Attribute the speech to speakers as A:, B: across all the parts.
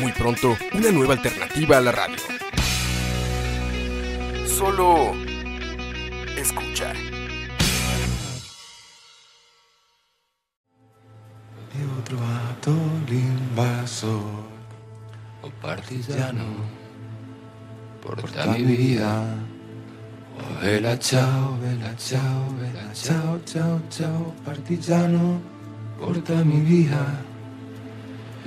A: Muy pronto, una nueva alternativa a la radio. Solo escuchar.
B: Io ho trovato l'invasor,
C: o partigiano,
B: porta mi
C: vida. Oh, vela ciao,
B: Bella ciao, bella ciao, ciao, ciao, partigiano, porta mi via.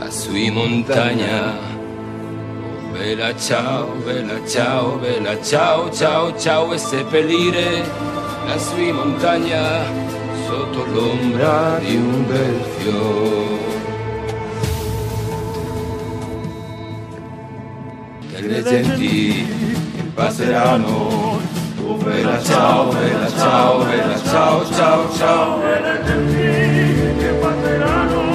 C: lassù in montagna. Oh, bella ciao, bella ciao, bella ciao, ciao, ciao e seppellire lassù in montagna sotto l'ombra di un bel fiore. E le genti passeranno. Oh, bella ciao, bella ciao, bella ciao, ciao, ciao. mi diranno che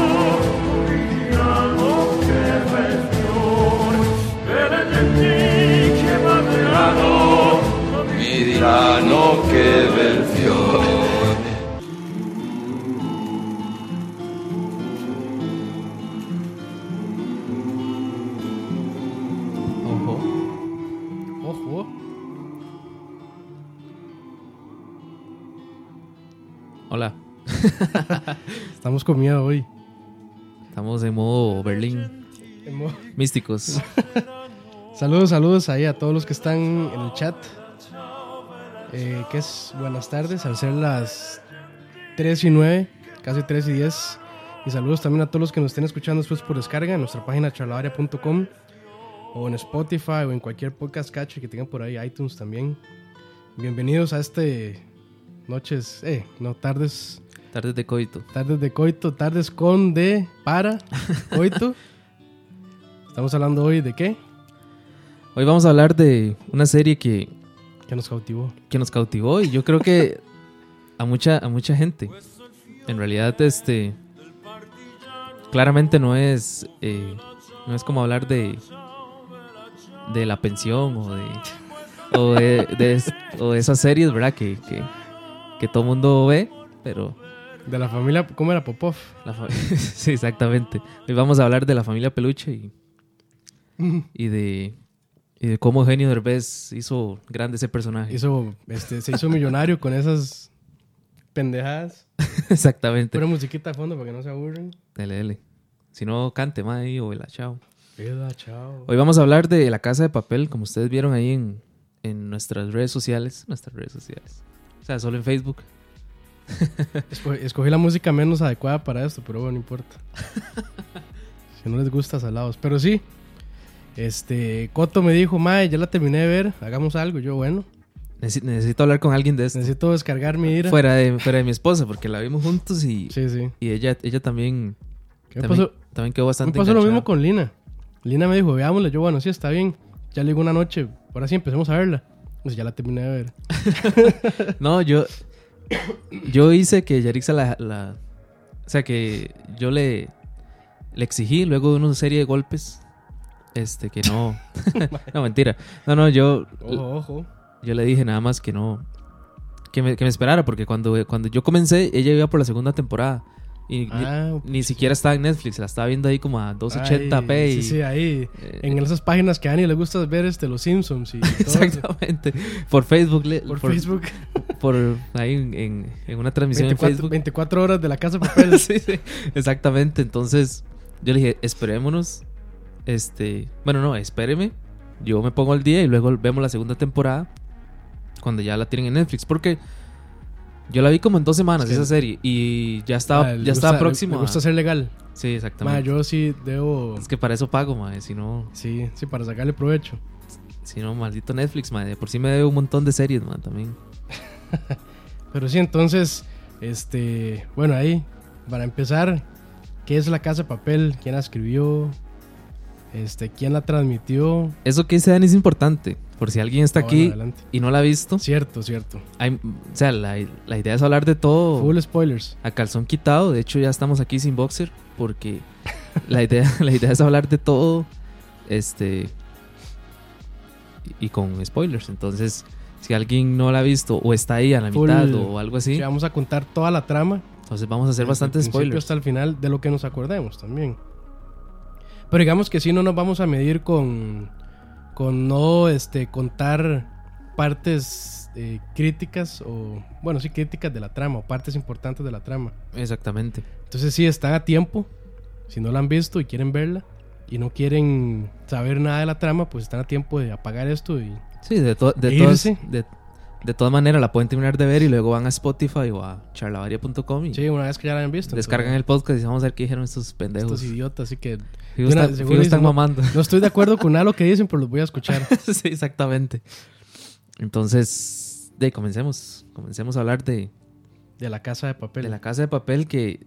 C: bel fiore.
D: Ojo. Ojo.
E: Hola,
D: Estamos con miedo hoy.
E: estamos en modo Berlín. Místicos.
D: Saludos, saludos ahí a todos los que están en el chat. Eh, que es buenas tardes, al ser las 3 y 9, casi 3 y 10. Y saludos también a todos los que nos estén escuchando después por descarga en nuestra página charlavaria.com o en Spotify o en cualquier podcast catcher que tengan por ahí, iTunes también. Bienvenidos a este noches, eh, no, tardes,
E: Tardes de coito.
D: tardes de coito, tardes con de para coito. Estamos hablando hoy de qué?
E: Hoy vamos a hablar de una serie que,
D: Que nos cautivó.
E: que nos cautivó y yo creo que a mucha, a mucha gente. En realidad, este. Claramente no es. eh, no es como hablar de. de la pensión o de. o de, o de esas series, ¿verdad? Que, que, que todo mundo ve, pero.
D: De la familia, ¿cómo era Popov?
E: La sí, exactamente. Hoy vamos a hablar de la familia Peluche y, y de y de cómo Eugenio Derbez hizo grande ese personaje.
D: Hizo, este, se hizo millonario con esas pendejadas.
E: exactamente.
D: Pura musiquita de fondo para que no se aburren.
E: Dele, dele. Si no, cante, mae, o la chao.
D: Vida, chao.
E: Hoy vamos a hablar de La Casa de Papel, como ustedes vieron ahí en, en nuestras redes sociales. Nuestras redes sociales. O sea, solo en Facebook.
D: Esco- escogí la música menos adecuada para esto, pero bueno, no importa. si no les gusta, salados. Pero sí, este, Coto me dijo, Mae, ya la terminé de ver, hagamos algo. Yo, bueno,
E: Necesi- necesito hablar con alguien de esto.
D: necesito descargar mi ira.
E: Fuera de, fuera de mi esposa, porque la vimos juntos y,
D: Sí, sí.
E: y ella, ella también,
D: ¿Qué me
E: también,
D: pasó?
E: también quedó
D: Me
E: bastante
D: pasó lo mismo con Lina. Lina me dijo, veámosla. Yo, bueno, sí, está bien. Ya le digo una noche, ahora sí empecemos a verla. Pues ya la terminé de ver.
E: No, yo. Yo hice que Yarixa la, la- O sea, que yo le. Le exigí luego de una serie de golpes. Este, que no. no, mentira. No, no, yo.
D: Ojo, ojo.
E: Yo le dije nada más que no. Que me, que me esperara, porque cuando, cuando yo comencé, ella iba por la segunda temporada. Y ni-
D: Ah,
E: ni, siquiera estaba en Netflix, la estaba viendo ahí como a 280p.
D: Ay,
E: y-
D: Sí, sí, ahí.
E: eh,
D: En esas páginas que a Ani le gusta ver este, los Simpsons y todo eso.
E: Exactamente. Por Facebook. le-
D: Por, Facebook.
E: Por ahí en, en- en una transmisión en
D: 24,
E: Facebook.
D: 24 horas de la casa de papel.
E: sí, sí, exactamente. Entonces, yo le dije, esperémonos Este, bueno, no, espéreme. Yo me pongo al día y luego vemos la segunda temporada cuando ya la tienen en Netflix. Porque yo la vi como en dos semanas, esa serie. Y ya estaba,
D: Ah,
E: ya estaba
D: gusta-
E: próximo.
D: Me gusta
E: a-
D: ser legal.
E: Sí,
D: Ma,
E: exactamente.
D: yo sí debo.
E: Es que para eso pago, mae. Si no,
D: Sí, sí, para sacarle provecho.
E: si no, maldito Netflix. De por sí me debe un montón de series, mae, también.
D: Pero sí, entonces, este, bueno, ahí, para empezar, ¿qué es la casa de papel? ¿Quién la escribió? Este, ¿quién la transmitió?
E: Eso que se es importante. Por si alguien está
D: Ah,
E: aquí
D: adelante.
E: y no la ha visto.
D: Cierto, cierto.
E: hay- o sea, la, la idea es hablar de todo.
D: Full spoilers.
E: a calzón quitado. De hecho, ya estamos aquí sin boxer porque la idea, la idea es hablar de todo, este y, y con spoilers. Entonces, si alguien no la ha visto o está ahí a la
D: Full-
E: mitad o algo así,
D: Sí, vamos a contar toda la trama.
E: entonces vamos a hacer bastantes spoilers.
D: Hasta el final de lo que nos acordemos también. Pero digamos que sí, no nos vamos a medir con, con no este, contar partes eh, críticas o, bueno, sí, críticas de la trama o partes importantes de la trama.
E: Exactamente.
D: Entonces sí, están a tiempo. Si no la han visto y quieren verla y no quieren saber nada de la trama, pues están a tiempo de apagar esto y...
E: Sí, de, to- de
D: E
E: todas de, de todas maneras la pueden terminar de ver y luego van a Spotify o a charlavaria.com y
D: Sí, una vez que ya la hayan visto.
E: descargan el podcast y vamos a ver qué dijeron estos pendejos.
D: Estos idiotas, así que
E: Fijo,
D: de una-
E: están,
D: dicen, no-
E: mamando.
D: no estoy de acuerdo con nada lo que dicen, pero los voy a escuchar.
E: sí, exactamente. Entonces, de comencemos. Comencemos a hablar de,
D: De la casa de papel.
E: de la casa de papel que.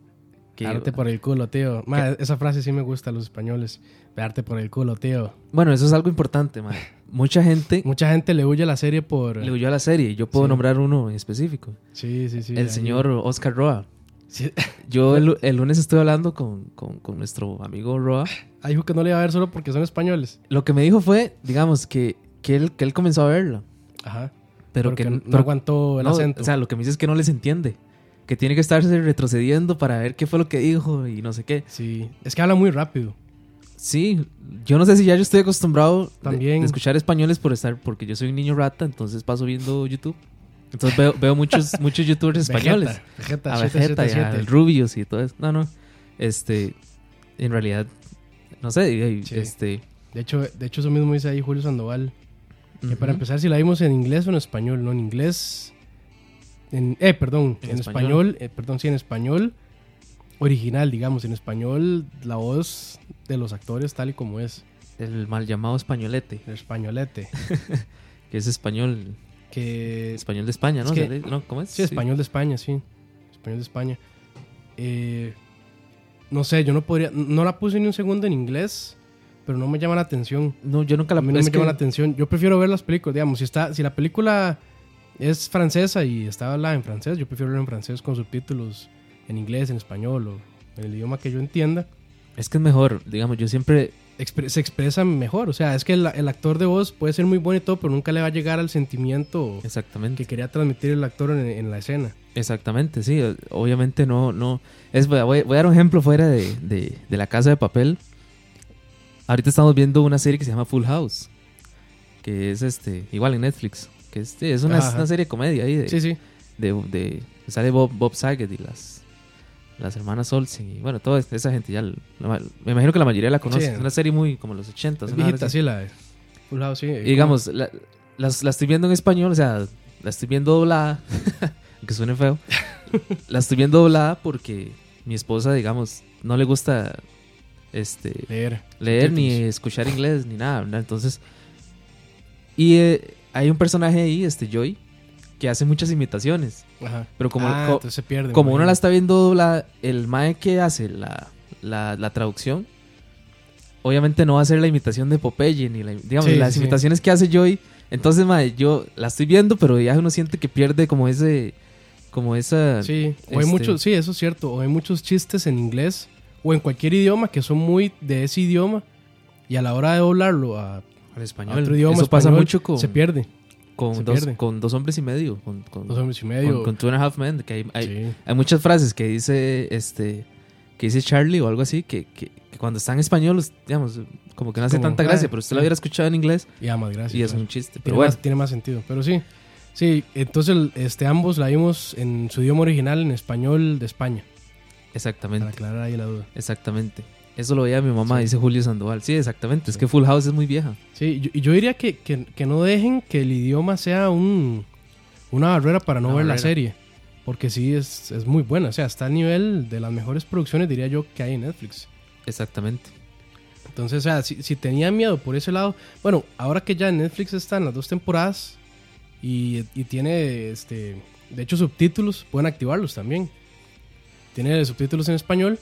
E: que
D: por el culo, tío. Ma, esa frase sí me gusta a los españoles. Darte por el culo, tío.
E: Bueno, eso es algo importante, man. Mucha gente
D: Mucha gente le huye a la serie por...
E: le huyó a la serie. Yo puedo
D: Sí.
E: nombrar uno en específico.
D: Sí, sí, sí.
E: el
D: ahí.
E: señor Oscar Roa.
D: Sí.
E: Yo el, el lunes estuve hablando con, con- con nuestro amigo Roa.
D: Ah, dijo que no le iba a ver solo porque son españoles.
E: Lo que me dijo fue, digamos, que, que, él, que él comenzó a verla.
D: Ajá.
E: Pero que,
D: no
E: pero-
D: aguantó el
E: no,
D: acento.
E: O sea, lo que me dice es que no les entiende. Que tiene que estarse retrocediendo para ver qué fue lo que dijo y no sé qué.
D: sí. Es que habla muy rápido.
E: Sí, yo no sé si ya yo estoy acostumbrado
D: También.
E: de, escuchar españoles por estar, porque yo soy un niño rata, entonces paso viendo YouTube. Entonces veo, veo muchos, muchos youtubers españoles.
D: Vegeta, Vegeta,
E: a Vegeta y a
D: 777.
E: Rubius y todo eso. No, no. Este, en realidad, no sé,
D: Sí.
E: este.
D: De hecho, de hecho, eso mismo dice ahí Julio Sandoval. Que para empezar, si la vimos en inglés o en español, no en inglés. En, eh, perdón,
E: En
D: en,
E: español.
D: español, eh, perdón, sí, en español original, digamos, en español, la voz de los actores tal y como es,
E: El mal llamado españolete,
D: el españolete,
E: que es español,
D: que
E: español de España, ¿no?
D: Es que-
E: ¿no? ¿Cómo es?
D: sí, español de España, sí, español de España. Eh, no sé, yo no podría, no la puse ni un segundo en inglés, pero no me llama la atención.
E: No, yo nunca la
D: mí no
E: es
D: me llama la atención. Yo prefiero ver las películas, digamos, si está, si la película es francesa y está hablada en francés, yo prefiero verla en francés con subtítulos en inglés, en español o en el idioma que yo entienda.
E: Es que es mejor, digamos, yo siempre
D: Expre- se expresa mejor. O sea, es que el, el actor de voz puede ser muy bueno y todo, pero nunca le va a llegar al sentimiento
E: Exactamente.
D: que quería transmitir el actor en, en la escena.
E: Exactamente, sí. Obviamente no, no. Es, voy, a, voy a dar un ejemplo fuera de, de- de la casa de papel. Ahorita estamos viendo una serie que se llama Full House. Que es este, igual en Netflix. Que es, es una, una serie de comedia ahí de,
D: Sí, sí.
E: de, de- sale Bob, Bob Saget y las, las hermanas Olsen y bueno, toda esa gente ya. la- me imagino que la mayoría la conoce.
D: Sí.
E: Es una serie muy como los 80.
D: Es viejita, sí, la Full House, sí.
E: Y digamos, la, las- la estoy viendo en español, o sea, la estoy viendo doblada, que suene feo. la estoy viendo doblada porque mi esposa, digamos, no le gusta este
D: Leer.
E: leer ni escuchar inglés ni nada, ¿verdad? Entonces, y eh, hay un personaje ahí, este Joy, que hace muchas imitaciones,
D: Ajá.
E: pero como,
D: Ah,
E: co-
D: se pierde.
E: como uno la está viendo doblada, el mae que hace la, la, la traducción, obviamente no va a hacer la imitación de Popeye, ni la- digamos,
D: Sí,
E: las
D: sí.
E: imitaciones que hace Joy. Entonces, mae, yo la estoy viendo, pero ya uno siente que pierde como ese, como esa...
D: Sí, o hay
E: Este-
D: muchos, sí, eso es cierto. O hay muchos chistes en inglés o en cualquier idioma que son muy de ese idioma y a la hora de doblarlo a,
E: al
D: a
E: español.
D: otro idioma
E: Eso pasa
D: español,
E: mucho con,
D: se pierde.
E: Con, dos,
D: pierde.
E: con dos hombres y medio, con, con,
D: Dos hombres y
E: con,
D: medio.
E: con Two and a Half Men, que hay, hay,
D: sí.
E: hay muchas frases que dice este que dice Charlie o algo así que, que, que cuando está en español digamos como que no hace
D: Como,
E: tanta
D: ah,
E: gracia pero usted lo
D: sí.
E: hubiera escuchado en inglés
D: Y más gracias.
E: y es
D: claro.
E: un chiste
D: tiene,
E: pero bueno
D: más, tiene más sentido. Pero sí, sí, entonces este, ambos la vimos en su idioma original, en español de España. Para
E: exactamente
D: aclarar ahí la duda.
E: exactamente Eso lo veía mi mamá, dice Julio Sandoval. Sí, exactamente. Es que Full House es muy vieja.
D: Sí, yo- yo diría que, que- que no dejen que el idioma sea un, una barrera para no
E: Una
D: ver la serie. Porque sí, es, es muy buena. O sea, está a nivel de las mejores producciones, diría yo, que hay en Netflix.
E: Exactamente.
D: Entonces, o sea, si, si tenía miedo por ese lado, bueno, ahora que ya en Netflix están las dos temporadas y, y tiene, este, de hecho, subtítulos, pueden activarlos también. Tiene subtítulos en español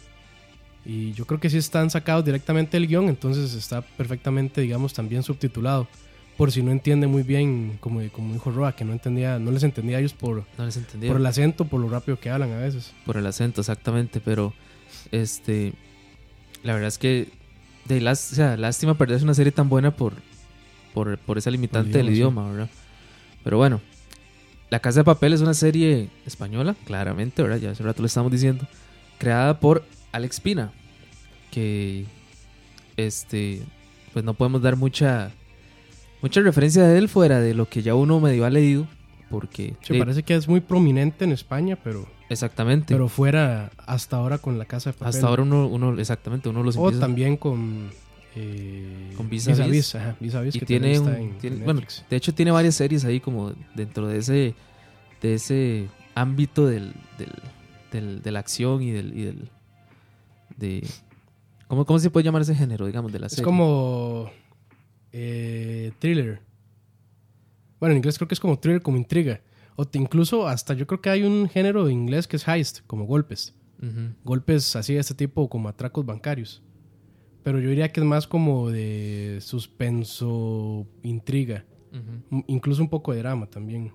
D: y yo creo que sí están sacados directamente del guion, entonces está perfectamente, digamos, también subtitulado. Por si no entiende muy bien, como, como dijo Roa, que no entendía, no les entendía a ellos por,
E: No les entendí.
D: por el acento, por lo rápido que hablan a veces.
E: por el acento, exactamente, pero este la verdad es que de las, o sea, lástima perderse una serie tan buena por por, por esa limitante
D: Por
E: del
D: idioma,
E: idioma, ¿verdad? Pero bueno, La Casa de Papel es una serie española, claramente, ¿verdad? Ya hace rato lo estamos diciendo, creada por Alex Pina, que este pues no podemos dar mucha mucha referencia de él fuera de lo que ya uno medio ha leído, porque
D: Se
E: eh,
D: parece que es muy prominente en España, pero,
E: exactamente,
D: pero fuera hasta ahora con la casa de papel.
E: hasta ahora uno, uno exactamente uno los
D: O
E: empieza
D: también con. Eh,
E: Con Vis a Vis.
D: Vis, ajá, Vis a Vis,
E: y
D: que
E: tiene,
D: también
E: un-
D: está en-
E: tiene-
D: en
E: bueno, de hecho tiene varias series ahí como dentro de ese de ese ámbito del, del, del- de la acción y del, y del de ¿cómo, ¿cómo se puede llamar ese género digamos de la
D: Es
E: serie?
D: como. eh, thriller. Bueno, en inglés creo que es como thriller, como intriga. O te- incluso hasta yo creo que hay un género de inglés que es heist, como golpes. Golpes así de este tipo, como atracos bancarios. Pero yo diría que es más como de suspenso, intriga. Incluso un poco de drama también.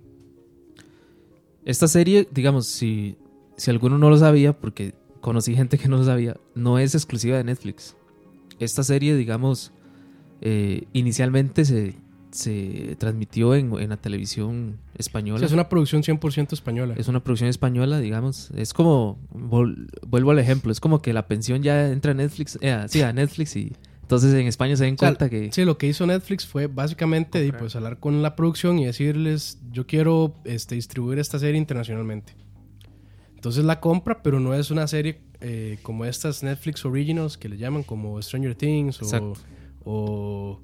E: Esta serie, digamos, si, si alguno no lo sabía, porque conocí gente que no lo sabía, no es exclusiva de Netflix. Esta serie, digamos, eh, inicialmente se, se transmitió en, en la televisión
D: O
E: española.
D: sea, es una producción 100% española.
E: Es una producción española, digamos. Es como, vol- vuelvo al ejemplo, es como que la pensión ya entra a Netflix, eh, sí, a Netflix y entonces en España se den
D: O sea,
E: cuenta que...
D: Sí, lo que hizo Netflix fue básicamente
E: Comprar.
D: pues, hablar con la producción y decirles, yo quiero este, distribuir esta serie internacionalmente. Entonces la compra, pero no es una serie eh, como estas Netflix Originals que le llaman, como Stranger Things o, o,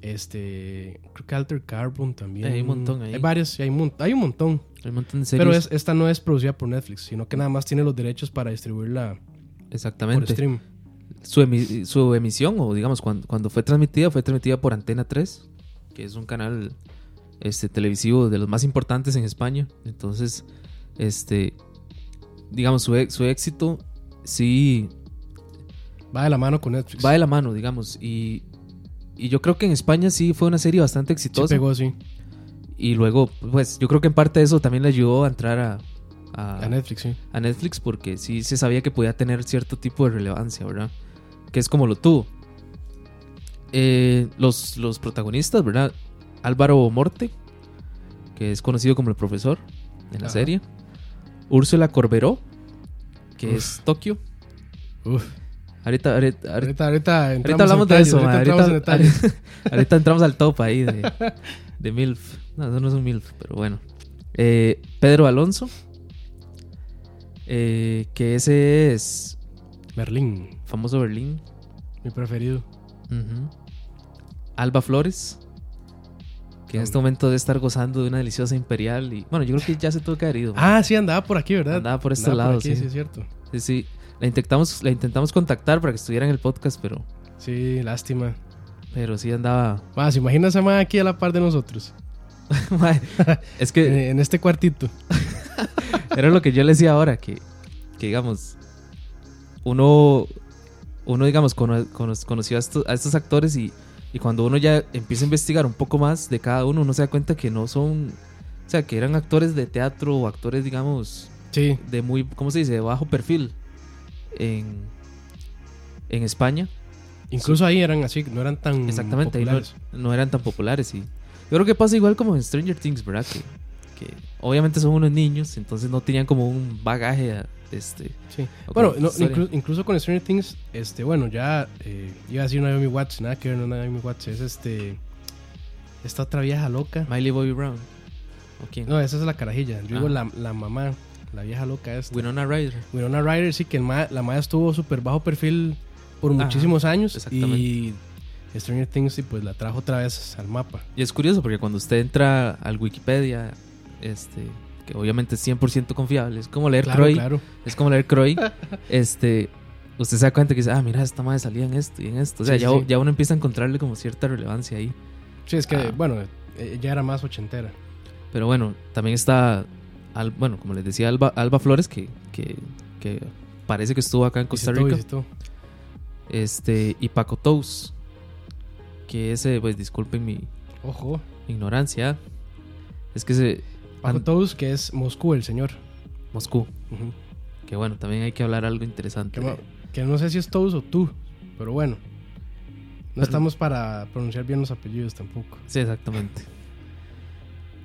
D: este, creo que Alter Carbon también.
E: Hay un montón ahí.
D: Hay varias, hay un, mon- hay un montón.
E: Hay un montón de series.
D: Pero es, esta no es producida por Netflix, sino que nada más tiene los derechos para distribuirla por
E: Exactamente.
D: stream.
E: Su, emi- su emisión, o digamos, cuando, cuando fue transmitida, fue transmitida por Antena 3, que es un canal este, televisivo de los más importantes en España. Entonces, este, digamos, su, su éxito sí
D: Va de la mano con Netflix.
E: va de la mano, digamos. Y, y yo creo que en España sí fue una serie bastante
D: Sí
E: exitosa.
D: pegó, sí.
E: Y luego, pues yo creo que en parte eso también le ayudó a entrar a, a,
D: A Netflix, sí.
E: a Netflix porque sí se sabía que podía tener cierto tipo de relevancia, ¿verdad? Que es como lo tuvo. Eh, los, los protagonistas, ¿verdad? Álvaro Morte, que es conocido como el profesor en la
D: Ajá.
E: serie. Úrsula Corberó, que
D: Uf.
E: es Tokio.
D: Uf.
E: Ahorita, ahorita, ahorita,
D: Ahorita, ahorita, entramos
E: ahorita hablamos de eso,
D: ahorita
E: ahorita,
D: entramos en detalles.
E: ahorita- entramos al top ahí de, de MILF. No, eso no es un MILF, pero bueno. Eh, Pedro Alonso, eh, que ese es
D: Berlín,
E: famoso Berlín.
D: mi preferido.
E: Alba Flores, que en este momento debe estar gozando de una deliciosa imperial. Y bueno, yo creo que ya se tuvo que haber ido.
D: Ah, sí, andaba por aquí, ¿verdad?
E: Andaba por
D: Andaba
E: lados,
D: aquí,
E: sí.
D: sí, es cierto.
E: Sí, sí. La intentamos, la intentamos contactar para que estuviera en el podcast, pero,
D: Sí, lástima.
E: pero sí andaba.
D: ¿se imagina esa madre aquí a la par de nosotros?
E: Es que
D: En, en este cuartito.
E: Era lo que yo le decía ahora, que, que digamos, uno, uno digamos, cono- cono- conoció a estos, a estos actores y, y cuando uno ya empieza a investigar un poco más de cada uno, uno se da cuenta que no son, o sea, que eran actores de teatro o actores, digamos,
D: Sí,
E: de muy, ¿cómo se dice?, de bajo perfil en, en España.
D: incluso ahí eran así, no eran tan
E: Exactamente, ahí no,
D: populares.
E: no eran tan populares y yo creo que pasa igual como en Stranger Things, ¿verdad? Que, que obviamente son unos niños, entonces no tenían como un bagaje este
D: Sí. Bueno, no, incluso con Stranger Things, este, bueno, ya eh, iba a decir Naomi Watts, nada que ver, no Naomi Watts, es este, esta otra vieja loca.
E: Miley Bobby Brown. ¿O quién?
D: No, esa es la carajilla, yo digo
E: Ah.
D: la, la mamá, la vieja loca esta.
E: Winona Ryder.
D: Winona Ryder, sí, que el ma- la madre estuvo súper bajo perfil por
E: Ajá,
D: muchísimos años
E: exactamente.
D: y Stranger Things sí, pues la trajo otra vez al mapa.
E: Y es curioso porque cuando usted entra al Wikipedia, este, que obviamente es 100% confiable, es como leer
D: Claro,
E: Croy,
D: claro.
E: es como leer Croy, este, usted se da cuenta que dice, ah, mira, esta madre salía en esto y en esto. O sea,
D: Sí,
E: ya,
D: sí.
E: ya uno empieza a encontrarle como cierta relevancia ahí.
D: Sí, es que,
E: Ah.
D: bueno, eh, ya era más ochentera.
E: Pero bueno, también está, Al- bueno, como les decía, Alba, Alba Flores, que, que, que parece que estuvo acá en Costa
D: Visitó,
E: Rica.
D: visitó.
E: Este, y Paco Tous, que ese, pues disculpen mi
D: Ojo.
E: ignorancia, es que se...
D: Tous, que es Moscú, el señor.
E: Moscú, que bueno, también hay que hablar algo interesante.
D: Que,
E: de-
D: no- que no sé si es Tous o tú, pero bueno. No
E: Pero-
D: estamos para pronunciar bien los apellidos tampoco.
E: Sí, exactamente.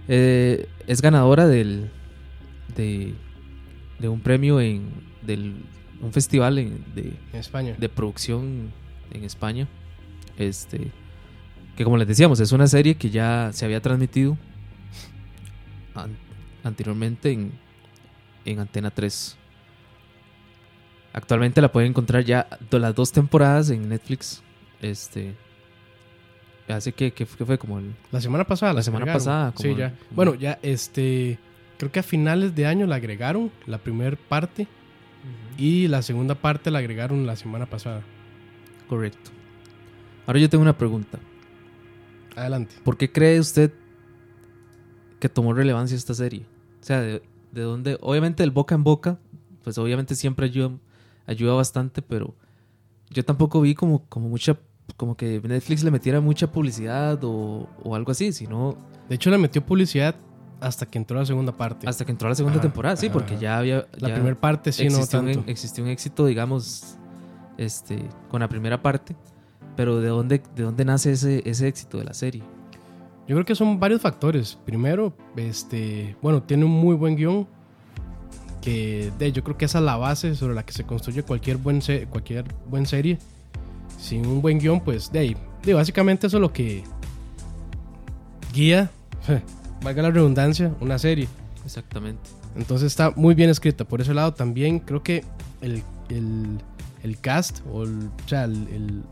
E: Eh, es ganadora del de, de un premio en del un festival en- de,
D: En España.
E: de producción en España. Este que como les decíamos, es una serie que ya se había transmitido an- anteriormente en, en Antena 3. Actualmente la pueden encontrar ya de las dos temporadas en Netflix. Este hace que, que fue, que fue como el,
D: La semana pasada.
E: La
D: la
E: semana
D: agregaron.
E: pasada,
D: Sí,
E: como-
D: ya.
E: como-
D: Bueno, ya este. Creo que a finales de año la agregaron, la primera parte. Y la segunda parte la agregaron la semana pasada.
E: correcto. Ahora yo tengo una pregunta.
D: Adelante.
E: ¿Por qué cree usted que tomó relevancia esta serie? O sea, de, de dónde, obviamente el boca en boca, pues obviamente siempre ayuda, ayuda bastante, pero yo tampoco vi como, como mucha, como que Netflix le metiera mucha publicidad o, o algo así, sino
D: De hecho, le metió publicidad hasta que entró la segunda parte.
E: hasta que entró la segunda
D: Ajá,
E: temporada, sí,
D: ajá,
E: porque ya había...
D: la primera parte sí, no tanto.
E: un, existió un éxito, digamos, este, con la primera parte, pero ¿de dónde, de dónde nace ese, ese éxito de la serie?
D: Yo creo que son varios factores. Primero, este, bueno, tiene un muy buen guion. Que de, yo creo que esa es la base sobre la que se construye cualquier buen, se- cualquier buen serie. Sin un buen guion, pues de ahí. de, básicamente eso es lo que guía, valga la redundancia, una serie.
E: Exactamente.
D: Entonces está muy bien escrita. Por ese lado también creo que el, el, el cast, o, el, o sea, el,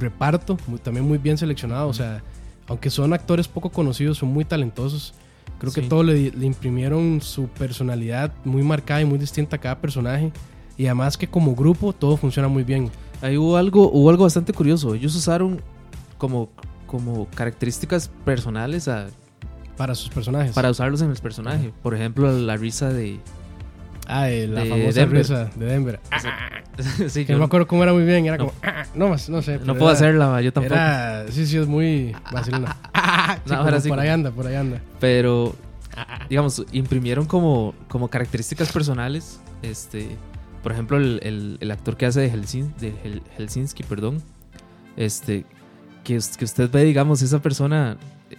D: reparto, muy- también muy bien seleccionado. O sea, aunque son actores poco conocidos, son muy talentosos. Creo que
E: Sí.
D: todo le, le imprimieron su personalidad muy marcada y muy distinta a cada personaje. Y además que como grupo todo funciona muy bien.
E: Ahí hubo algo, hubo algo bastante curioso. Ellos usaron como, como características personales a-
D: Para sus personajes.
E: para usarlos en el personaje. Por ejemplo, la risa de...
D: ah, de la
E: de
D: famosa
E: Denver.
D: risa de Denver.
E: sí,
D: Que
E: yo
D: no me acuerdo cómo era muy bien. Era
E: No.
D: como, "Ah", no más, no sé.
E: no puedo
D: era-
E: hacerla, yo tampoco.
D: Era, sí, sí, es muy vacilona. Sí,
E: No,
D: como por ahí anda, por ahí anda.
E: Pero, digamos, imprimieron como, como características personales. Este, por ejemplo, el, el- el actor que hace de, Helsin, de Hel- Helsinki, perdón. Este, que, que usted ve, digamos, esa persona eh,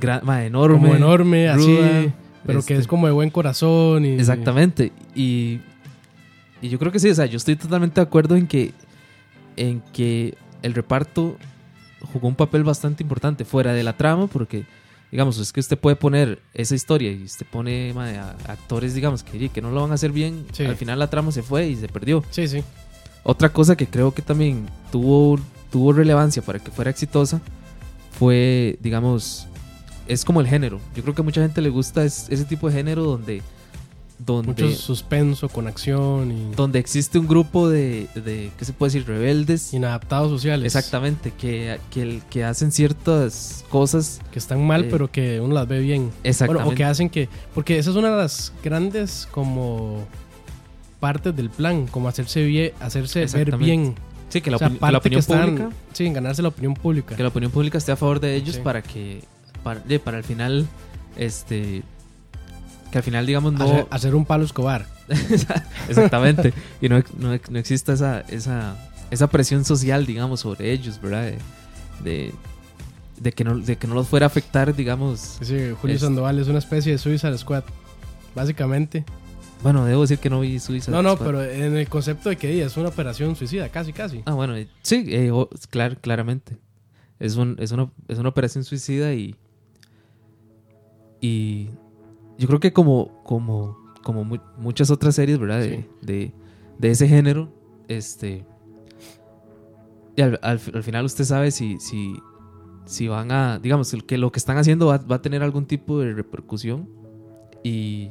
E: gran- ma, enorme.
D: Como enorme,
E: ruda,
D: así. Pero que
E: este,
D: es como de buen corazón. Y,
E: Exactamente. Y, y yo creo que sí, o sea, yo estoy totalmente de acuerdo en que, en que el reparto jugó un papel bastante importante fuera de la trama, porque, digamos, es que usted puede poner esa historia y usted pone a- actores, digamos, que, que no lo van a hacer bien.
D: Sí.
E: Al final la trama se fue y se perdió.
D: Sí, sí.
E: Otra cosa que creo que también tuvo, tuvo relevancia para que fuera exitosa fue, digamos, es como el género. Yo creo que a mucha gente le gusta es- ese tipo de género donde, donde,
D: Mucho suspenso con acción y
E: donde existe un grupo de, de, ¿qué se puede decir? Rebeldes.
D: inadaptados sociales.
E: Exactamente, que, que, que hacen ciertas cosas.
D: Que están mal,
E: Eh,
D: pero que uno las ve bien.
E: Exactamente.
D: Bueno, o que hacen que. Porque esa es una de las grandes como partes del plan, como hacerse bien, hacerse ver bien.
E: sí, que la,
D: O sea,
E: opini- que
D: parte
E: la opinión
D: que están-
E: pública.
D: Sí, en ganarse la opinión pública.
E: Que la opinión pública esté a favor de ellos
D: Sí.
E: para que. Para, de, para el final. Este. Que al final, digamos, no.
D: hacer, hacer un palo escobar.
E: Exactamente. y no, no, no exista esa, esa, esa presión social, digamos, sobre ellos, ¿verdad? De, de, de que no, de que no los fuera a afectar, digamos.
D: Sí, Julio
E: Es-
D: Sandoval es una especie de Suicide Squad. Básicamente.
E: Bueno, debo decir que no vi Suicide
D: No, no,
E: Squad.
D: pero en el concepto de que es una operación suicida, casi, casi.
E: Ah, bueno, eh, sí, eh, clar- claramente. Es, un, es, una, es una operación suicida y. Y. Yo creo que como. Como, como mu- muchas otras series, ¿verdad? De,
D: Sí.
E: de, de ese género. Este. y al, al- al final usted sabe si, si, si van a, digamos, que lo que están haciendo va, va a tener algún tipo de repercusión y,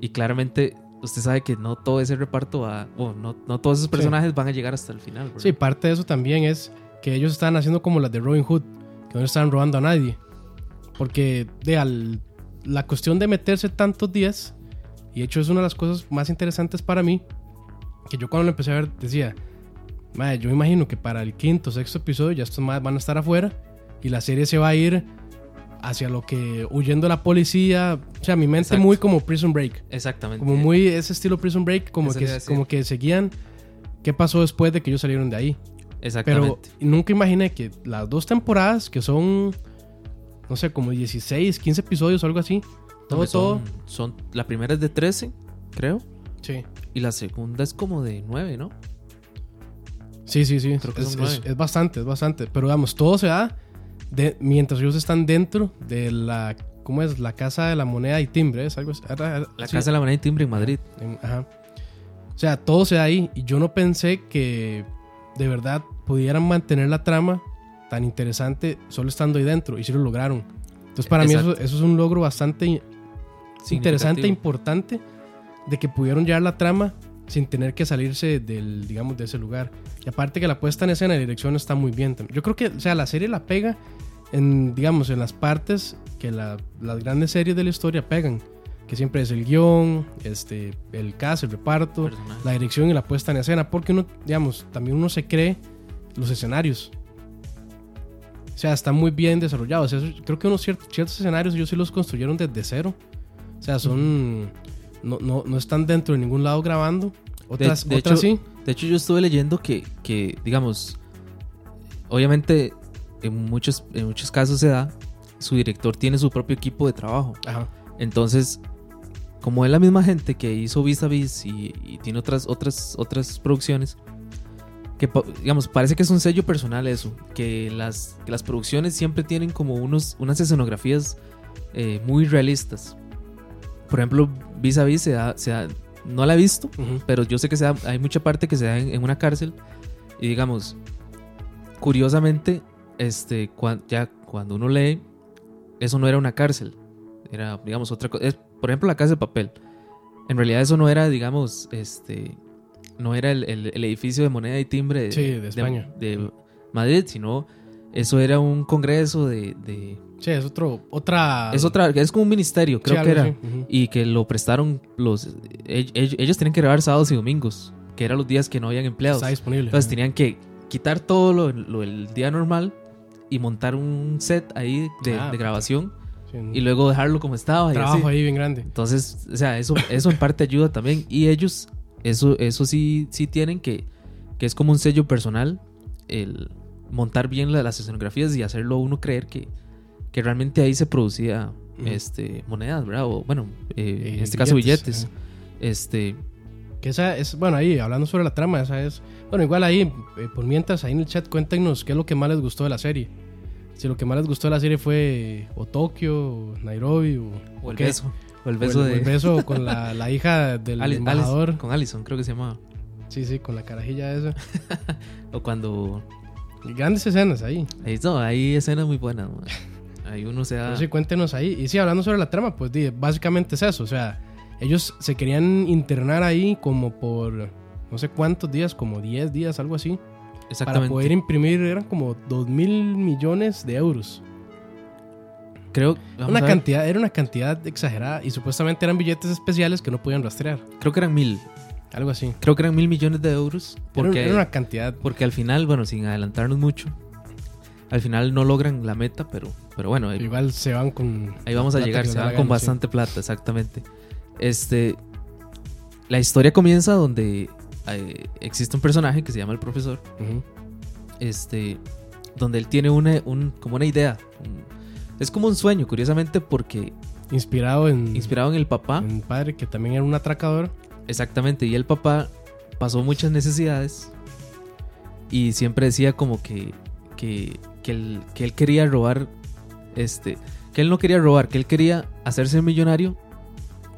E: y claramente usted sabe que no todo ese reparto va, o no, no todos esos personajes van a llegar hasta el final. ¿verdad?
D: Sí, parte de eso también es que ellos están haciendo como las de Robin Hood, que no están robando a nadie. Porque de al- la cuestión de meterse tantos días, y de hecho es una de las cosas más interesantes para mí, que yo cuando lo empecé a ver decía, "Mae, yo me imagino que para el quinto, sexto episodio ya estos más van a estar afuera y la serie se va a ir hacia lo que huyendo de la policía, o sea, mi mente
E: Exacto.
D: muy como Prison Break.
E: Exactamente.
D: Como muy ese estilo Prison Break, como
E: Eso
D: que, como que seguían qué pasó después de que ellos salieron de ahí. Pero
E: Exactamente.
D: nunca imaginé que las dos temporadas, que son, no sé, como 16, 15 episodios o algo así, todo, todo.
E: son, la primera es de 13, creo,
D: Sí,
E: y la segunda es como de 9, ¿no?
D: sí, sí. sí.
E: Creo que
D: Es,
E: son
D: es-
E: nueve.
D: es bastante, es bastante. Pero digamos, todo se da de, mientras ellos están dentro de la, ¿cómo es? La casa de la moneda y timbre, ¿es algo así?
E: La
D: sí,
E: Casa de la Moneda y Timbre en Madrid.
D: ajá. O sea, todo se da ahí. Y yo no pensé que de verdad pudieran mantener la trama tan interesante solo estando ahí dentro. Y sí lo lograron. Entonces, para mí, eso,
E: Exacto.
D: eso es un logro bastante interesante e importante de que pudieron llevar la trama sin tener que salirse del, digamos, de ese lugar. Y aparte que la puesta en escena y dirección está muy bien. Yo creo que, o sea, la serie la pega en, digamos, en las partes que la- las grandes series de la historia pegan. Que siempre es el guion, este, el cast, el reparto,
E: Personaje.
D: la dirección y la puesta en escena. Porque uno, digamos, también uno se cree los escenarios. O sea, están muy bien desarrollados. Eso- creo que unos ciertos, ciertos escenarios ellos sí los construyeron desde cero. O sea, son. No, no, no están dentro de ningún lado grabando. Otras,
E: de
D: otras
E: hecho-
D: sí.
E: De hecho, yo estuve leyendo que, que, digamos, obviamente en muchos, en muchos casos se da, su director tiene su propio equipo de trabajo.
D: Ajá.
E: Entonces, como es la misma gente que hizo Vis a Vis y, y tiene otras, otras, otras producciones, que digamos, parece que es un sello personal eso, que las, que las producciones siempre tienen como unos, unas escenografías eh, muy realistas. Por ejemplo, Vis a Vis se da, se da- no la he visto,
D: Ujú.
E: pero yo sé que se da- hay mucha parte que se da en, en una cárcel y digamos, curiosamente, este, ya cuando uno lee, eso no era una cárcel, era, digamos, otra cosa. Por ejemplo, la casa de papel. En realidad eso no era, digamos, este, no era el, el- el edificio de moneda y timbre de,
D: Sí, de España.
E: de Madrid, sino eso era un congreso de... de-
D: Sí, es otro, otra.
E: es otra, es como un ministerio,
D: sí,
E: creo que
D: algo
E: era
D: así. Ujú.
E: y que lo prestaron los ell- ell- ellos tenían que grabar sábados y domingos que eran los días que no habían empleados
D: Está disponible.
E: entonces
D: Ujú.
E: tenían que quitar todo lo, lo del día normal y montar un set ahí de,
D: Ah,
E: de grabación
D: Sí,
E: y luego dejarlo como estaba y
D: trabajo
E: así.
D: ahí bien grande.
E: entonces o sea eso eso en parte ayuda también y ellos eso eso sí sí tienen que que es como un sello personal el montar bien la- las escenografías y hacerlo uno creer que que realmente ahí se producía este monedas verdad o bueno eh,
D: Eh,
E: en este caso billetes este
D: Que esa es, bueno, ahí hablando sobre la trama, esa es. Bueno, igual ahí, eh, por mientras, ahí en el chat, cuéntenos qué es lo que más les gustó de la serie. Si lo que más les gustó de la serie fue o Tokio, o Nairobi, o,
E: o el
D: qué.
E: beso o el
D: o
E: beso
D: o
E: de
D: el beso con la, la hija del
E: Ali-
D: embajador.
E: Alice- con Allison creo que se llamaba
D: Sí, sí, con la carajilla esa.
E: o cuando
D: Y grandes escenas ahí.
E: ahí, no, hay escenas muy buenas man. ahí uno se da
D: sí, cuéntenos ahí. Y sí, hablando sobre la trama, pues básicamente es eso. O sea, ellos se querían internar ahí como por no sé cuántos días, como 10 días, algo así. Para
E: exactamente
D: poder imprimir, eran como 2 mil millones de euros.
E: Creo
D: Una cantidad, era una cantidad exagerada y supuestamente eran billetes especiales que no podían rastrear.
E: creo que eran mil
D: Algo así.
E: creo que eran mil millones de euros porque
D: era una cantidad.
E: porque al final bueno sin adelantarnos mucho al final no logran la meta pero pero bueno
D: Igual se van con.
E: ahí vamos a llegar se van con
D: sí.
E: bastante plata exactamente este la historia comienza donde eh, existe un personaje que se llama el profesor este donde él tiene una un, como una idea un- es como un sueño curiosamente porque
D: Inspirado en.
E: inspirado en el papá
D: en un padre que también era un atracador.
E: exactamente y el papá pasó muchas necesidades y siempre decía como que que, que él, que él quería robar este que él no quería robar que él quería hacerse millonario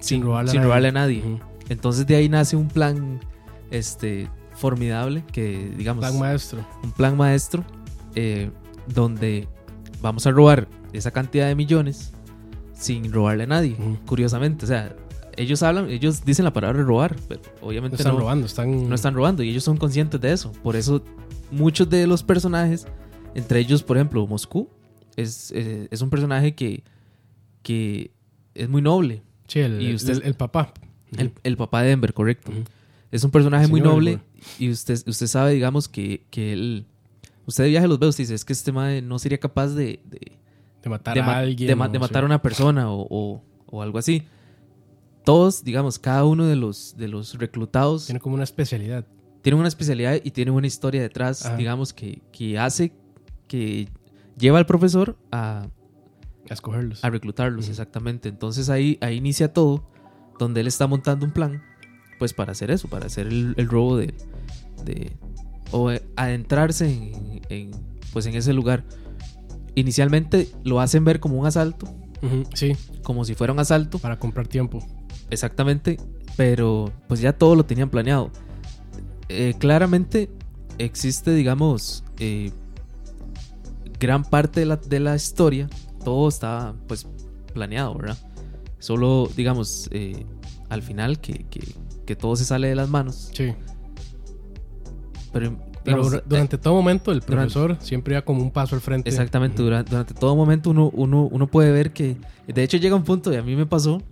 D: Sin robarle a
E: sin
D: nadie.
E: robarle a nadie entonces de ahí nace un plan este formidable que, digamos,
D: Plan maestro.
E: un plan maestro eh, donde vamos a robar esa cantidad de millones sin robarle a nadie, curiosamente. O sea, ellos hablan, ellos dicen la palabra robar, pero
D: No
E: obviamente
D: están
E: no,
D: robando, están.
E: no están robando y ellos son conscientes de eso. Por eso muchos de los personajes, entre ellos, por ejemplo, Moscú, es, eh, es un personaje que, que es muy noble.
D: Sí, el,
E: y usted-
D: el, el papá.
E: El, el papá de Denver, correcto. Es un personaje muy noble y usted, usted sabe, digamos, que, que él... Usted de viaje los ve, usted dice, es que este no sería capaz de, de,
D: De matar
E: de
D: a
E: ma-
D: alguien.
E: de ma-
D: sí.
E: matar a una persona o, o- o algo así. Todos, digamos, cada uno de los, de los reclutados
D: Tiene como una especialidad.
E: tienen una especialidad y tienen una historia detrás,
D: Ajá.
E: digamos, que, que hace que lleva al profesor a,
D: A escogerlos.
E: a reclutarlos, exactamente. Entonces ahí, ahí inicia todo, donde él está montando un plan, pues para hacer eso, para hacer el, el robo de, de- o eh, adentrarse en, en, pues en ese lugar. Inicialmente lo hacen ver como un asalto,
D: Sí,
E: como si fuera un asalto,
D: para comprar tiempo.
E: exactamente, pero pues ya todo lo tenían planeado. Eh, claramente existe, digamos, eh, gran parte de la, de la historia, todo está pues planeado, ¿verdad? Solo, digamos, eh, al final que, que- que todo se sale de las manos,
D: Sí.
E: Pero, digamos,
D: durante todo momento el
E: durante-
D: profesor siempre iba como un paso al frente.
E: Exactamente,
D: Ujú.
E: durante, durante todo momento uno, uno, uno puede ver que, de hecho llega un punto, y a mí me pasó,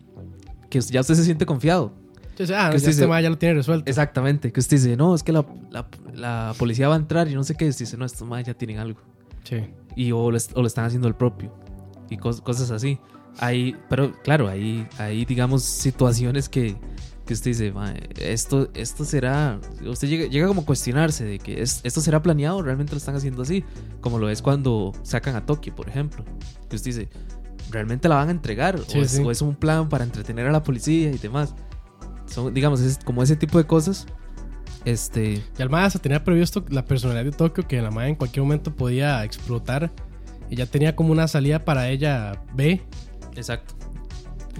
E: que ya usted se siente confiado.
D: Sí, ah,
E: que
D: ya
E: usted
D: este
E: dice-
D: mae ya lo tiene resuelto.
E: Exactamente, que usted dice, no, es que la, la- la policía va a entrar y no sé qué, y usted dice, no, estos más ya tienen algo.
D: Sí.
E: Y o lo, o lo están haciendo el propio. Y cos- cosas así. Hay, pero claro, hay, hay digamos, situaciones que, que usted dice, "Mae, esto, esto será. Usted llega, llega como a cuestionarse de que es- esto será planeado, realmente lo están haciendo así. Como lo es cuando sacan a Toki, por ejemplo. Que usted dice, ¿realmente la van a entregar?
D: Sí,
E: o, es,
D: sí.
E: o es un plan para entretener a la policía y demás. Son, digamos, es como ese tipo de cosas. Este.
D: Y se tenía previsto la personalidad de Tokio que la mae en cualquier momento podía explotar. Y ya tenía como una salida para ella B,
E: Exacto.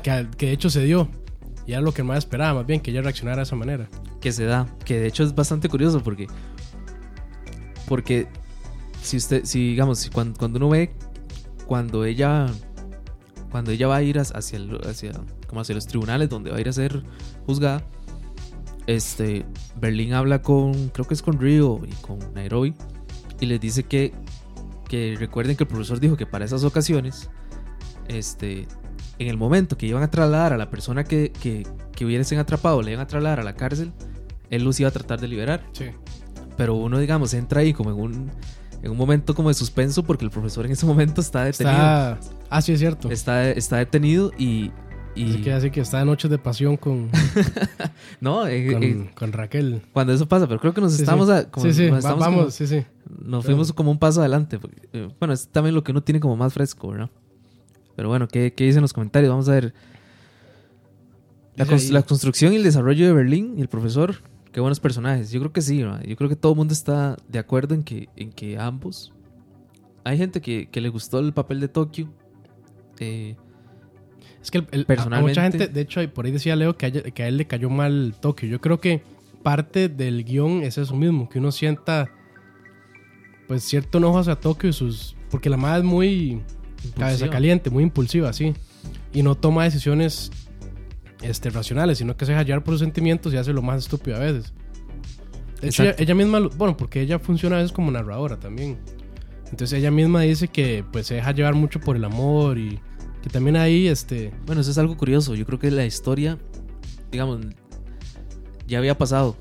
D: que, que de hecho se dio. Y era lo que mae esperaba, más bien, que ella reaccionara de esa manera.
E: que se da, que de hecho es bastante curioso porque porque si usted si digamos si cuando, cuando uno ve cuando ella cuando ella va a ir hacia el- hacia como hacia los tribunales donde va a ir a ser juzgada este Berlín habla con creo que es con Río y con Nairobi y les dice que que recuerden que el profesor dijo que para esas ocasiones este en el momento que iban a trasladar a la persona que, que, que hubiesen atrapado, le iban a trasladar a la cárcel, él los iba a tratar de liberar.
D: Sí.
E: Pero uno, digamos, entra ahí como en un, en un momento como de suspenso porque el profesor en ese momento está detenido.
D: Está. Ah, sí, es cierto.
E: Está, está detenido y... y
D: Así que así que está en noches de pasión con,
E: no, eh,
D: con,
E: eh,
D: con Raquel.
E: cuando eso pasa, pero creo que nos
D: Sí,
E: estamos...
D: sí.
E: a- como-
D: sí, sí,
E: nos
D: va-
E: estamos
D: vamos,
E: como-
D: sí, sí.
E: nos fuimos como un paso adelante. porque, eh, bueno, es también lo que uno tiene como más fresco, ¿verdad? Pero bueno, ¿qué, qué dicen los comentarios? Vamos a ver. La, cons- construcción y el desarrollo de Berlín y el profesor, qué buenos personajes. Yo creo que sí, yo creo que todo el mundo está de acuerdo en que, en que ambos. Hay gente que, que le gustó el papel de Tokio. Eh,
D: Es que el- el- a
E: Personalmente-
D: mucha gente, de hecho, por ahí decía Leo que a, que a él le cayó mal Tokio. Yo creo que parte del guion es eso mismo, que uno sienta pues cierto enojo hacia Tokio y sus... Porque la madre es muy cabeza caliente, muy impulsiva, sí. Y no toma decisiones este, racionales, sino que se deja hallar por sus sentimientos y hace lo más estúpido a veces. De hecho, ella, misma, bueno, porque ella funciona a veces como narradora también. Entonces ella misma dice que pues se deja llevar mucho por el amor y que también ahí, este...
E: Bueno, eso es algo curioso. Yo creo que la historia, digamos, ya había pasado.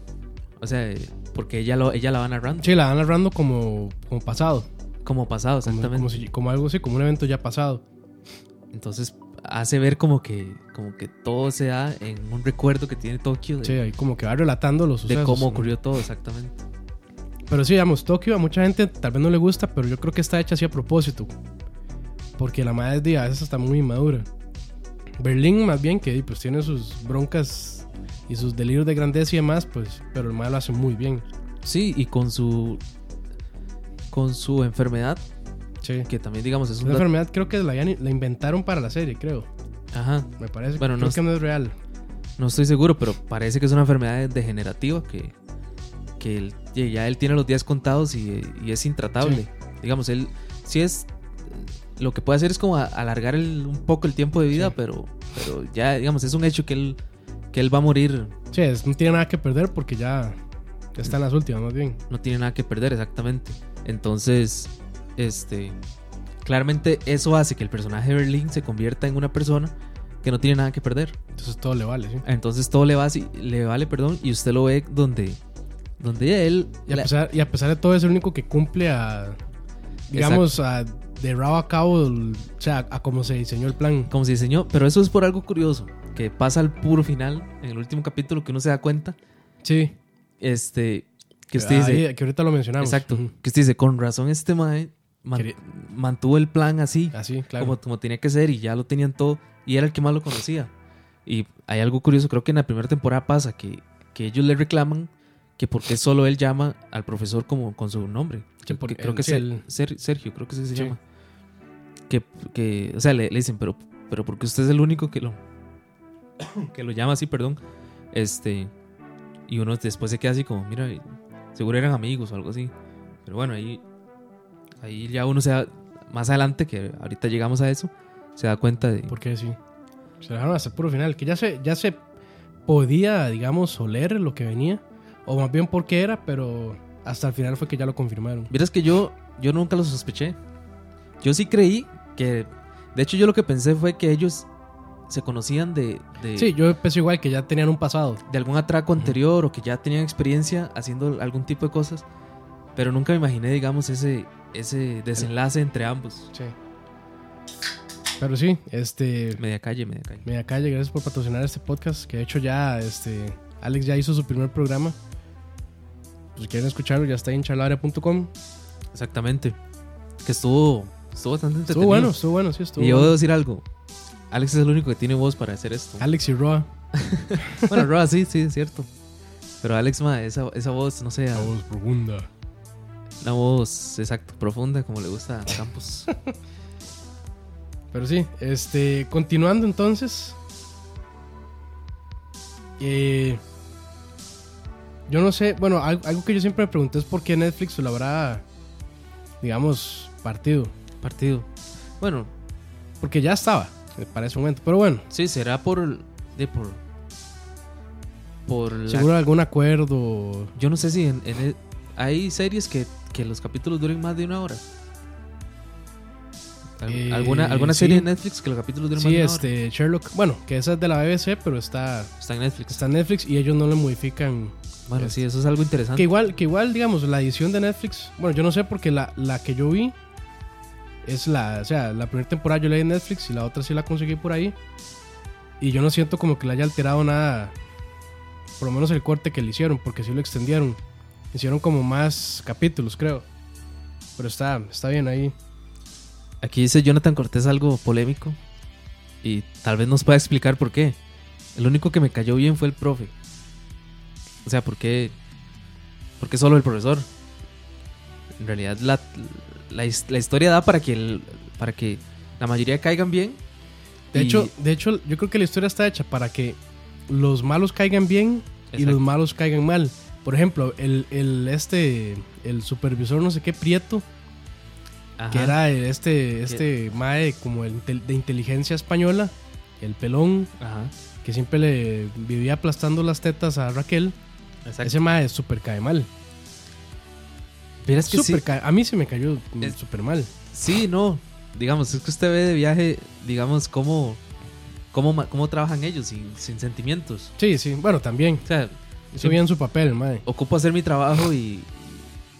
E: O sea, eh, porque ella, lo, ella la va narrando.
D: Sí, la van narrando como, como pasado.
E: Como pasado, exactamente.
D: como, si- como algo así, como un evento ya pasado.
E: Entonces hace ver como que, como que todo se da en un recuerdo que tiene Tokio de,
D: Sí, ahí como que va relatando los
E: de
D: sucesos.
E: cómo
D: ¿no?
E: ocurrió todo exactamente.
D: Pero sí, digamos, Tokio a mucha gente tal vez no le gusta, pero yo creo que está hecha así a propósito. Porque la madre de a veces está muy inmadura. Berlín, más bien, que pues tiene sus broncas y sus delirios de grandeza y demás, pues, pero el madre lo hace muy bien.
E: Sí, y con su con su enfermedad,
D: Sí.
E: que también digamos es un
D: Esa
E: dato-
D: enfermedad creo que la, la inventaron para la serie, creo.
E: Ajá,
D: Me parece.
E: Bueno,
D: creo
E: no
D: que no es real.
E: no estoy seguro, pero parece que es una enfermedad degenerativa que que él- ya él tiene los días contados y, y es intratable.
D: Sí.
E: Digamos, él sí es. Lo que puede hacer es como alargar el- un poco el tiempo de vida,
D: Sí.
E: pero, pero ya, digamos, es un hecho que él, que él va a morir.
D: Sí, no tiene nada que perder porque ya, ya está en las últimas, más bien.
E: No tiene nada que perder, exactamente. Entonces, este. Claramente eso hace que el personaje de Berlín se convierta en una persona que no tiene nada que perder.
D: Entonces todo le vale, sí.
E: Entonces todo le, va así- le vale, perdón, y usted lo ve donde, donde él...
D: Y a, pesar, y a pesar de todo es el único que cumple a, digamos, a, de rabo a cabo, o sea, a cómo se diseñó el plan.
E: como se diseñó, pero eso es por algo curioso, que pasa al puro final, en el último capítulo, que uno se da cuenta,
D: Sí.
E: este, que usted
D: Ahí,
E: dice,
D: que ahorita lo mencionamos.
E: exacto,
D: Ujú.
E: que usted dice, con razón este mae man- mantuvo el plan así,
D: Así, claro.
E: como, como tenía que ser, y ya lo tenían todo, y era el que más lo conocía. Y hay algo curioso, creo que en la primera temporada pasa que, que ellos le reclaman que por qué solo él llama al profesor como con su nombre. Que-
D: porque
E: creo
D: él-
E: que es Ser- Sergio, creo que sí se
D: Sí.
E: llama. Que, que, o sea, le, le dicen, pero, pero porque usted es el único que lo, que lo llama así, perdón. Este, y uno después se queda así como, mira, seguro eran amigos o algo así. Pero bueno, ahí, ahí ya uno se da, más adelante, que ahorita llegamos a eso, se da cuenta de...
D: Porque sí. Se dejaron hasta el puro final. Que ya se, ya se podía, digamos, oler lo que venía. O más bien por qué era, pero hasta el final fue que ya lo confirmaron.
E: Miras que yo, yo nunca lo sospeché. Yo sí creí que... De hecho, yo lo que pensé fue que ellos se conocían de... de
D: Sí, yo pensé igual que ya tenían un pasado.
E: de algún atraco anterior o que ya tenían experiencia haciendo algún tipo de cosas, pero nunca me imaginé, digamos, ese, ese desenlace entre ambos.
D: Sí. Pero sí, este.
E: Media calle, media calle.
D: Media Calle, gracias por patrocinar este podcast. Que de hecho ya, este. Alex ya hizo su primer programa. Pues si quieren escucharlo, ya está en charlaria.com.
E: Exactamente. Que estuvo, estuvo bastante entretenido.
D: Estuvo bueno, estuvo bueno, sí, estuvo
E: y yo debo decir algo. Alex es el único que tiene voz para hacer esto.
D: Alex y Roa.
E: bueno, Roa, sí, sí, es cierto. Pero Alex, ma, esa, esa voz, no sé,
D: voz profunda.
E: una voz, exacto, profunda, como le gusta a Campos.
D: Pero sí, este, continuando entonces. Eh, yo no sé, bueno, algo, algo que yo siempre me pregunté es por qué Netflix lo habrá, digamos, partido.
E: Partido. Bueno,
D: Porque ya estaba para ese momento. Pero bueno,
E: sí, será por... De por... Por la
D: seguro algún acuerdo.
E: Yo no sé si en, en el- hay series que, que los capítulos duren más de una hora. Al-
D: Eh,
E: ¿Alguna, alguna
D: sí.
E: serie de Netflix que los capítulos duren más
D: Sí,
E: de una
D: este, Sherlock. Bueno, que esa es de la BBC, pero está,
E: hora? Está en Netflix.
D: está en Netflix y ellos no le modifican.
E: bueno,
D: este.
E: sí, eso es algo interesante.
D: Que igual, que igual, digamos, la edición de Netflix. Bueno, yo no sé porque la, la que yo vi es la. O sea, la primera temporada yo leí en Netflix y la otra sí la conseguí por ahí. Y yo no siento como que le haya alterado nada. Por lo menos el corte que le hicieron, porque sí lo extendieron. Hicieron como más capítulos, creo. Pero está, está bien ahí.
E: Aquí dice Jonathan Cortés algo polémico. Y tal vez nos pueda explicar por qué. El único que me cayó bien fue el profe. O sea, ¿por qué? ¿Por qué solo el profesor? En realidad la, la, la historia da para que, el- para que la mayoría caigan bien.
D: De
E: Y-
D: hecho, de hecho, yo creo que la historia está hecha para que los malos caigan bien y los malos caigan mal. Por ejemplo, el, el este el supervisor no sé qué Prieto,
E: Ajá.
D: que era este este mae como el de inteligencia española, el pelón
E: Ajá.
D: que siempre le vivía aplastando las tetas a Raquel.
E: Exacto.
D: Ese mae súper cae mal.
E: Vieras que sí.
D: A mí se me cayó
E: Es-
D: súper mal.
E: Sí, no. Digamos, es que usted ve de viaje, digamos, cómo, cómo, cómo trabajan ellos sin, sin sentimientos.
D: Sí, sí, bueno, también.
E: O sea,
D: Hizo bien su papel, mae.
E: ocupo hacer mi trabajo y,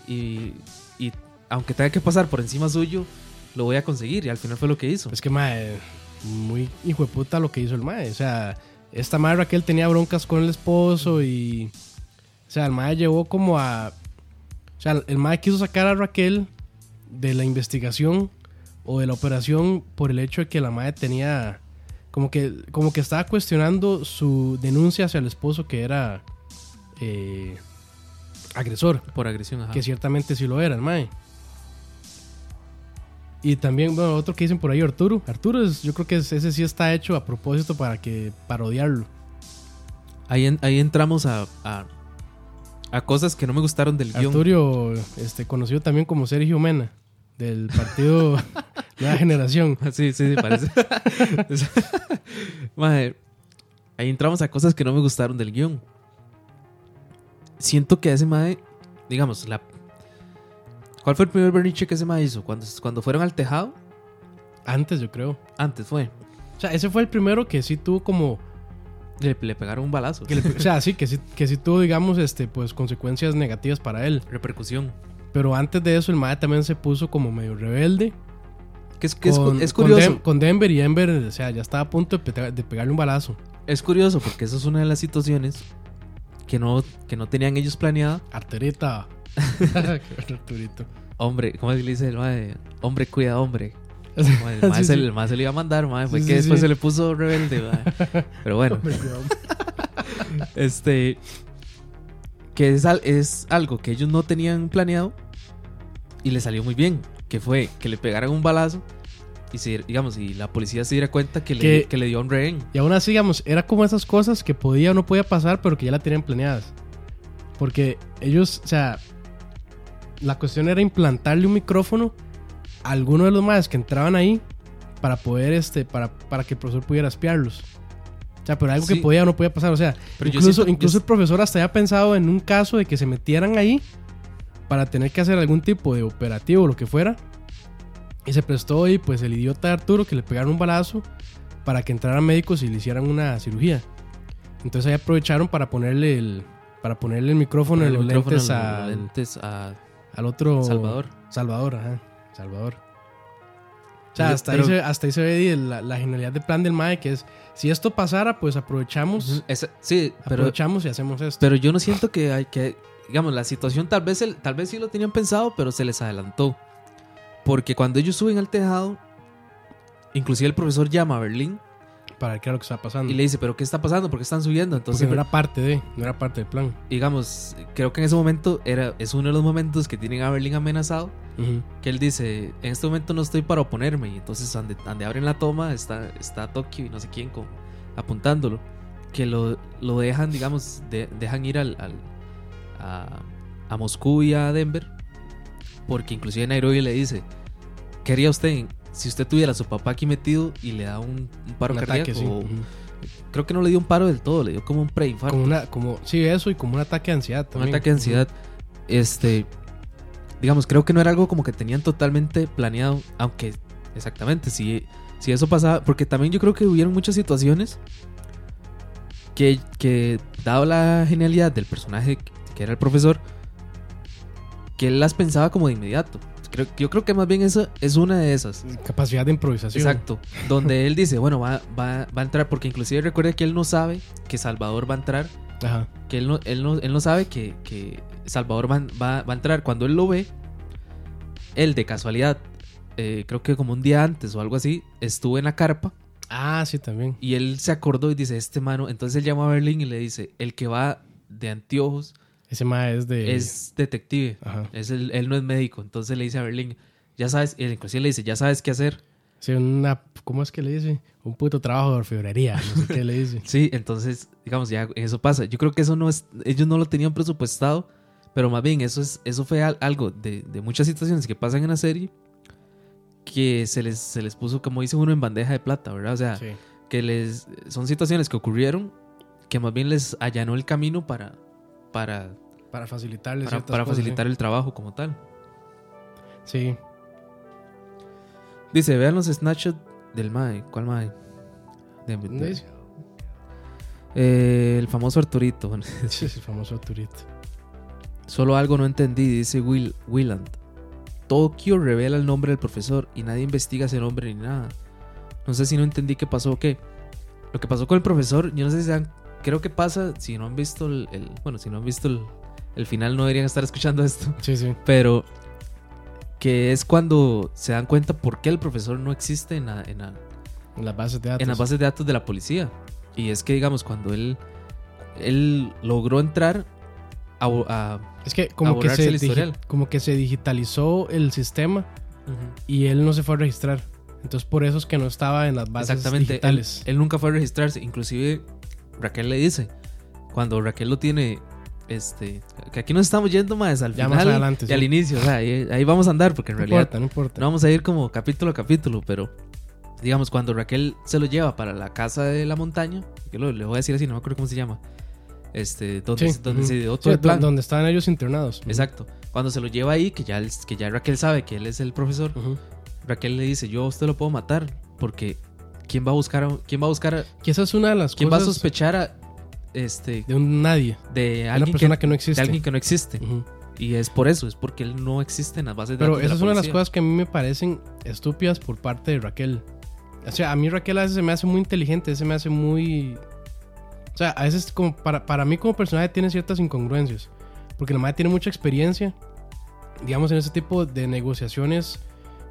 E: y, y aunque tenga que pasar por encima suyo, lo voy a conseguir. Y al final fue lo que hizo.
D: Es que, mae, muy hijo de puta lo que hizo el mae. O sea, esta madre Raquel tenía broncas con el esposo y. O sea, el mae llevó como a. Sea, el mae quiso sacar a Raquel de la investigación o de la operación por el hecho de que la madre tenía. Como que, como que estaba cuestionando su denuncia hacia el esposo que era. eh, agresor.
E: Por agresión, ajá.
D: Que ciertamente sí lo era, el Mae. Y también, bueno, otro que dicen por ahí, Arturo. Arturo, es, yo creo que es- ese sí está hecho a propósito para que parodiarlo.
E: Ahí, en- ahí entramos a, a, a cosas que no me gustaron del guion.
D: Arturio, este, conocido también como Sergio Mena, del partido Nueva Generación.
E: Sí, sí, sí, parece. Mae, ahí entramos a cosas que no me gustaron del guion. Siento que ese mae, digamos, la... ¿Cuál fue el primer berniche que ese mae hizo? Cuando, cuando fueron al tejado,
D: Antes, yo creo.
E: antes fue.
D: O sea, ese fue el primero que sí tuvo como.
E: Le, le pegaron un balazo.
D: que le- o sea, sí, que sí, que sí tuvo, digamos, este, pues consecuencias negativas para él.
E: Repercusión.
D: Pero antes de eso, el MAE también se puso como medio rebelde.
E: Que es, que es,
D: con,
E: es
D: con
E: curioso.
D: Dem- Con, Denver y Denver, o sea, ya estaba a punto de, pe- de pegarle un balazo.
E: Es curioso porque esa es una de las situaciones que no, que no tenían ellos planeada.
D: Arterita. Arturito.
E: Hombre, ¿cómo se le dice el mae? Hombre, cuida, hombre. El mae
D: Sí,
E: se,
D: sí.
E: el mae se le iba a mandar, mae. Fue
D: Sí,
E: que después se le puso rebelde, mae. Pero bueno, este. Que es, es algo que ellos no tenían planeado y le salió muy bien. Que fue que le pegaran un balazo y, se, digamos, y la policía se diera cuenta que, le,
D: Que-
E: que le dio un rehén.
D: Y aún así, digamos, era como esas cosas que podía o no podía pasar, pero que ya la tenían planeadas. Porque ellos, o sea, la cuestión era implantarle un micrófono a alguno de los más que entraban ahí para poder, este, para, para que el profesor pudiera espiarlos. O sea, pero algo
E: Sí.
D: que podía o no podía pasar. O sea,
E: Pero
D: incluso,
E: siento-
D: incluso
E: yo-
D: el profesor hasta había pensado en un caso de que se metieran ahí para tener que hacer algún tipo de operativo o lo que fuera. Y se prestó y pues el idiota de Arturo que le pegaron un balazo para que entraran médicos y le hicieran una cirugía. Entonces ahí aprovecharon para ponerle el, para ponerle el micrófono en los
E: micrófono
D: lentes, al,
E: lentes a
D: al otro...
E: Salvador.
D: Salvador, ajá. Salvador. O sea,
E: Pero-
D: hasta, ahí se, hasta ahí se ve la, la genialidad del plan del MAE, que es, si esto pasara, pues aprovechamos,
E: esa- sí, pero,
D: aprovechamos y hacemos esto.
E: pero yo no siento que hay que. Digamos, la situación tal vez, tal vez sí lo tenían pensado, pero se les adelantó. Porque cuando ellos suben al tejado, inclusive el profesor llama a Berlín
D: para ver qué era lo que está pasando.
E: y le dice, pero ¿qué está pasando? ¿Por qué están subiendo?
D: Porque
E: Entonces,
D: no era parte de, no era parte del plan.
E: digamos, creo que en ese momento era, es uno de los momentos que tienen a Berlín amenazado, que él dice, en este momento no estoy para oponerme. Y entonces, donde, donde abren la toma, está, está Tokio y no sé quién con- apuntándolo. Que lo, lo dejan, digamos, de- dejan ir al, al- a, a Moscú y a Denver. Porque inclusive Nairobi le dice, ¿qué haría usted si usted tuviera a su papá aquí metido y le da un, un paro
D: Un
E: cardíaco?
D: ataque, sí.
E: O-
D: Ujú.
E: Creo que no le dio un paro del todo, le dio como un preinfarto.
D: Como una, como, sí, eso y como un ataque de ansiedad
E: un
D: también.
E: ataque de ansiedad. Este, digamos, creo que no era algo como que tenían totalmente planeado, aunque exactamente, si, si eso pasaba, porque también yo creo que hubieron muchas situaciones que, que dado la genialidad del personaje que era el profesor, que él las pensaba como de inmediato. Creo, yo creo que más bien eso es una de esas.
D: Capacidad de improvisación.
E: Exacto. Donde él dice, bueno, va, va, va a entrar, porque inclusive recuerda que él no sabe que Salvador va a entrar
D: Ajá.
E: que él no, él no, él no sabe que, que Salvador va, va- va a entrar. Cuando él lo ve, él de casualidad, eh, creo que como un día antes o algo así, estuvo en la carpa
D: Ah, sí, también.
E: y él se acordó y dice, este mano, entonces él llama a Berlín y le dice, el que va de anteojos
D: Ese MAE es de...
E: es detective,
D: Ajá.
E: es el- él no es médico. Entonces le dice a Berlín, ya sabes, inclusive le dice, ya sabes qué hacer.
D: Sí, una... ¿Cómo es que le dice? Un puto trabajo de orfebrería. No sé qué le dice.
E: Sí, entonces, digamos, ya eso pasa. Yo creo que eso no es, ellos no lo tenían presupuestado, pero más bien eso es, eso fue al- algo de, de muchas situaciones que pasan en la serie que se les, se les puso, como dice uno, en bandeja de plata, ¿verdad? O sea,
D: Sí.
E: que les son situaciones que ocurrieron que más bien les allanó el camino para, para,
D: Para facilitarle
E: para,
D: ciertas
E: para
D: cosas,
E: facilitar el trabajo como tal.
D: Sí.
E: Dice, vean los snapshots del Mae. ¿Cuál Mae? Eh, el famoso Arturito.
D: Sí, ese famoso Arturito.
E: Solo algo no entendí, dice Will, Willand. Tokio revela el nombre del profesor y nadie investiga ese nombre ni nada. No sé si no entendí qué pasó o qué. Lo que pasó con el profesor, yo no sé si se dan, creo que pasa, si no han visto el, el- bueno, si no han visto el, el final no deberían estar escuchando esto,
D: Sí, sí.
E: pero que es cuando se dan cuenta por qué el profesor no existe en, la- en la-
D: En las bases de datos.
E: en las bases de datos de la policía. Y es que, digamos, cuando él, él logró entrar a, a-
D: Es que como que, se
E: el
D: digi-
E: historial.
D: como que se digitalizó el sistema y él no se fue a registrar. Entonces por eso es que no estaba en las bases
E: Exactamente. Él,
D: digitales.
E: él nunca fue a registrarse. Inclusive Raquel le dice, cuando Raquel lo tiene Este, que aquí nos estamos yendo más al
D: Ya
E: final
D: más adelante,
E: y
D: sí.
E: al inicio. O sea, ahí, ahí vamos a andar porque en
D: No
E: realidad
D: importa, no importa.
E: no vamos a ir como capítulo a capítulo, pero digamos, cuando Raquel se lo lleva para la casa de la montaña, que lo, le voy a decir así, no me acuerdo cómo se llama. Este, donde,
D: Sí,
E: donde se dio
D: Sí,
E: todo el plan.
D: Donde estaban ellos internados.
E: Exacto. Cuando se lo lleva ahí, que ya, que ya Raquel sabe que él es el profesor. Raquel le dice, yo a usted lo puedo matar, porque ¿quién va a buscar a, quién va a buscar a-
D: Que esa es una de las
E: quién va a sospechar a, este,
D: de un nadie.
E: de
D: De
E: alguien
D: una persona que,
E: que,
D: no
E: de
D: existe.
E: alguien que no existe? Y es por eso, es porque él no existe en las bases de
D: Pero
E: datos de
D: esa
E: la
D: es una de las cosas que a mí me parecen estúpidas por parte de Raquel. O sea, a mí Raquel a veces se me hace muy inteligente, se me hace muy... O sea, a veces como para, para mí como personaje tiene ciertas incongruencias. Porque la madre tiene mucha experiencia, digamos, en ese tipo de negociaciones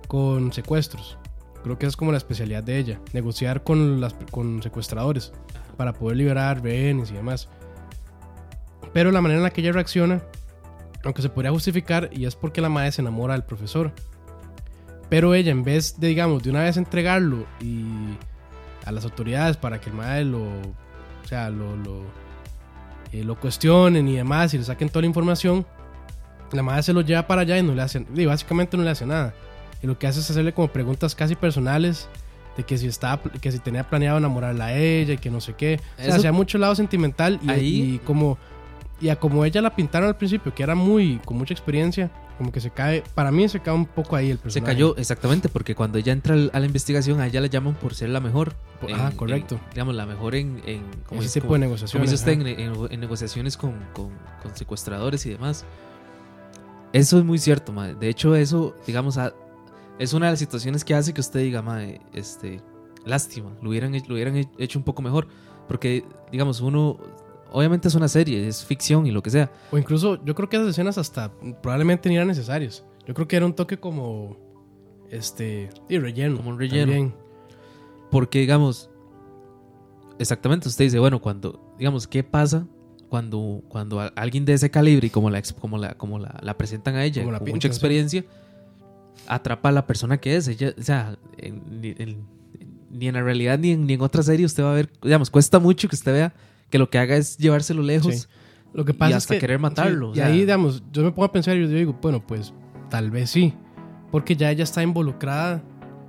D: con secuestros. Creo que es como la especialidad de ella, negociar con, las, con secuestradores para poder liberar rehenes y demás. Pero la manera en la que ella reacciona, aunque se podría justificar, y es porque la madre se enamora del profesor. Pero ella, en vez de, digamos, de una vez entregarlo y a las autoridades para que el madre lo, o sea, lo, lo, eh, lo cuestionen y demás y le saquen toda la información, la madre se lo lleva para allá y no le hace, y básicamente no le hace nada. Y lo que hace es hacerle como preguntas casi personales de que si estaba, que si tenía planeado enamorarla a ella y que no sé qué. O sea, hacía mucho lado sentimental y,
E: Ahí-
D: y como y a como ella la pintaron al principio, que era muy con mucha experiencia, como que se cae, para mí se cae un poco ahí el
E: Se
D: personaje.
E: cayó, exactamente, porque cuando ella entra a la investigación, a ella la llaman por ser la mejor. En-
D: ajá,
E: en-
D: correcto.
E: digamos, la mejor en... en ¿cómo
D: ese
E: es?
D: tipo
E: Como-
D: de
E: como
D: negociaciones.
E: usted, en negociaciones con, con- con secuestradores y demás. Eso es muy cierto, madre. De hecho, eso, digamos, ha- es una de las situaciones que hace que usted diga, madre, este, lástima, lo hubieran, lo hubieran he- hecho un poco mejor. Porque, digamos, uno, obviamente es una serie, es ficción y lo que sea.
D: O incluso, yo creo que esas escenas hasta probablemente ni eran necesarias. Yo creo que era un toque como. Este. Y relleno.
E: Como un relleno.
D: también.
E: Porque, digamos, exactamente, usted dice, bueno, cuando, digamos, ¿qué pasa cuando, cuando alguien de ese calibre y como la, como la, como la, la presentan a ella,
D: Como la
E: con mucha
D: sí.
E: Atrapa a la persona que es? Ella, o sea, en- ni, en, ni en la realidad ni en, ni en otra serie usted va a ver, digamos, cuesta mucho que usted vea que lo que haga es llevárselo lejos.
D: Sí. Lo que pasa
E: hasta
D: es que.
E: querer matarlo,
D: sí,
E: o
D: y ahí, digamos, yo me pongo a pensar y yo digo, bueno, pues tal vez sí. Porque ya ella está involucrada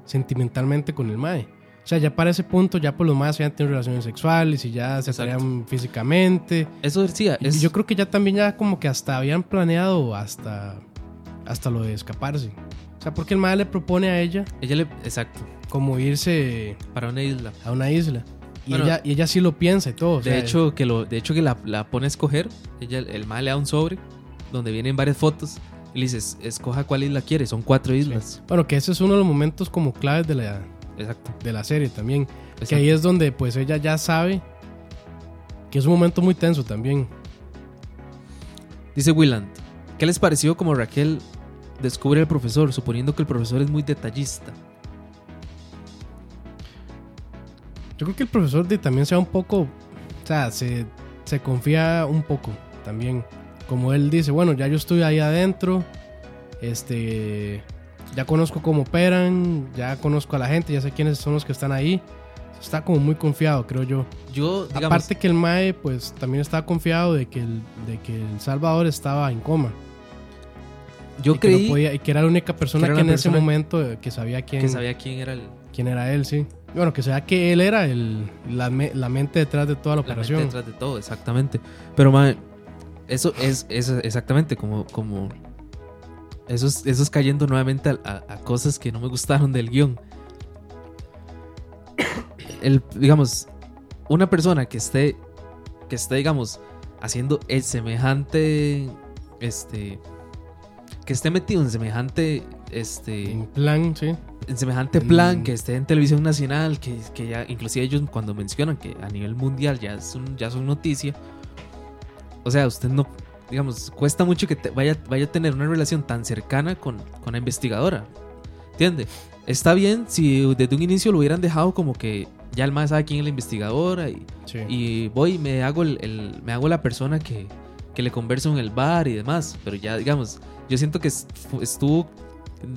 D: sentimentalmente con el Mae. O sea, ya para ese punto, ya por los Mae se han tenido relaciones sexuales y ya se
E: Exacto.
D: atraían físicamente.
E: Eso decía,
D: Y yo creo que ya también ya como que hasta habían planeado hasta, hasta lo de escaparse. O sea, porque el Mae le propone a ella
E: ella le, exacto,
D: como irse
E: para una isla.
D: a una isla. Y,
E: Bueno,
D: ella, y ella sí lo piensa y todo. o
E: De
D: sea,
E: hecho, que lo, de hecho que la, la pone a escoger, ella, el mal le da un sobre donde vienen varias fotos y le dices, escoja cuál isla quiere, son cuatro islas.
D: Bueno, que ese es uno de los momentos como claves de la,
E: Exacto.
D: de la serie también. Que
E: exacto.
D: ahí es donde pues ella ya sabe que es un momento muy tenso también.
E: Dice Willand, ¿qué les pareció como Raquel descubre al profesor, suponiendo que el profesor es muy detallista?
D: Yo creo que el profesor de, también sea un poco, o sea, se, se confía un poco también. Como él dice, bueno, ya yo estoy ahí adentro, este, ya conozco cómo operan, ya conozco a la gente, ya sé quiénes son los que están ahí. Está como muy confiado, creo yo.
E: Yo, digamos,
D: Aparte que el Mae, pues también estaba confiado de que el, de que el Salvador estaba en coma.
E: Yo
D: y que, no
E: creí
D: podía- que era la única persona
E: que la
D: en ese momento eh, que sabía quién,
E: que sabía quién era el,
D: quién era él, sí. Bueno, que sabía que él era el, la, me- la mente detrás de toda la
E: la mente
D: operación.
E: detrás de todo, exactamente. Pero, man, eso es, es exactamente como, como eso, es, eso es cayendo nuevamente a, a- a cosas que no me gustaron del guion. El, digamos, una persona que esté, que esté, digamos, haciendo el semejante, este, que esté metido en semejante, este,
D: En plan, sí.
E: en semejante plan,
D: Mm.
E: que esté en televisión nacional, que, que ya, inclusive ellos cuando mencionan que a nivel mundial ya, es un- ya son noticia, o sea, usted no, digamos, cuesta mucho que te- vaya, vaya a tener una relación tan cercana con, con la investigadora, ¿entiende? Está bien si desde un inicio lo hubieran dejado como que ya el más sabe quién es la investigadora y,
D: sí.
E: y voy y me hago, el, el- me hago la persona que, que le converso en el bar y demás. Pero ya, digamos, yo siento que est- estuvo,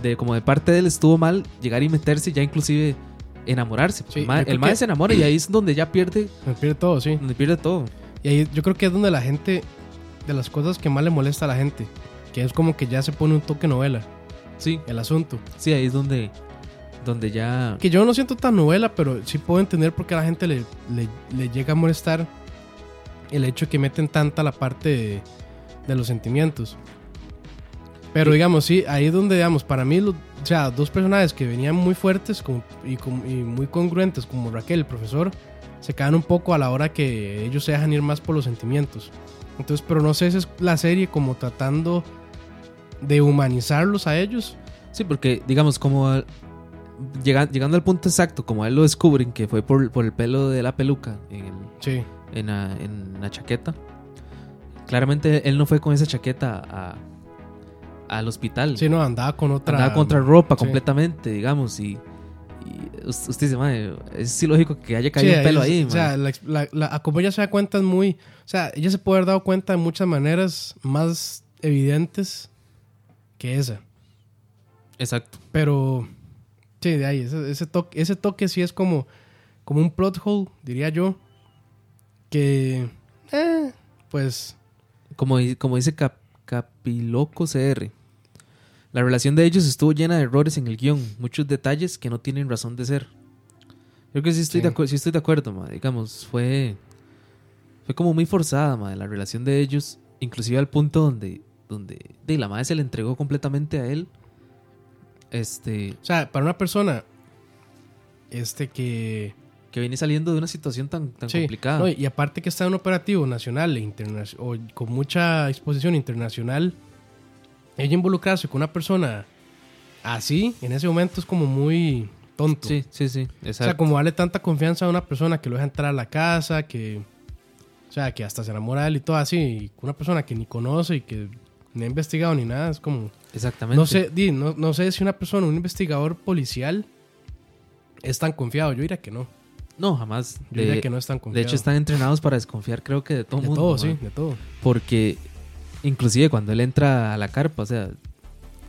E: de, como de parte de él, estuvo mal llegar y meterse ya inclusive enamorarse.
D: Sí,
E: el ma- el mae se enamora y ahí es donde ya pierde,
D: pierde todo, sí.
E: donde pierde todo.
D: Y ahí yo creo que es donde la gente de las cosas que más le molesta a la gente. Que es como que ya se pone un toque novela,
E: Sí,
D: el asunto.
E: sí, ahí es donde, donde ya...
D: Que yo no siento tan novela, pero sí puedo entender por qué a la gente le, le- le llega a molestar el hecho que meten tanta la parte de, de los sentimientos. Pero
E: Sí.
D: digamos, sí, ahí es donde, digamos, para mí, lo- o sea, dos personajes que venían muy fuertes y, muy congruentes, como Raquel, el profesor, se caen un poco a la hora que ellos se dejan ir más por los sentimientos. Entonces, pero no sé si es la serie como tratando de humanizarlos a ellos.
E: Sí, porque digamos, como llegando al punto exacto, como a él lo descubren, que fue por, por el pelo de la peluca en, el-
D: Sí.
E: En, la, en la chaqueta, claramente él no fue con esa chaqueta a- al hospital.
D: Sí, no, andaba con otra.
E: Andaba contra ropa
D: sí.
E: completamente, digamos, y, y us- usted dice, "Mae, es ilógico que haya caído
D: Sí,
E: un pelo
D: es-
E: ahí.
D: O sea, la, la- la- a como ella se da cuenta es muy. O sea, ella se puede haber dado cuenta de muchas maneras más evidentes que esa.
E: Exacto.
D: Pero. Sí, de ahí. Ese, ese toque, ese toque sí es como. Como un plot hole, diría yo. Que. eh, pues.
E: Como, como dice Cap- Capiloco CR. La relación de ellos estuvo llena de errores en el guion, muchos detalles que no tienen razón de ser. Yo creo que sí estoy,
D: Sí.
E: De, sí estoy de acuerdo, ma. digamos, fue, fue como muy forzada ma, la relación de ellos, inclusive al punto donde, donde de, la madre se le entregó completamente a él. Este,
D: O sea, para una persona. Este que.
E: Que viene saliendo de una situación tan, tan
D: Sí,
E: complicada.
D: no, y aparte que está en un operativo nacional e internacional, o con mucha exposición internacional, ella involucrarse con una persona así, en ese momento es como muy tonto.
E: sí, sí, sí,
D: o
E: exacto.
D: sea, como darle tanta confianza a una persona que lo deja entrar a la casa, que, o sea, que hasta se enamora de él y todo así, y una persona que ni conoce y que ni ha investigado ni nada, es como,
E: Exactamente.
D: no sé, di, no, no sé si una persona, un investigador policial, es tan confiado, yo diría que no,
E: No, jamás.
D: yo
E: De,
D: que no es tan
E: de hecho, están entrenados para desconfiar, creo que de todo
D: de
E: mundo.
D: todo,
E: ma.
D: sí, de todo.
E: Porque inclusive cuando él entra a la carpa, o sea,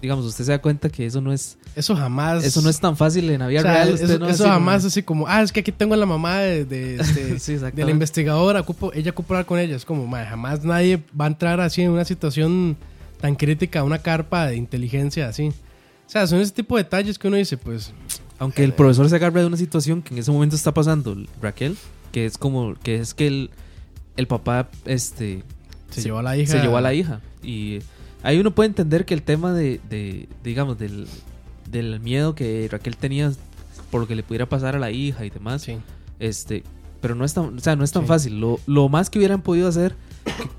E: digamos, usted se da cuenta que eso no es
D: Eso jamás.
E: eso no es tan fácil en la vida
D: o sea,
E: real.
D: eso,
E: Usted no
D: eso
E: así,
D: jamás
E: ¿no?
D: así como, ah, es que aquí tengo a la mamá de, de, este,
E: Sí,
D: de la investigadora, ocupo, ella ocupa hablar con ella. Es como, "Mae, jamás nadie va a entrar así en una situación tan crítica a una carpa de inteligencia así. O sea, son ese tipo de detalles que uno dice, pues,
E: Aunque el profesor se agarra de una situación que en ese momento está pasando, Raquel, que es como que es que el, el papá este
D: se, llevó a la hija.
E: se llevó a la hija y ahí uno puede entender que el tema de, de digamos del, del miedo que Raquel tenía por lo que le pudiera pasar a la hija y demás
D: Sí.
E: Este, pero no es tan, o sea, no es tan
D: Sí.
E: fácil. Lo, lo más que hubieran podido hacer,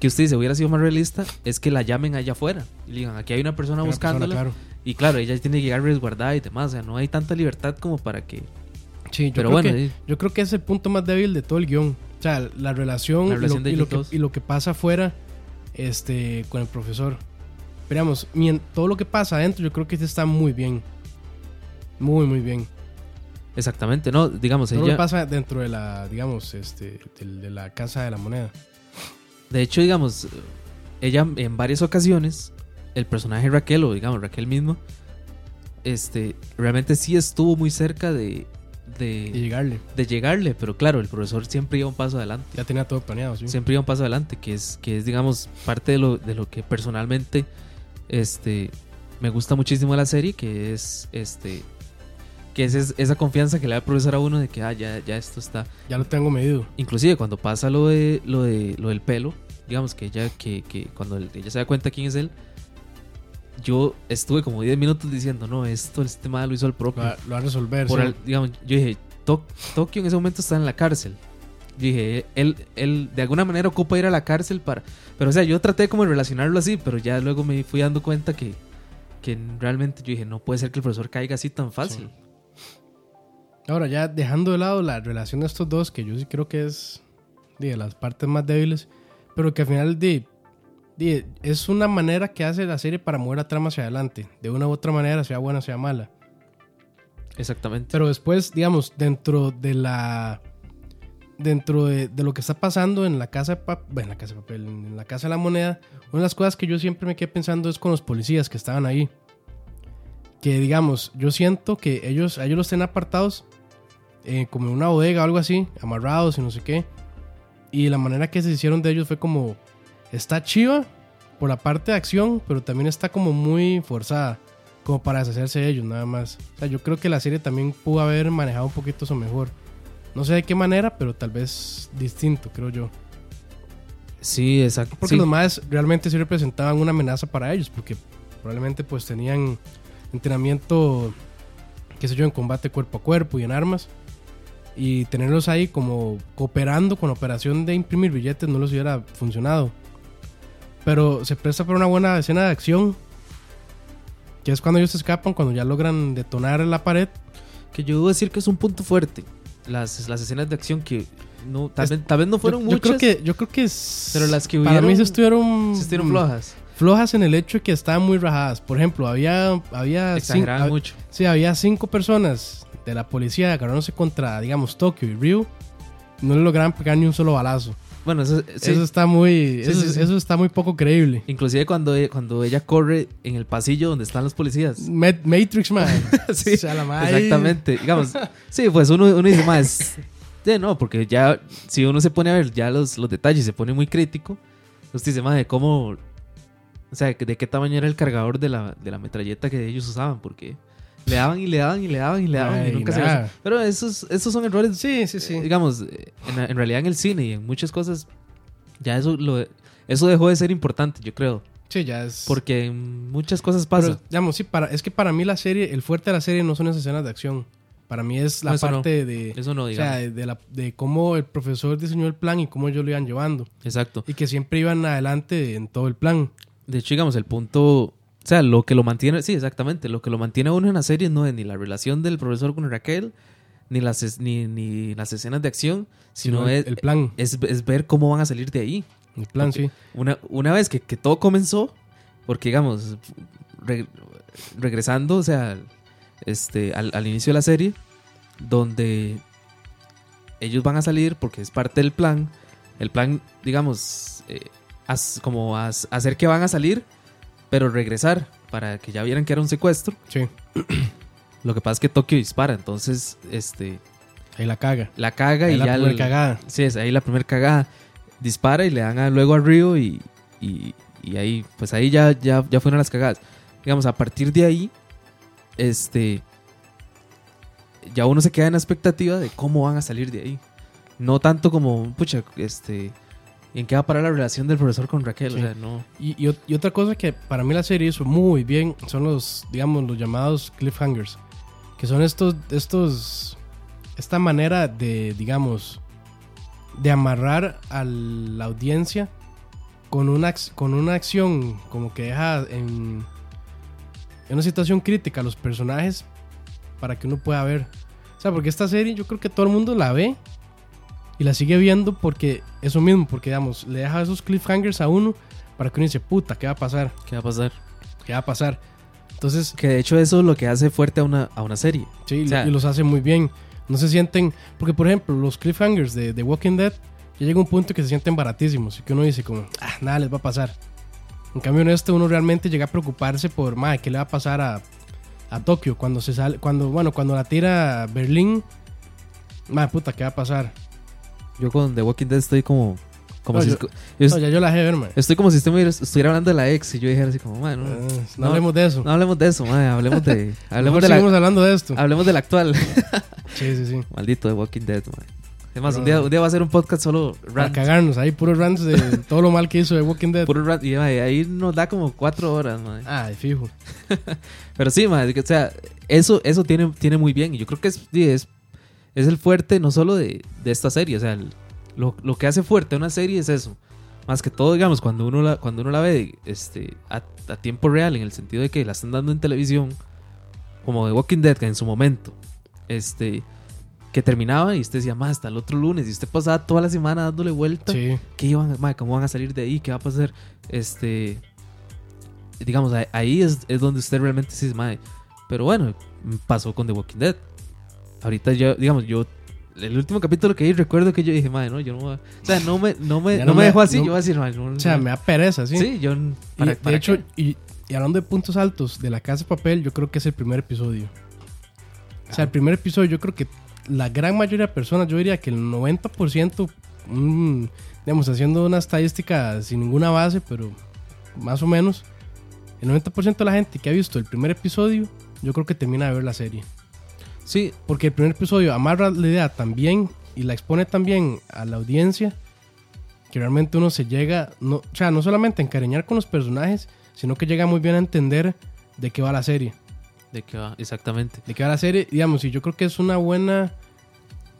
E: que, usted dice hubiera sido más realista, es que la llamen allá afuera. Y le digan, aquí hay una persona
D: Una persona,
E: buscándola.
D: claro.
E: Y claro, ella tiene que llegar resguardada y demás. O sea, no hay tanta libertad como para que.
D: Sí, yo
E: Pero
D: creo
E: bueno,
D: que,
E: sí.
D: yo creo que es el punto más débil de todo el guion. O sea, la relación,
E: La
D: y
E: relación
D: lo- y, lo que, y lo que pasa afuera este, con el profesor. Veamos, todo lo que pasa adentro yo creo que este está muy bien. Muy, muy bien.
E: Exactamente, no, digamos,
D: Todo lo que
E: ella.
D: pasa dentro de la, digamos, este, de, la casa de la moneda.
E: De hecho, digamos, ella en varias ocasiones, el personaje Raquel, o digamos, Raquel mismo, este, realmente sí estuvo muy cerca de. De,
D: llegarle.
E: de llegarle, pero claro, el profesor siempre iba un paso adelante.
D: Ya tenía todo planeado, sí.
E: siempre iba un paso adelante, que es, que es digamos, parte de lo, de lo que personalmente este, me gusta muchísimo de la serie, que es este que es, es- esa confianza que le da el profesor a uno de que ah, ya, ya esto está.
D: Ya lo tengo medido.
E: Inclusive cuando pasa lo de lo de lo del pelo, digamos que ella que, que cuando ella se da cuenta quién es él, yo estuve como 10 minutos diciendo, no, esto este mal lo hizo el
D: Lo
E: propio.
D: va, lo va a resolver.
E: Por
D: sí.
E: al- digamos, yo dije, "To- Tokio en ese momento está en la cárcel. Yo dije, él, él de alguna manera ocupa ir a la cárcel para... Pero o sea, yo traté como de relacionarlo así, pero ya luego me fui dando cuenta que, que realmente yo dije, no puede ser que el profesor caiga así tan fácil.
D: Ahora, ya dejando de lado la relación de estos dos, que yo sí creo que es de las partes más débiles, pero que al final di, di, es una manera que hace la serie para mover la trama hacia adelante, de una u otra manera, sea buena, sea mala.
E: Exactamente.
D: Pero después, digamos, dentro de la. Dentro de, de lo que está pasando en la casa de papel, en la casa de papel, en la casa de la moneda, una de las cosas que yo siempre me quedé pensando es con los policías que estaban ahí. Que digamos, yo siento que ellos, a ellos los tienen apartados eh, como en una bodega o algo así, amarrados y no sé qué. Y la manera que se hicieron de ellos fue como está chiva por la parte de acción, pero también está como muy forzada, como para deshacerse de ellos nada más. O sea, yo creo que la serie también pudo haber manejado un poquito eso mejor. No sé de qué manera, pero tal vez distinto, creo yo.
E: Sí, exacto.
D: Porque
E: sí.
D: los más realmente sí representaban una amenaza para ellos, porque probablemente pues tenían entrenamiento, qué sé yo, en combate cuerpo a cuerpo y en armas. Y tenerlos ahí como cooperando con operación de imprimir billetes no les hubiera funcionado. Pero se presta para una buena escena de acción, que es cuando ellos se escapan, cuando ya logran detonar la pared.
E: Que yo debo decir que es un punto fuerte. Las, las escenas de acción que no, tal,
D: Es-
E: vez, tal vez no fueron
D: yo, yo
E: muchas,
D: creo que yo creo que
E: pero las que
D: para mí
E: hubieron
D: sí estuvieron
E: sí estuvieron
D: mm,
E: flojas.
D: flojas en el hecho de que estaban muy rajadas. Por ejemplo, había había
E: Exageraban
D: cin- hab-
E: mucho.
D: Sí, había cinco personas de la policía agarrándose contra, digamos, Tokio y Ryu. No le lograron pegar ni un solo balazo.
E: Bueno, eso, sí.
D: Eso está muy,
E: Sí,
D: eso,
E: sí,
D: eso está muy poco creíble.
E: Inclusive cuando, e- cuando ella corre en el pasillo donde están los policías.
D: Ma- Matrix man.
E: Sí,
D: O sea, la madre-
E: Exactamente. Digamos, sí, pues uno, uno dice más. Sí, no, porque ya, si uno se pone a ver ya los, los detalles, se pone muy crítico. Usted dice, madre, ¿cómo. O sea, de qué tamaño era el cargador de la, de la metralleta que ellos usaban? Porque le daban y le daban y le daban y le daban y
D: Ay,
E: nunca se
D: nada.
E: Pero esos, esos son errores.
D: Sí, sí, sí.
E: eh, Digamos, eh, en, en realidad en el cine y en muchas cosas, ya eso, lo, eso dejó de ser importante, yo creo.
D: Sí, ya es.
E: Porque muchas cosas
D: Pero,
E: pasa.
D: digamos, sí, para, es que para mí la serie, el fuerte de la serie no son esas escenas de acción. Para mí es la
E: No, eso no.
D: parte de.
E: Eso no,
D: O
E: digamos.
D: sea, de, de la, de cómo el profesor diseñó el plan y cómo ellos lo iban llevando.
E: Exacto.
D: Y que siempre iban adelante en todo el plan.
E: De hecho, digamos, el punto. O sea, lo que lo mantiene. Sí, exactamente. Lo que lo mantiene a uno en la serie no es ni la relación del profesor con Raquel, ni las, ni, ni las escenas de acción, sino,
D: Sino el-
E: es,
D: el plan.
E: Es, es ver cómo van a salir de ahí.
D: El plan,
E: Ok.
D: sí.
E: Una, una vez que, que todo comenzó, porque digamos, re- regresando, o sea, este, al, al inicio de la serie, donde ellos van a salir porque es parte del plan. El plan, digamos, eh, haz- como haz- hacer que van a salir, pero regresar para que ya vieran que era un secuestro.
D: Sí.
E: Lo que pasa es que Tokio dispara, entonces, este,
D: Ahí la caga.
E: la caga
D: Ahí
E: y
D: la
E: ya
D: primera
E: el-
D: cagada.
E: Sí, es ahí la primera cagada. Dispara y le dan a- luego a Río y, y, y ahí, pues ahí ya, ya, ya fueron las cagadas. Digamos, a partir de ahí, este, ya uno se queda en la expectativa de cómo van a salir de ahí. No tanto como, pucha, este, en qué va a parar la relación del profesor con Raquel.
D: Sí.
E: O sea, no.
D: Y, y y otra cosa que para mí la serie hizo muy bien son los, digamos, los llamados cliffhangers. Que son estos, estos, esta manera de, digamos, de amarrar a la audiencia con una, con una acción como que deja en, en una situación crítica a los personajes para que uno pueda ver. O sea, porque esta serie yo creo que todo el mundo la ve y la sigue viendo porque eso mismo, porque digamos, le deja esos cliffhangers a uno para que uno dice, puta, ¿qué va a pasar?
E: ¿Qué va a pasar?
D: ¿Qué va a pasar? Entonces,
E: Que de hecho eso es lo que hace fuerte a una, a una serie.
D: sí,
E: O sea-
D: y los hace muy bien. No se sienten, porque por ejemplo, los cliffhangers de The Walking Dead, ya llega un punto que se sienten baratísimos y que uno dice como, ah, nada les va a pasar. En cambio en este uno realmente llega a preocuparse por, madre, ¿qué le va a pasar a, a Tokio cuando se sale, cuando, bueno, cuando la tira Berlín? Madre puta, ¿qué va a pasar?
E: Yo con The Walking Dead estoy como... como
D: No,
E: si,
D: yo-
E: yo
D: No, ya yo la dejé ver, man.
E: Estoy como si estuviera, estuviera hablando de la ex y yo dijera así como, bueno,
D: Ah, no,
E: no,
D: hablemos de eso.
E: no hablemos de eso, madre, hablemos de, hablemos de, la,
D: seguimos hablando de esto.
E: hablemos del actual.
D: Sí, sí, sí.
E: Maldito de Walking Dead, madre. Además, un
D: Pero-
E: día, un día va a ser un podcast solo
D: Para
E: rant,
D: cagarnos, ahí puros rants de todo lo mal que hizo de Walking Dead.
E: puro rant, y ahí nos da como cuatro horas.
D: Ah, de fijo.
E: Pero sí, madre, o sea, eso, eso tiene, tiene muy bien y yo creo que es, es, es el fuerte no solo de, de esta serie, o sea, el- lo, lo que hace fuerte a una serie es eso. Más que todo, digamos, cuando uno la, cuando uno la ve este, a, a tiempo real, en el sentido de que la están dando en televisión, como de Walking Dead, que en su momento, este, que terminaba y usted decía, más hasta el otro lunes, y usted pasaba toda la semana dándole vuelta,
D: Sí.
E: ¿qué iban, ma, ¿cómo van a salir de ahí? ¿Qué va a pasar? Este, digamos, ahí- es, es donde usted realmente se dice, "Mae". pero bueno, pasó con The Walking Dead. Ahorita yo, digamos, yo, el último capítulo que vi, recuerdo que yo dije, madre, no, yo no voy a-". O sea, no me, no me, no
D: no
E: me dejó así,
D: no-
E: yo voy a decir, "Mae, no,
D: O sea,
E: no".
D: me da pereza, ¿sí?
E: Sí, yo.
D: Y,
E: ¿para-
D: de hecho, y, y hablando de puntos altos de la casa de papel, yo creo que es el primer episodio. O sea, el primer episodio, yo creo que la gran mayoría de personas, yo diría que el 90% un- digamos, haciendo una estadística sin ninguna base, pero más o menos, el 90% de la gente que ha visto el primer episodio, yo creo que termina de ver la serie.
E: Sí,
D: Porque el primer episodio amarra la idea también y la expone también a la audiencia, que realmente uno se llega, no, o sea, no solamente a encariñar con los personajes, sino que llega muy bien a entender de qué va la serie.
E: de qué va, exactamente.
D: de que va la serie, digamos, y yo creo que es una buena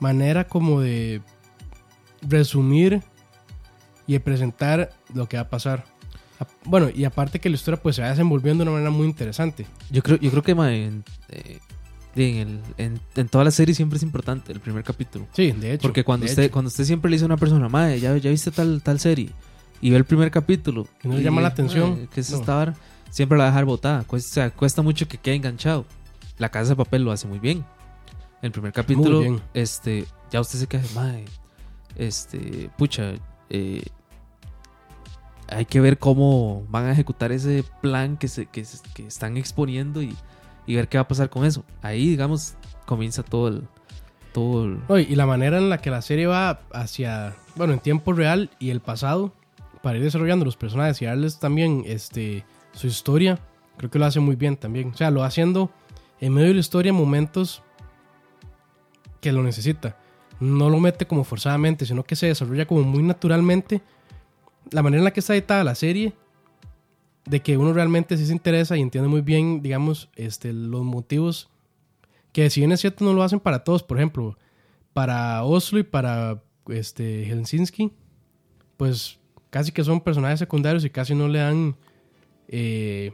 D: manera como de resumir y de presentar lo que va a pasar. Bueno, y aparte que la historia pues se va desenvolviendo de una manera muy interesante.
E: Yo creo, yo creo que ma, eh, en, el- en, en toda la serie siempre es importante el primer capítulo.
D: Sí, de hecho.
E: Porque cuando usted,
D: hecho.
E: cuando usted siempre le dice a una persona, madre, ya, ya viste tal, tal serie, y ve el primer capítulo,
D: Y no le llama la atención,
E: "Mae, ¿Qué es
D: no.
E: esta vara?", Siempre la va a dejar botada. Cuesta, o sea, cuesta mucho que quede enganchado. La casa de papel lo hace muy bien. El primer capítulo, este, ya usted se queda, madre, este, pucha, eh, hay que ver cómo van a ejecutar ese plan que, se, que, se- que están exponiendo y, y ver qué va a pasar con eso. Ahí, digamos, comienza todo el... Todo el-
D: y la manera en la que la serie va hacia, bueno, en tiempo real y el pasado, para ir desarrollando los personajes y darles también este, su historia, creo que lo hace muy bien también. O sea, lo va haciendo en medio de la historia en momentos que lo necesita. No lo mete como forzadamente, sino que se desarrolla como muy naturalmente. La manera en la que está editada la serie, de que uno realmente sí se interesa y entiende muy bien, digamos, este, los motivos que si bien es cierto no lo hacen para todos, por ejemplo, para Oslo y para este Helsinki, pues casi que son personajes secundarios y casi no le dan eh,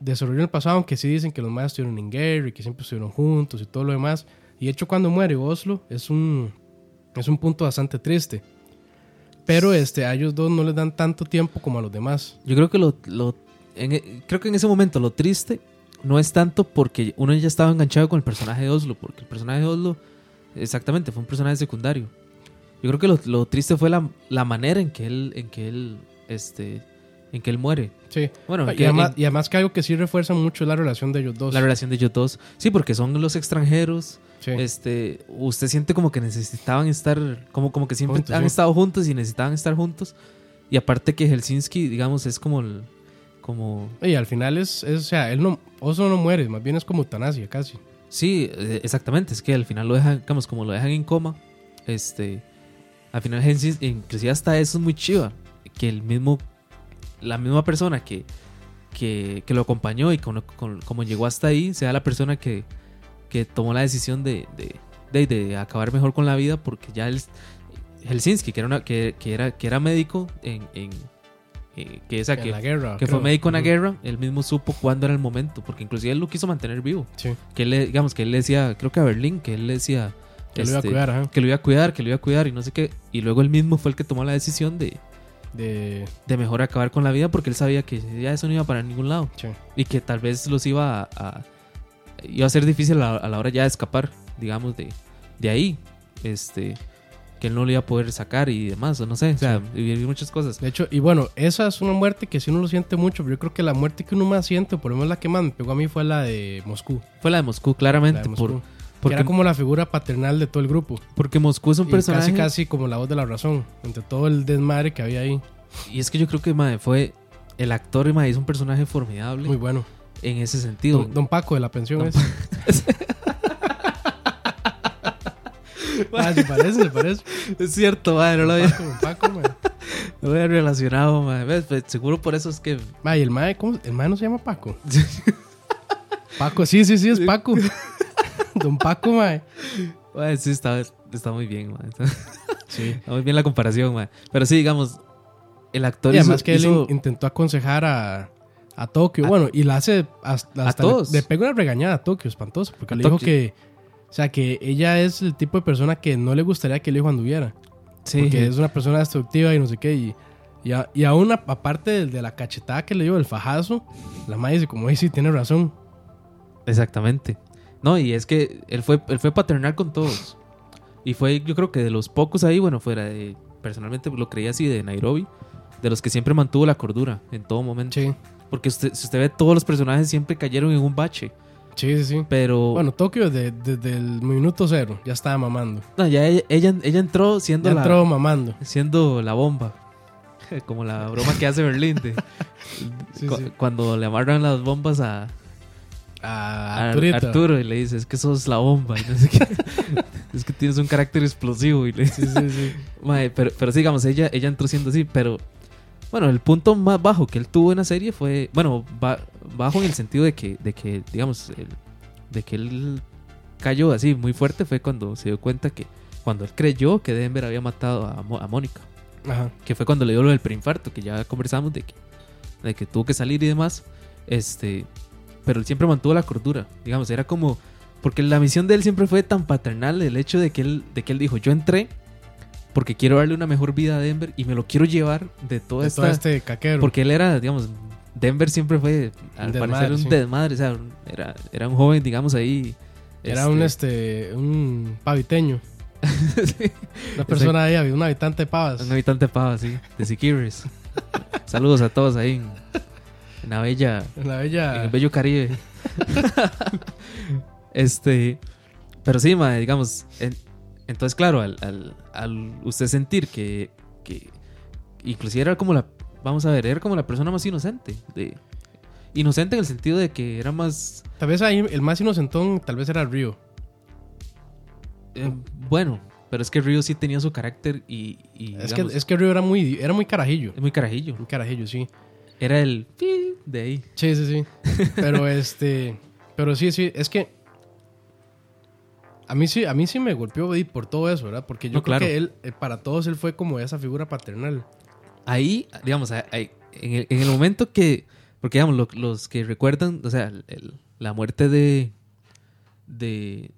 D: desarrollo en el pasado, aunque sí dicen que los más estuvieron en guerra y que siempre estuvieron juntos y todo lo demás. Y de hecho cuando muere Oslo es un, es un punto bastante triste. Pero este, a ellos dos no les dan tanto tiempo como a los demás.
E: Yo creo que lo, lo- en e- creo que en ese momento lo triste no es tanto porque uno ya estaba enganchado con el personaje de Oslo, porque el personaje de Oslo exactamente fue un personaje secundario. Yo creo que lo, lo triste fue la, la manera en que él en que él este en que él muere.
D: Sí.
E: Bueno, en
D: y,
E: que-
D: además,
E: en-
D: y además que algo que sí refuerza mucho es la relación de ellos dos.
E: la relación de ellos dos. Sí, porque son los extranjeros.
D: Sí.
E: Este, usted siente como que necesitaban estar, como, como que siempre
D: Juntos,
E: han
D: sí.
E: estado juntos y necesitaban estar juntos. Y aparte que Helsinki, digamos, es como el, como
D: Y al final es, es, o sea, él no, Oslo no muere, más bien es como eutanasia casi.
E: Sí, eh, exactamente. Es que al final lo dejan, digamos, como lo dejan en coma. Este. Al final, Hensis- inclusive hasta eso es muy chiva. Que el mismo. La misma persona que. Que, que lo acompañó y con- con- como llegó hasta ahí, sea la persona que, que tomó la decisión de, de, de- de acabar mejor con la vida. Porque ya él. Helsinki, que era, una, que, que era, que era médico en. en eh, que esa que,
D: la guerra.
E: que fue médico en la guerra, él mismo supo cuándo era el momento. Porque inclusive él lo quiso mantener vivo
D: Sí,
E: que él, le- digamos, que él le decía, creo que a Berlín, que él le decía
D: que lo iba a
E: este,
D: cuidar,
E: que lo iba a cuidar, que lo iba a cuidar y no sé qué. Y luego él mismo fue el que tomó la decisión de,
D: De,
E: de mejor acabar con la vida porque él sabía que ya eso no iba para ningún lado
D: sí.
E: y que tal vez los iba a, a- iba a ser difícil a, a la hora ya de escapar, digamos, de, de ahí. Este, que él no lo iba a poder sacar y demás, o no sé, o sea, vivir muchas cosas.
D: De hecho, y bueno, esa es una muerte que sí uno lo siente mucho, pero yo creo que la muerte que uno más siente, por lo menos la que más me pegó a mí, fue la de Moscú.
E: Fue la de Moscú,
D: La
E: claramente,
D: de Moscú.
E: por,
D: que
E: porque,
D: era como la figura paternal de todo el grupo.
E: porque Moscú es un
D: Y
E: personaje.
D: casi, casi como la voz de la razón, entre todo el desmadre que había ahí.
E: Y es que yo creo que mae, fue el actor mae, es un personaje formidable
D: Muy bueno.
E: en ese sentido.
D: Don, Don Paco de la pensión es. ah, se parece, se parece.
E: Es cierto, mae, no lo había,
D: Paco, Don Paco, man.
E: no lo había relacionado, mae. ¿Ves? Pues, seguro por eso es que.
D: Ma, y el mae, ¿cómo? El mae no se llama Paco. Paco, sí, sí, sí, es Paco. Don Paco, mae.
E: sí, está, está muy bien, mae. Está,
D: Sí.
E: está muy bien la comparación, mae. Pero sí, digamos, el actor
D: Y además
E: hizo-
D: que él
E: hizo-
D: intentó aconsejar a, a Tokio. bueno, y la hace hasta, hasta
E: todos.
D: Le, le pega una regañada a Tokio, espantosa. Porque
E: A
D: le dijo que. O sea, que ella es el tipo de persona que no le gustaría que el hijo anduviera.
E: sí,
D: Porque es una persona destructiva y no sé qué. Y, y, a- y aún a- aparte de, de la cachetada que le dio, el fajazo, la madre dice, como, ahí sí, tiene razón.
E: Exactamente. No, y es que él fue, él fue paternal con todos. Y fue, yo creo que de los pocos ahí, bueno, fuera de. Personalmente lo creía así de Nairobi, de los que siempre mantuvo la cordura en todo momento.
D: Sí.
E: Porque usted, si usted ve, todos los personajes siempre cayeron en un bache.
D: Sí, sí, sí.
E: Pero
D: Bueno, Tokio desde, desde el minuto cero ya estaba mamando.
E: no, ya ella, ella, ella entró siendo
D: Ya
E: la,
D: entró mamando.
E: siendo la bomba. Como la broma que hace Berlín de-
D: Sí,
E: cu-
D: sí.
E: cuando le amarran las bombas a,
D: A Arturito.
E: Arturo y le dice, es que sos la bomba. y no sé qué. es que tienes un carácter explosivo. Y le
D: Sí, sí, sí.
E: Mae, pero, pero sí, digamos, ella, ella entró siendo así, pero bueno, el punto más bajo que él tuvo en la serie fue, bueno, ba- bajo en el sentido de que, de que digamos, el- de que él cayó así muy fuerte fue cuando se dio cuenta que, cuando él creyó que Denver había matado a, Mo- a Mónica,
D: Ajá.
E: que fue cuando le dio lo del preinfarto, que ya conversamos de que, de que tuvo que salir y demás, este, pero él siempre mantuvo la cordura, digamos, era como, porque la misión de él siempre fue tan paternal, el hecho de que él, de que él dijo, yo entré porque quiero darle una mejor vida a Denver y me lo quiero llevar de toda
D: De
E: esta...
D: todo este caquero.
E: Porque él era, digamos, Denver siempre fue, al
D: desmadre,
E: parecer, un
D: sí.
E: desmadre, o sea, era, era un joven, digamos, ahí...
D: Era un este un paviteño.
E: sí,
D: Una persona ahí, un habitante de Pavas.
E: un habitante pava, sí, de Siquirres. Saludos a todos ahí en, la bella...
D: En la
E: En
D: bella.
E: el bello Caribe. este. Pero sí, mae, digamos. en- entonces, claro, al, al- al usted sentir que, que. Inclusive era como la. Vamos a ver, era como la persona más inocente. De, inocente en el sentido de que era más.
D: Tal vez ahí el más inocentón, tal vez era Río.
E: eh, bueno, pero es que Río sí tenía su carácter y. y,
D: Es que, es que Río era muy, era muy carajillo.
E: es muy carajillo.
D: Muy carajillo, sí.
E: Era el. de ahí.
D: Sí, sí, sí. Pero este. Pero sí, sí. Es que. A mí sí, a mí sí me golpeó por todo eso, ¿verdad? Porque yo
E: No,
D: creo
E: claro.
D: que él, eh, para todos, él fue como esa figura paternal.
E: ahí, digamos, ahí- en, el, en el momento que, porque digamos, lo- los que recuerdan, o sea, el- la muerte de, de,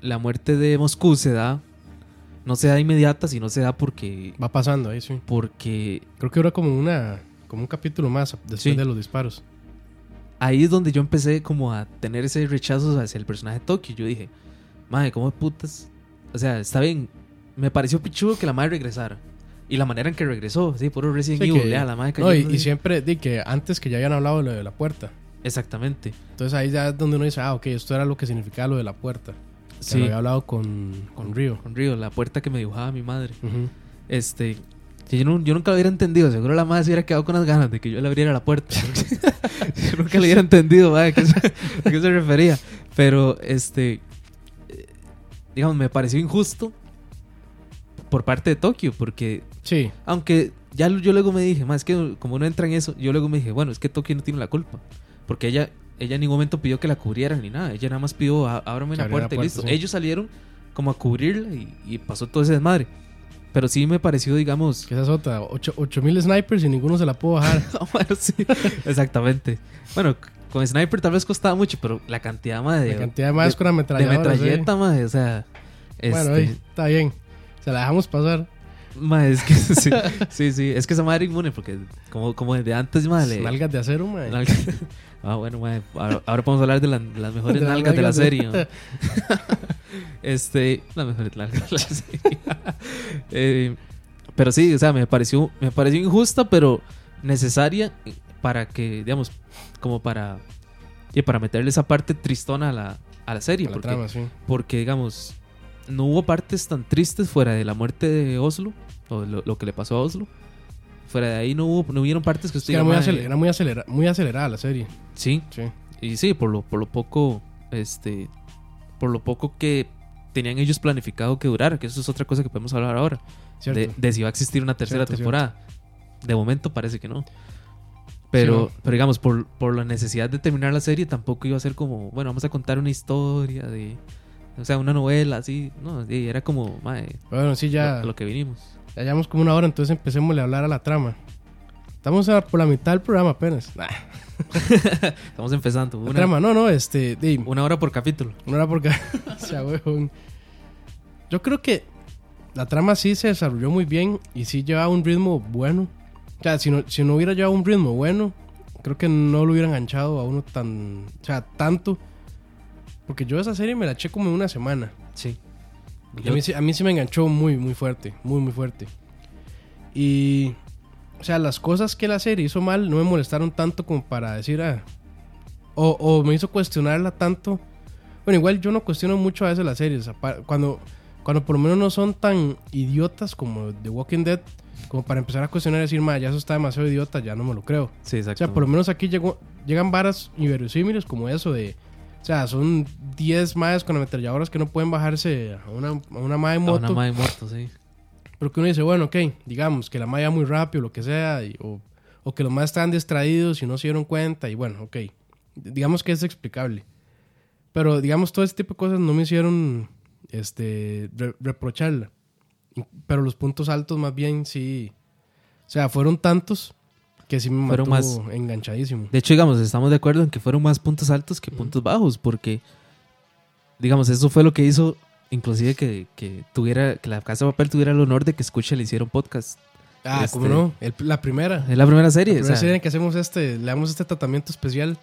E: la muerte de Moscú se da, no se da inmediata, sino se da porque,
D: Va pasando ahí, sí.
E: porque
D: Creo que era como una. Como un capítulo más después
E: Sí.
D: de los disparos.
E: ahí es donde yo empecé como a tener ese rechazo hacia el personaje de Tokio. Yo dije, madre, ¿cómo de putas? O sea, está bien, me pareció pichudo que la madre regresara. Y la manera en que regresó, sí, puro Resident
D: Sí,
E: Evil,
D: que-
E: la madre
D: No, y, y siempre di que antes que ya habían hablado de lo de la puerta.
E: Exactamente.
D: Entonces ahí ya es donde uno dice, ah, ok, esto era lo que significaba lo de la puerta. Que
E: Sí.
D: lo había hablado con, con Río.
E: Con Río, la puerta que me dibujaba mi madre. Este, que yo, no- yo nunca lo hubiera entendido. Seguro la madre se hubiera quedado con las ganas de que yo le abriera la puerta. yo nunca lo hubiera entendido, madre, a qué se, a qué se refería. Pero, este, eh, digamos, me pareció injusto por parte de Tokio, porque
D: Sí,
E: aunque ya yo luego me dije, más que como no entra en eso, yo luego me dije, bueno, es que Tokio no tiene la culpa. Porque ella, ella en ningún momento pidió que la cubrieran ni nada. Ella nada más pidió, "Á- ábrame la puerta,
D: la
E: y
D: puerta,
E: listo.
D: sí.
E: Ellos salieron como a cubrirla y, y pasó todo ese desmadre. Pero sí me pareció, digamos...
D: que esa es otra. 8000 snipers y ninguno se la pudo bajar.
E: bueno, sí, exactamente. Bueno, con Sniper tal vez costaba mucho, pero la cantidad más de,
D: La cantidad más
E: de,
D: con la
E: de
D: metralladora.
E: metralleta, mae, o sea...
D: Bueno,
E: este,
D: ahí, está bien. Se la dejamos pasar.
E: Mae, es que sí, sí, sí, es que esa madre inmune porque como, como desde antes, madre...
D: Nalgas de acero.
E: Nalga- Ah, bueno, mae, ahora, ahora podemos hablar de, la- de las mejores
D: De
E: nalgas de la
D: de-
E: serie. este, las mejores nalgas de la serie. Eh, pero sí, o sea, me pareció, me pareció injusta, pero necesaria para que, digamos, como para, y para meterle esa parte tristona a la, a la serie.
D: A la
E: porque,
D: trama, sí.
E: porque, digamos, no hubo partes tan tristes fuera de la muerte de Oslo, o lo, lo que le pasó a Oslo. Fuera de ahí no hubo, no hubieron partes que
D: Es
E: usted
D: que era muy,
E: "Mae,
D: acele- era muy, acelera- muy acelerada la serie.
E: Sí,
D: Sí.
E: y sí, por lo, por lo poco, este, por lo poco que tenían ellos planificado que durara, que eso es otra cosa que podemos hablar ahora, de, de si va a existir una tercera
D: Cierto,
E: temporada. De momento parece que no. Pero,
D: Sí,
E: pero digamos, por, por la necesidad de terminar la serie, tampoco iba a ser como, bueno, vamos a contar una historia de, o sea, una novela así, no, sí, era como, mae,
D: Bueno, sí, ya,
E: lo, lo que vinimos.
D: ya llevamos como una hora, entonces empecemos a hablar a la trama. Estamos a- por la mitad del programa apenas. Nah,
E: Estamos empezando,
D: la
E: una,
D: trama, no, no, este, di,
E: una hora por capítulo.
D: era porque sea huevón. Yo creo que la trama sí se desarrolló muy bien y sí llevaba un ritmo bueno. O sea, si no, si no hubiera llevado un ritmo bueno, creo que no lo hubiera enganchado a uno tan, o sea, tanto. Porque yo esa serie me la eché como en una semana.
E: Sí.
D: A, mí, a mí sí me enganchó muy, muy fuerte. Muy, muy fuerte. Y. O sea, las cosas que la serie hizo mal no me molestaron tanto como para decir, ah. O, o me hizo cuestionarla tanto. Bueno, igual yo no cuestiono mucho a veces las series. Cuando, cuando por lo menos no son tan idiotas como The Walking Dead, como para empezar a cuestionar y decir, ma, ya eso está demasiado idiota, ya no me lo creo.
E: Sí,
D: O
E: exacto.
D: sea, por lo menos aquí llegó, llegan varas inverosímiles como eso de... O sea, son 10 maes con ametralladoras que no pueden bajarse a una, a una mae
E: A
D: moto.
E: una madre moto, sí.
D: Pero que uno dice, bueno, ok, digamos que la mae va muy rápido, lo que sea, y- o, o que los más estaban distraídos y no se dieron cuenta, y bueno, ok. Digamos que es explicable. Pero digamos, todo este tipo de cosas no me hicieron este, re- reprocharla. Pero los puntos altos más bien sí... O sea, fueron tantos que sí me
E: Fueron
D: mantuvo enganchadísimo.
E: De hecho, digamos, estamos de acuerdo en que fueron más puntos altos que puntos bajos, porque, digamos, eso fue lo que hizo, inclusive, que, que tuviera, que la Casa de Papel tuviera el honor de que Escucha le hiciera un podcast.
D: Ah,
E: este-
D: ¿cómo no? El- la primera.
E: Es la primera
D: La
E: serie, o sea,
D: serie en que hacemos este, le damos este tratamiento especial.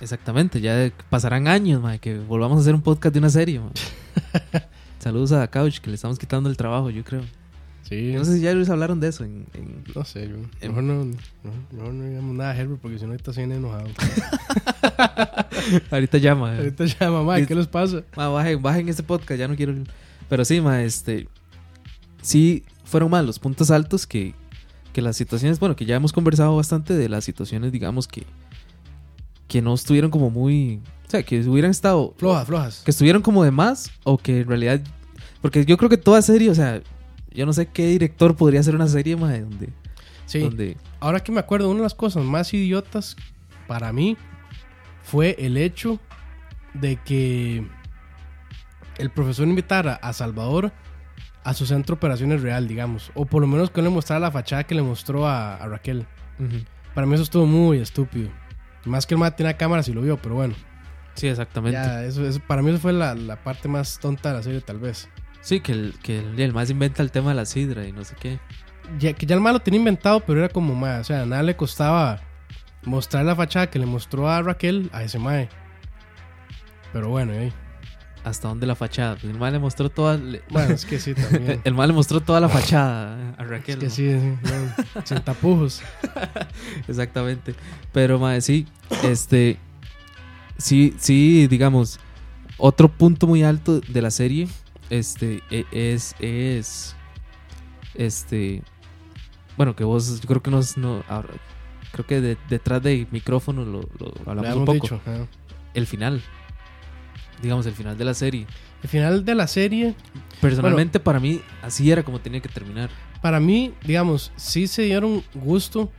E: exactamente, ya pasarán años, mae, que volvamos a hacer un podcast de una serie. Saludos a Couch, que le estamos quitando el trabajo, yo creo.
D: Sí.
E: No sé si ya les hablaron de eso. En, en-
D: No sé, yo. Mejor no, no, mejor no digamos nada a Herbert porque si no ahorita se viene enojado.
E: Ahorita llama.
D: ahorita ya, mamá, ¿qué les pasa?
E: Ma, bajen, bajen este podcast, ya no quiero. Pero sí, ma, este. Sí, fueron más los puntos altos que, que las situaciones. Bueno, que ya hemos conversado bastante de las situaciones, digamos, que. Que no estuvieron como muy. O sea, que hubieran estado.
D: Flojas, flojas.
E: Que estuvieron como de más, o que en realidad. Porque yo creo que toda serie, o sea. Yo no sé qué director podría hacer una serie, ma, donde.
D: Sí.
E: donde
D: Ahora que me acuerdo, una de las cosas más idiotas para mí fue el hecho de que el profesor invitara a Salvador a su centro de operaciones real, digamos. O por lo menos que él le mostrara la fachada que le mostró a, a Raquel. Para mí eso estuvo muy estúpido. Más que el mate tenía cámara si lo vio, pero bueno.
E: Sí, exactamente.
D: Ya, eso, eso- para mí eso fue la, la parte más tonta de la serie, tal vez.
E: Sí, que el, que el, el más inventa el tema de la sidra y no sé qué.
D: Ya, que ya el malo tenía inventado, pero era como mae. O sea, nada le costaba mostrar la fachada que le mostró a Raquel a ese mae. Pero bueno, eh.
E: hasta dónde la fachada. Pues el mal le mostró toda. le-
D: Bueno, es que sí, también.
E: el mal le mostró toda la fachada a
D: es
E: Raquel.
D: que
E: ¿no?
D: sí, sí, no, sin tapujos.
E: Exactamente. Pero, madre, sí. Este. Sí, sí, digamos. Otro punto muy alto de la serie. Este. e- Es. Es. Este. Bueno, que vos. Yo creo que nos. No, ahora- creo que de- detrás del micrófono lo, hablamos un poco.
D: dicho.
E: El final. Digamos, el final de la serie.
D: El final de la serie,
E: Personalmente, para mí, así era como tenía que terminar.
D: para mí, digamos, sí se dieron gusto.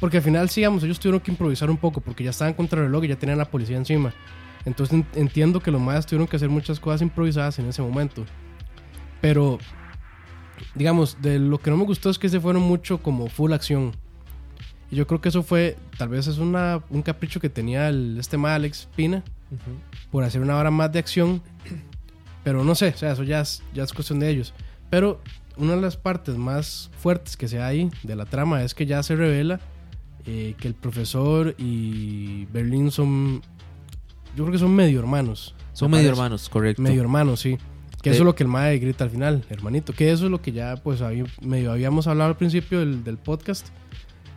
D: Porque al final, sí, digamos, ellos tuvieron que improvisar un poco porque ya estaban contra el reloj y ya tenían la policía encima. Entonces en- entiendo que los más tuvieron que hacer muchas cosas improvisadas en ese momento. Pero, digamos, de lo que no me gustó es que se fueron mucho como full acción. Y yo creo que eso fue, tal vez es una, un capricho que tenía el, este mal Alex Pina por hacer una hora más de acción. Pero no sé, o sea, eso ya es, ya es cuestión de ellos. Pero una de las partes más fuertes que se ahí de la trama es que ya se revela eh, que el profesor y Berlín son, yo creo que son medio hermanos.
E: Son
D: me
E: medio
D: parece.
E: hermanos, correcto.
D: Medio hermanos, sí. Que
E: De-
D: eso es lo que el mae grita al final, hermanito. Que eso es lo que ya, pues, habí- medio habíamos hablado al principio del, del podcast.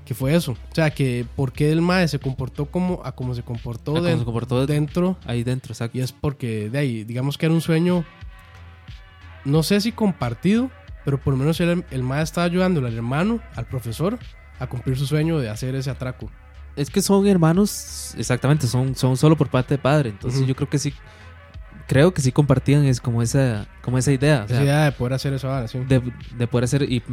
D: Que fue eso. O sea, que por qué el mae se comportó como, a como se comportó,
E: como
D: den-
E: se comportó
D: dentro
E: ahí dentro, exacto.
D: y es porque de ahí, digamos que era un sueño, no sé si compartido, pero por lo menos el, el mae estaba ayudando al hermano, al profesor, a cumplir su sueño de hacer ese atraco.
E: Es que son hermanos, exactamente, son, son solo por parte de padre. Entonces yo creo que sí, creo que sí compartían es como esa, como esa idea. o sea,
D: idea de poder hacer eso ahora, sí.
E: de, de poder hacer, y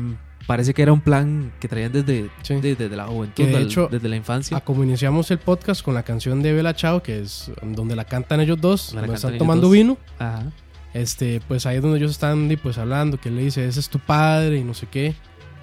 E: parece que era un plan que traían desde,
D: Sí.
E: desde la juventud,
D: de hecho,
E: desde la infancia.
D: A como iniciamos el podcast con la canción de Bella Chao, que es donde la cantan ellos dos,
E: Donde
D: están tomando
E: dos.
D: vino,
E: Ajá.
D: este, pues ahí es donde ellos están y, pues hablando, que él le dice, ese es tu padre y no sé qué.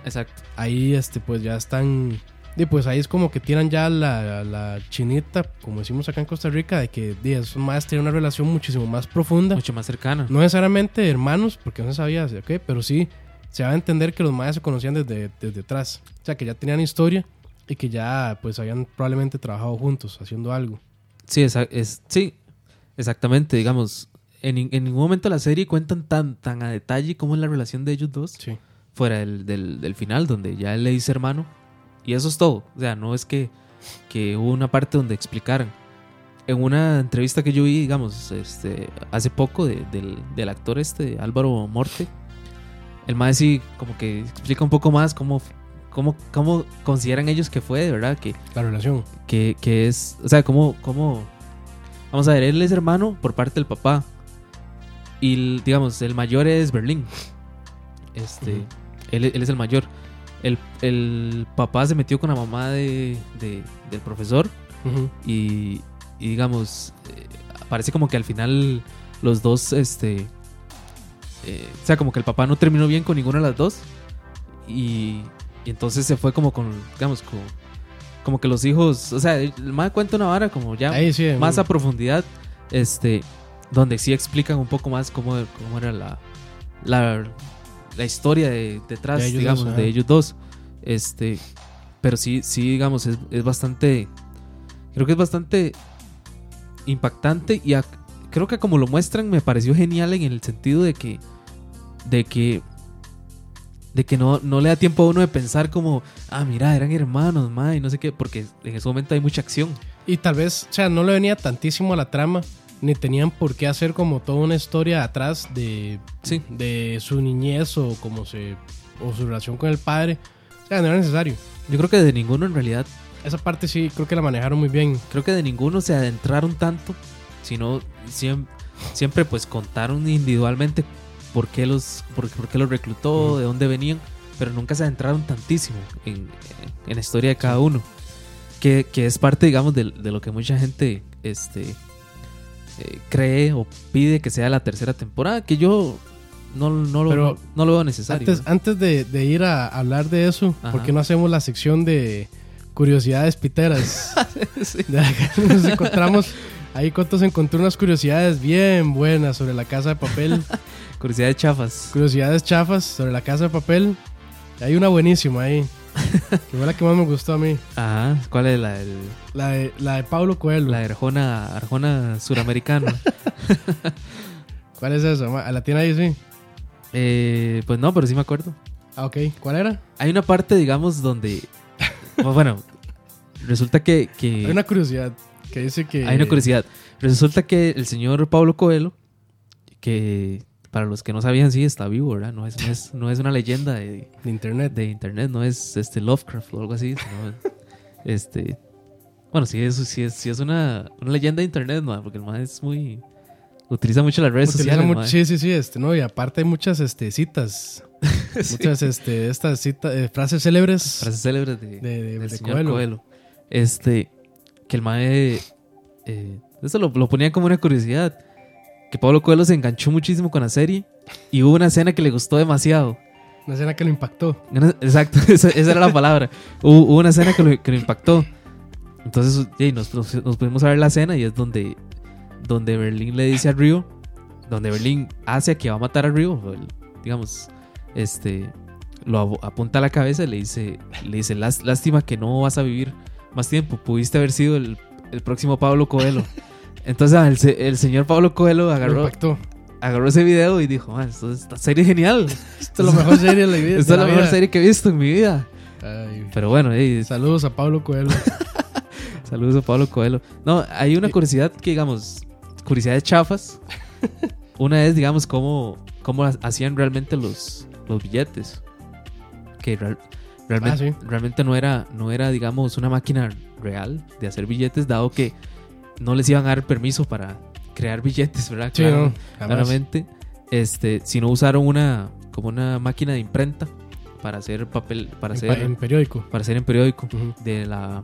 E: Exacto.
D: ahí este pues ya están y pues ahí es como que tiran ya la, la chinita como decimos acá en Costa Rica de que esos más tienen una relación muchísimo más profunda
E: Mucho más cercana.
D: no necesariamente hermanos porque no se sabía ok pero sí se va a entender que los mayas se conocían desde, desde atrás o sea que ya tenían historia y que ya pues habían probablemente trabajado juntos haciendo algo
E: Sí, es, sí, exactamente. Digamos, en, en ningún momento de la serie cuentan tan, tan a detalle cómo es la relación de ellos dos.
D: sí
E: fuera del, del, del final, donde ya él le dice hermano. Y eso es todo. O sea, no es que. que hubo una parte donde explicaran. En una entrevista que yo vi, digamos, este, hace poco de- del, del actor este, Álvaro Morte, el más sí como que explica un poco más cómo, cómo, cómo consideran ellos que fue, de verdad, que,
D: La relación.
E: que, que es, o sea, cómo, cómo, vamos a ver, él es hermano por parte del papá. Y digamos, el mayor es Berlín. Este,
D: Ujú.
E: él, él es el mayor. El, el papá se metió con la mamá de, de- del profesor y, y digamos, eh, parece como que al final los dos, este, eh, o sea, como que el papá no terminó bien con ninguna de las dos y, y entonces se fue como con, digamos, como, como que los hijos, o sea, el más cuenta una vara como ya
D: sí.
E: más a profundidad, este, donde sí explican un poco más cómo, cómo era la, la, la historia de, detrás,
D: De ellos
E: digamos,
D: dos,
E: de ellos dos. Este, pero sí, sí, digamos, es, es bastante, creo que es bastante impactante y creo que como lo muestran me pareció genial en el sentido de que, de que, de que no, no le da tiempo a uno de pensar como, ah, mira, eran hermanos, ma, y no sé qué, porque en ese momento hay mucha acción.
D: Y tal vez, o sea, no le venía tantísimo a la trama, ni tenían por qué hacer como toda una historia atrás de,
E: Sí.
D: de su niñez o como se o su relación con el padre. O sea, no era necesario.
E: Yo creo que de ninguno en realidad
D: Esa parte sí creo que la manejaron muy bien.
E: creo que de ninguno se adentraron tanto, sino siempre, siempre pues contaron individualmente por qué los, por, por qué los reclutó, de dónde venían, pero nunca se adentraron tantísimo en, en la historia de cada uno. Que, que es parte, digamos, de, de lo que mucha gente este, eh, cree o pide que sea la tercera temporada, que yo no, no, lo,
D: Pero
E: no, lo veo necesario.
D: Antes,
E: ¿no?
D: antes de, de ir a hablar de eso,
E: Ajá.
D: ¿por qué no hacemos la sección de curiosidades piteras?
E: Sí.
D: De acá nos encontramos, ahí Cotos encontró unas curiosidades bien buenas sobre la casa de papel.
E: Curiosidad de chafas.
D: curiosidades chafas sobre la casa de papel. Hay una buenísima ahí. Que fue la que más me gustó a mí.
E: Ajá, ¿cuál es la, el-
D: La de, la de Pablo Coelho.
E: la de Arjona, Arjona suramericana?
D: ¿Cuál es esa? ¿La tiene ahí, sí?
E: Eh, pues no, pero sí me acuerdo.
D: Ah, ok. ¿Cuál era?
E: Hay una parte, digamos, donde. bueno, resulta que. que
D: Hay una curiosidad que dice que...
E: hay una curiosidad. Resulta que el señor Pablo Coelho, que para los que no sabían, sí está vivo, ¿verdad? No es, no es, no es una leyenda de,
D: De internet.
E: de internet, no es este Lovecraft o algo así, sino este. Bueno, sí es, sí es, sí es una, una leyenda de internet, ¿no? porque el man es muy. Utiliza mucho las redes
D: Utiliza
E: sociales.
D: mucho- sí, sí, sí. Este, no, y aparte hay muchas este, citas. Muchas este, estas citas, eh, frases célebres.
E: frases célebres de,
D: De- de-
E: del
D: de
E: señor
D: Coelho.
E: Coelho. Este, que el mae, eh, eso lo, lo ponía como una curiosidad, que Pablo Coelho se enganchó muchísimo con la serie y hubo una escena que le gustó demasiado.
D: Una escena que lo impactó.
E: Exacto, esa, esa era la palabra. Hubo, hubo una escena que lo, que lo impactó. Entonces yey, nos, nos, pudimos ver la escena y es donde, donde Berlín le dice a Río, donde Berlín hace que va a matar a Río, digamos, este, lo apunta a la cabeza y le dice, le dice, "Lás- lástima que no vas a vivir más tiempo, pudiste haber sido el, el próximo Pablo Coelho. Entonces ah, el, se- el señor Pablo Coelho agarró, agarró ese video y dijo, "Man, esto, esta serie es genial.
D: Esta es la mejor serie de la vida.
E: Esta es la mejor
D: vida.
E: serie que he visto en mi vida.
D: Ay,
E: Pero bueno,
D: saludos a Pablo Coelho.
E: saludos a Pablo Coelho. No, hay una curiosidad que, digamos, curiosidades chafas. Una es, digamos, cómo, cómo ha- hacían realmente los, los billetes. Que real- realmente,
D: Ah, sí.
E: realmente no era, no era, digamos, una máquina real de hacer billetes, dado que no les iban a dar permiso para crear billetes, ¿verdad?
D: Sí,
E: Claro-
D: no,
E: claramente. Este, si no usaron una, como una máquina de imprenta para hacer papel, para
D: En,
E: hacer,
D: en periódico.
E: para hacer en periódico de la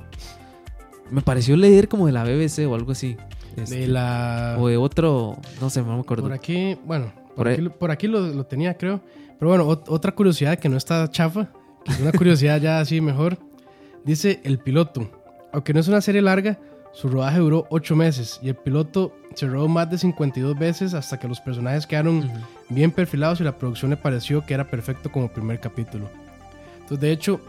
E: me pareció leer como de la BBC o algo así Este,
D: De la...
E: o de otro no sé no me acuerdo
D: Por aquí, bueno, por,
E: Por ahí-
D: aquí, por aquí lo, lo tenía, creo. Pero bueno, ot- otra curiosidad que no está chafa, que es una curiosidad ya así mejor. Dice el piloto. Aunque no es una serie larga, su rodaje duró 8 meses y el piloto se rodó más de 52 veces hasta que los personajes quedaron
E: Ujú.
D: bien perfilados y la producción le pareció que era perfecto como primer capítulo. Entonces, de hecho,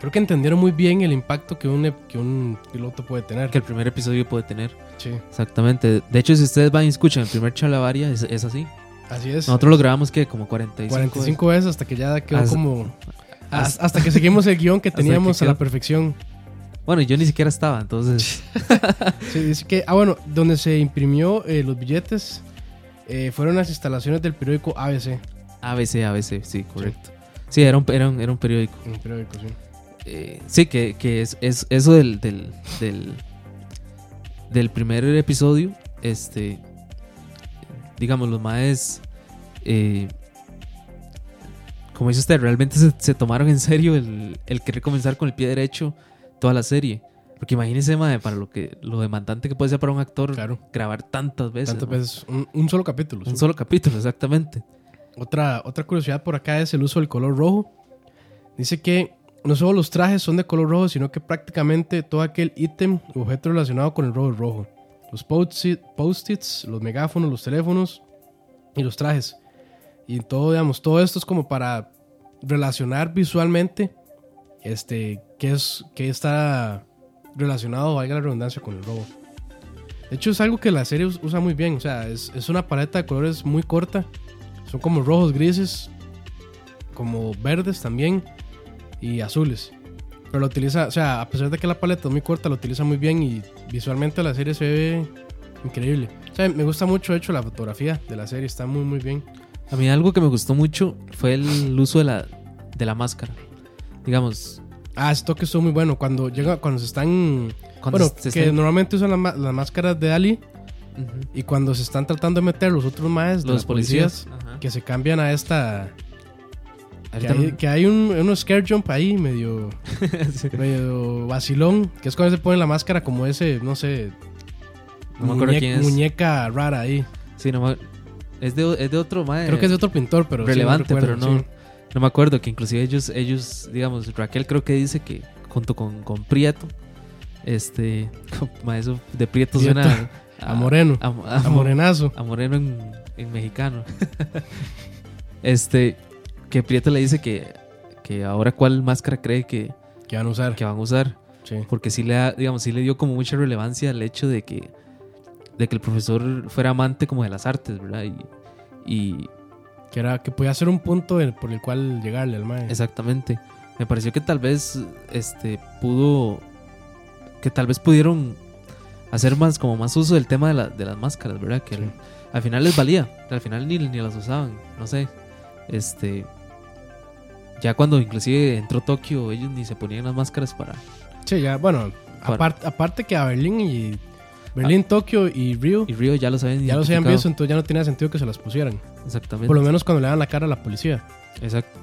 D: creo que entendieron muy bien el impacto que un, que un piloto puede tener.
E: que el primer episodio puede tener
D: Sí,
E: exactamente de hecho si ustedes van y escuchan el primer chalabaria es, es así
D: así es.
E: nosotros lo grabamos que como 45,
D: 45 veces hasta que ya quedó
E: Hasta-
D: como...
E: hasta-
D: Hasta que seguimos el guion que
E: Hasta que
D: teníamos a la perfección.
E: Bueno, yo ni siquiera estaba, entonces.
D: Sí, dice que, ah, bueno, donde se imprimió eh, los billetes eh, fueron las instalaciones del periódico ABC.
E: ABC, ABC, sí, correcto. Sí, era, un, era, un, era un periódico.
D: Un periódico, sí.
E: Eh, sí, que, que es, es eso del, del, del, del primer episodio. Este. Digamos, los. Eh, como dice usted, realmente se, se tomaron en serio el, el querer comenzar con el pie derecho toda la serie. Porque imagínese, mae, para lo que lo demandante que puede ser para un actor
D: Claro.
E: grabar tantas veces.
D: Tantas
E: mae.
D: veces, un, un solo capítulo. sí.
E: Un solo capítulo, exactamente.
D: Otra, otra curiosidad por acá es el uso del color rojo. Dice que no solo los trajes son de color rojo, sino que prácticamente todo aquel ítem u objeto relacionado con el rojo es rojo. Los post-it- post-its, los megáfonos, los teléfonos y los trajes. Y todo, digamos, todo esto es como para relacionar visualmente este, qué, es, qué está relacionado, valga la redundancia, con el robo. De hecho, es algo que la serie us- usa muy bien. O sea, es, es una paleta de colores muy corta. Son como rojos, grises, como verdes también y azules. Pero lo utiliza, o sea, a pesar de que la paleta es muy corta, lo utiliza muy bien y visualmente la serie se ve increíble. O sea, me gusta mucho, de hecho, la fotografía de la serie, está muy, muy bien.
E: A mí algo que me gustó mucho fue el uso de la, de la máscara. Digamos,
D: Ah, ese toque estuvo muy bueno. Cuando llega, cuando se están.
E: cuando
D: bueno,
E: se
D: que
E: están-
D: normalmente usan la las máscaras de Ali y cuando se están tratando de meter los otros maes, de
E: los
D: policías, que se cambian a esta. Que hay, que hay un, unos scare jump ahí medio,
E: Sí.
D: medio vacilón, que es cuando se pone la máscara como ese, no sé,
E: No me acuerdo quién es.
D: muñeca rara ahí.
E: Sí, no me- es, de, es de otro, mae,
D: Creo que es de otro pintor, pero sí, no
E: relevante,
D: recuerdo,
E: pero no,
D: sí.
E: No me acuerdo. Que inclusive ellos, ellos, digamos, Raquel creo que dice que junto con, con Prieto, este, eso de Prieto
D: Prieto.
E: suena
D: A Moreno,
E: a, a-
D: a Morenazo.
E: a Moreno en, en mexicano. este, que Prieto le dice que, que ahora cuál máscara cree que,
D: que van a usar.
E: que van a usar.
D: Sí.
E: Porque sí le, da- digamos, sí le dio como mucha relevancia al hecho de que, de que el profesor fuera amante como de las artes, ¿verdad? Y, y
D: Que, era, que podía ser un punto en- por el cual llegarle al mae.
E: exactamente. Me pareció que tal vez este pudo. Que tal vez pudieron hacer más, como más uso del tema de, la- de las máscaras, ¿verdad? Que
D: Sí.
E: al, al final les valía. Al final ni, ni las usaban. No sé. Este. Ya cuando inclusive entró Tokio, ellos ni se ponían las máscaras para.
D: Sí, ya, bueno,
E: Para-
D: aparte, aparte que a Berlín y. Berlín, Tokio y Rio
E: Y Río ya lo saben.
D: ya los habían visto, entonces ya no tenía sentido que se las pusieran.
E: Exactamente.
D: Por lo menos cuando le dan la cara a la policía.
E: Exacto.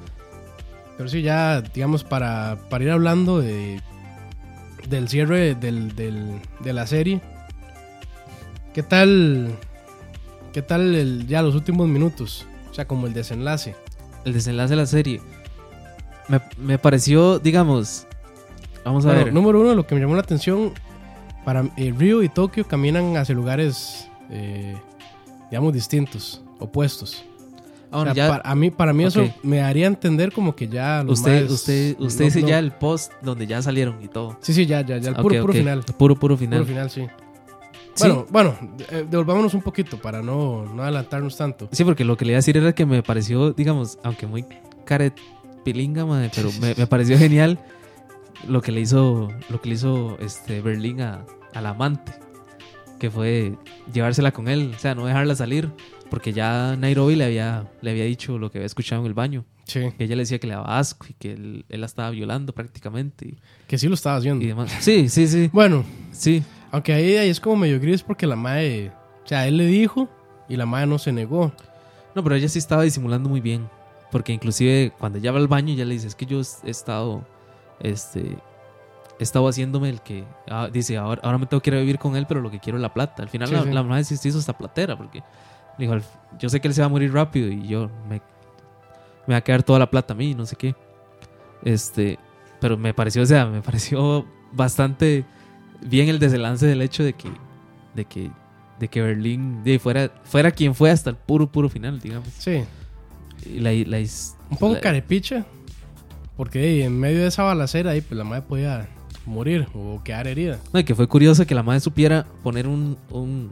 D: Pero sí, ya, digamos, para, para ir hablando de del cierre del, del- de la serie. ¿Qué tal? ¿Qué tal el- ya los últimos minutos? O sea, como el desenlace.
E: el desenlace de la serie me, me pareció, digamos, vamos a
D: Bueno,
E: ver.
D: número uno, lo que me llamó la atención, para eh, Río y Tokio caminan hacia lugares, eh, digamos, distintos, opuestos.
E: Ah, bueno,
D: O sea,
E: ya,
D: para, a mí, para mí
E: Ok.
D: eso me haría entender como que ya los
E: usted,
D: maes
E: usted, usted
D: no-
E: dice
D: no-
E: ya el post donde ya salieron y todo.
D: Sí, sí, ya, ya, ya, el puro, puro
E: ok.
D: final.
E: Puro, puro final.
D: Puro final, sí.
E: Sí.
D: Bueno, bueno, eh, devolvámonos un poquito para no, no adelantarnos tanto.
E: Sí, porque lo que le iba a decir era que me pareció, digamos, aunque muy caret pilinga, madre, pero me, me pareció genial lo que le hizo, lo que le hizo este Berlín a, al amante, que fue llevársela con él, o sea, no dejarla salir, porque ya Nairobi le había, le había dicho lo que había escuchado en el baño.
D: Sí,
E: que ella le decía que le daba asco y que él, él la estaba violando prácticamente y,
D: que sí lo estaba haciendo.
E: y demás. Sí, sí, sí,
D: Bueno,
E: sí.
D: aunque ahí, ahí es como medio gris porque la madre, o sea, él le dijo y la madre no se negó.
E: No, pero ella sí estaba disimulando muy bien. Porque inclusive cuando ella va al baño, ella le dice, es que yo he estado, este, he estado haciéndome el que, ah, dice, ahora, ahora me tengo que ir a vivir con él, pero lo que quiero es la plata. Al final
D: Sí,
E: la,
D: sí.
E: la sí se hizo esta platera, porque dijo, "Al- yo sé que él se va a morir rápido y yo me, me va a quedar toda la plata a mí, no sé qué. Este, pero me pareció, o sea, me pareció bastante bien el desenlace del hecho de que, de que, de que Berlín de, fuera, fuera quien fue hasta el puro, puro final, digamos.
D: Sí,
E: la, la
D: un poco carepicha. Porque en medio de esa balacera ahí, pues la madre podía morir o quedar herida.
E: No, y que fue curioso que la madre supiera poner un, un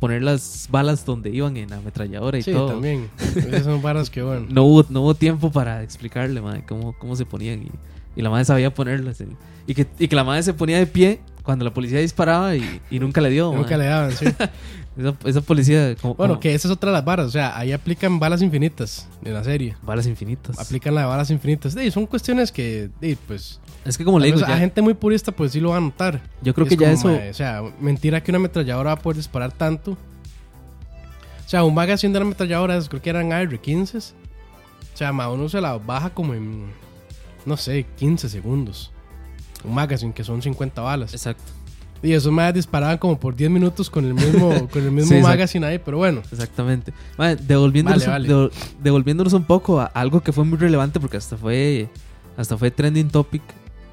E: poner las balas donde iban en la ametralladora y
D: Sí,
E: todo.
D: también. Esas son varas que, bueno.
E: No hubo, no hubo tiempo para explicarle, madre, cómo, cómo se ponían y, Y la madre sabía ponerlas. en- Y que, y que la madre se ponía de pie cuando la policía disparaba y, y nunca le dio.
D: Nunca le daban, sí.
E: Esa, esa policía. Como,
D: Bueno,
E: como
D: que esa es otra de las varas. O sea, ahí aplican balas infinitas en la serie.
E: Balas infinitas.
D: Aplican las balas infinitas. Sí, son cuestiones que, sí, pues,
E: Es que como le digo,
D: vez a
E: ya-
D: gente muy purista, pues sí lo va a notar.
E: yo creo
D: Es
E: que ya
D: como,
E: eso.
D: mae, o sea, mentira que una ametralladora va a poder disparar tanto. O sea, un magazine de una ametralladora, creo que eran AR-15. O sea, ma, uno se la baja como en, no sé, 15 segundos. Un magazine que son 50 balas.
E: Exacto.
D: Y esos más disparaban como por 10 minutos con el mismo, con el mismo
E: Sí,
D: magazine ahí, pero bueno.
E: Exactamente. Mae, devolviéndonos,
D: Vale,
E: un-
D: vale.
E: devo- devolviéndonos un poco a algo que fue muy relevante porque hasta fue hasta fue trending topic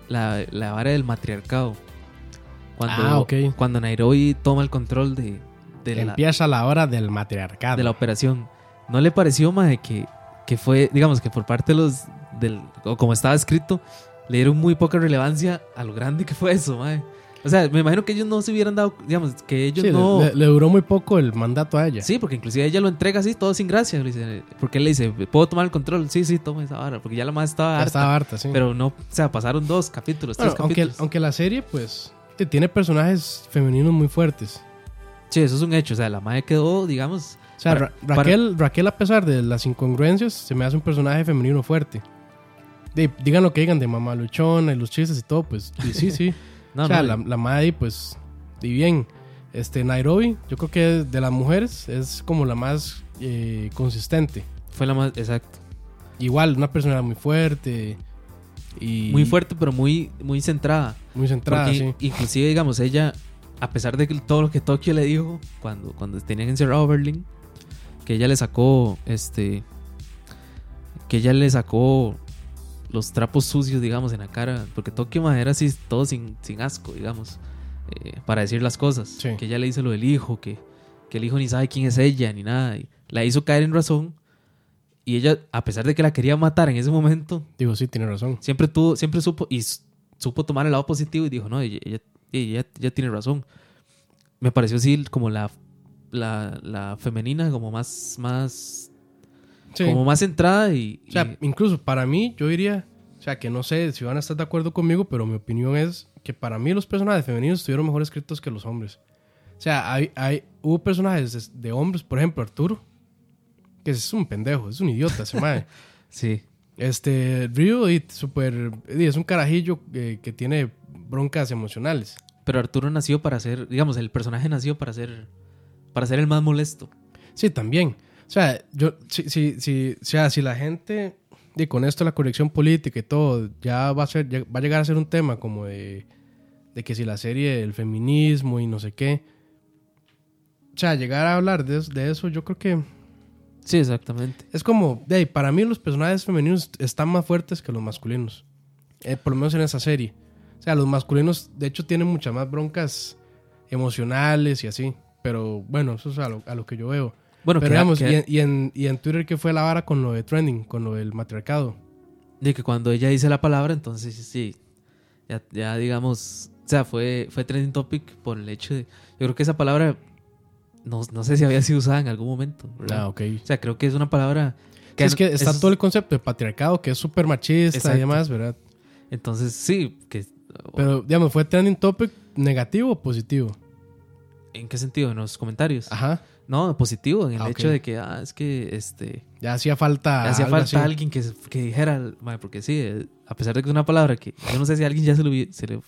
E: la, la vara del matriarcado. Cuando,
D: Ah, ok.
E: cuando Nairobi toma el control de, de, la,
D: Empieza la hora del matriarcado.
E: de la operación. ¿No le pareció, mae, que, que fue, digamos, que por parte de los, del, o como estaba escrito, le dieron muy poca relevancia a lo grande que fue eso, mae? O sea, me imagino que ellos no se hubieran dado, digamos, que ellos
D: Sí,
E: no...
D: le, le duró muy poco el mandato a ella.
E: Sí, porque inclusive ella lo entrega así, todo sin gracia. porque él le dice, ¿puedo tomar el control? Sí, sí, toma esa vara. Porque ya la más estaba
D: Ya
E: harta.
D: estaba harta, sí.
E: Pero no, o sea, pasaron dos capítulos,
D: Bueno,
E: tres
D: aunque,
E: capítulos.
D: aunque la serie, pues, tiene personajes femeninos muy fuertes.
E: Sí, eso es un hecho. O sea, la madre quedó, digamos...
D: O sea,
E: Para-
D: Ra- Raquel, Raquel, a pesar de las incongruencias, se me hace un personaje femenino fuerte. De- digan lo que digan de mamá luchona y los chistes y todo, pues y sí, sí.
E: No,
D: o sea,
E: no,
D: la, la madre, pues, y bien. Este, Nairobi, yo creo que de las mujeres es como la más eh, consistente.
E: fue la más... Exacto.
D: Igual, una persona muy fuerte y
E: Muy fuerte, pero muy, muy centrada.
D: muy centrada,
E: Porque
D: sí.
E: inclusive, digamos, ella, a pesar de que todo lo que Tokio le dijo cuando, cuando tenían encerrado a Berlin, que ella le sacó, este, que ella le sacó los trapos sucios, digamos, en la cara, porque Tokio era así, todo sin, sin asco, digamos, eh, para decir las cosas.
D: Sí.
E: Que ella le hizo lo del hijo, que, que el hijo ni sabe quién es ella, ni nada, y la hizo caer en razón. Y ella, a pesar de que la quería matar en ese momento,
D: Digo, sí, tiene razón.
E: siempre tuvo, siempre supo y supo tomar el lado positivo y dijo, no, ella, ella, ella- ella tiene razón. Me pareció así como la, la, la femenina, como más, más,
D: Sí.
E: como más centrada y,
D: O sea, incluso para mí, yo diría, o sea, que no sé si van a estar de acuerdo conmigo, pero mi opinión es que para mí los personajes femeninos estuvieron mejor escritos que los hombres. O sea, hay, hay, hubo personajes de hombres, por ejemplo, Arturo, que es un pendejo, es un idiota ese mae.
E: sí,
D: Este, Ryu, y super, es un carajillo eh, que tiene broncas emocionales.
E: pero Arturo nació para ser, digamos, el personaje nació para ser, para ser el más molesto.
D: Sí, también. O sea, yo, si, si, si, o sea, si la gente, y con esto la corrección política y todo, ya va a ser, ya va a llegar a ser un tema como de, de que si la serie, el feminismo y no sé qué. O sea, llegar a hablar de, eso- de eso, yo creo que
E: Sí, exactamente.
D: es como, ahí, para mí los personajes femeninos están más fuertes que los masculinos. Eh, por lo menos en esa serie. O sea, los masculinos, de hecho, tienen muchas más broncas emocionales y así. Pero bueno, eso es a lo, a lo que yo veo.
E: Bueno,
D: Pero
E: que,
D: digamos,
E: que-
D: y, en, y, en, y en Twitter, ¿qué fue la vara con lo de trending? Con lo del matriarcado.
E: de que cuando ella dice la palabra, entonces sí, ya, ya digamos, o sea, fue, fue trending topic por el hecho de, yo creo que esa palabra, no, no sé si había sido usada en algún momento, ¿verdad?
D: Ah, ok.
E: O sea, creo que es una palabra
D: Sí, es que está
E: es-
D: todo el concepto de patriarcado, que es súper machista
E: Exacto.
D: y demás, ¿verdad?
E: Entonces, sí, que,
D: Pero, digamos, ¿fue trending topic negativo o positivo?
E: ¿en qué sentido? En los comentarios.
D: Ajá.
E: No, positivo, en el
D: Ah,
E: hecho de que, ah, es que, este,
D: Ya hacía falta.
E: le hacía falta
D: así.
E: alguien que, que dijera, porque sí, eh, a pesar de que es una palabra que yo no sé si a alguien ya se, lo se le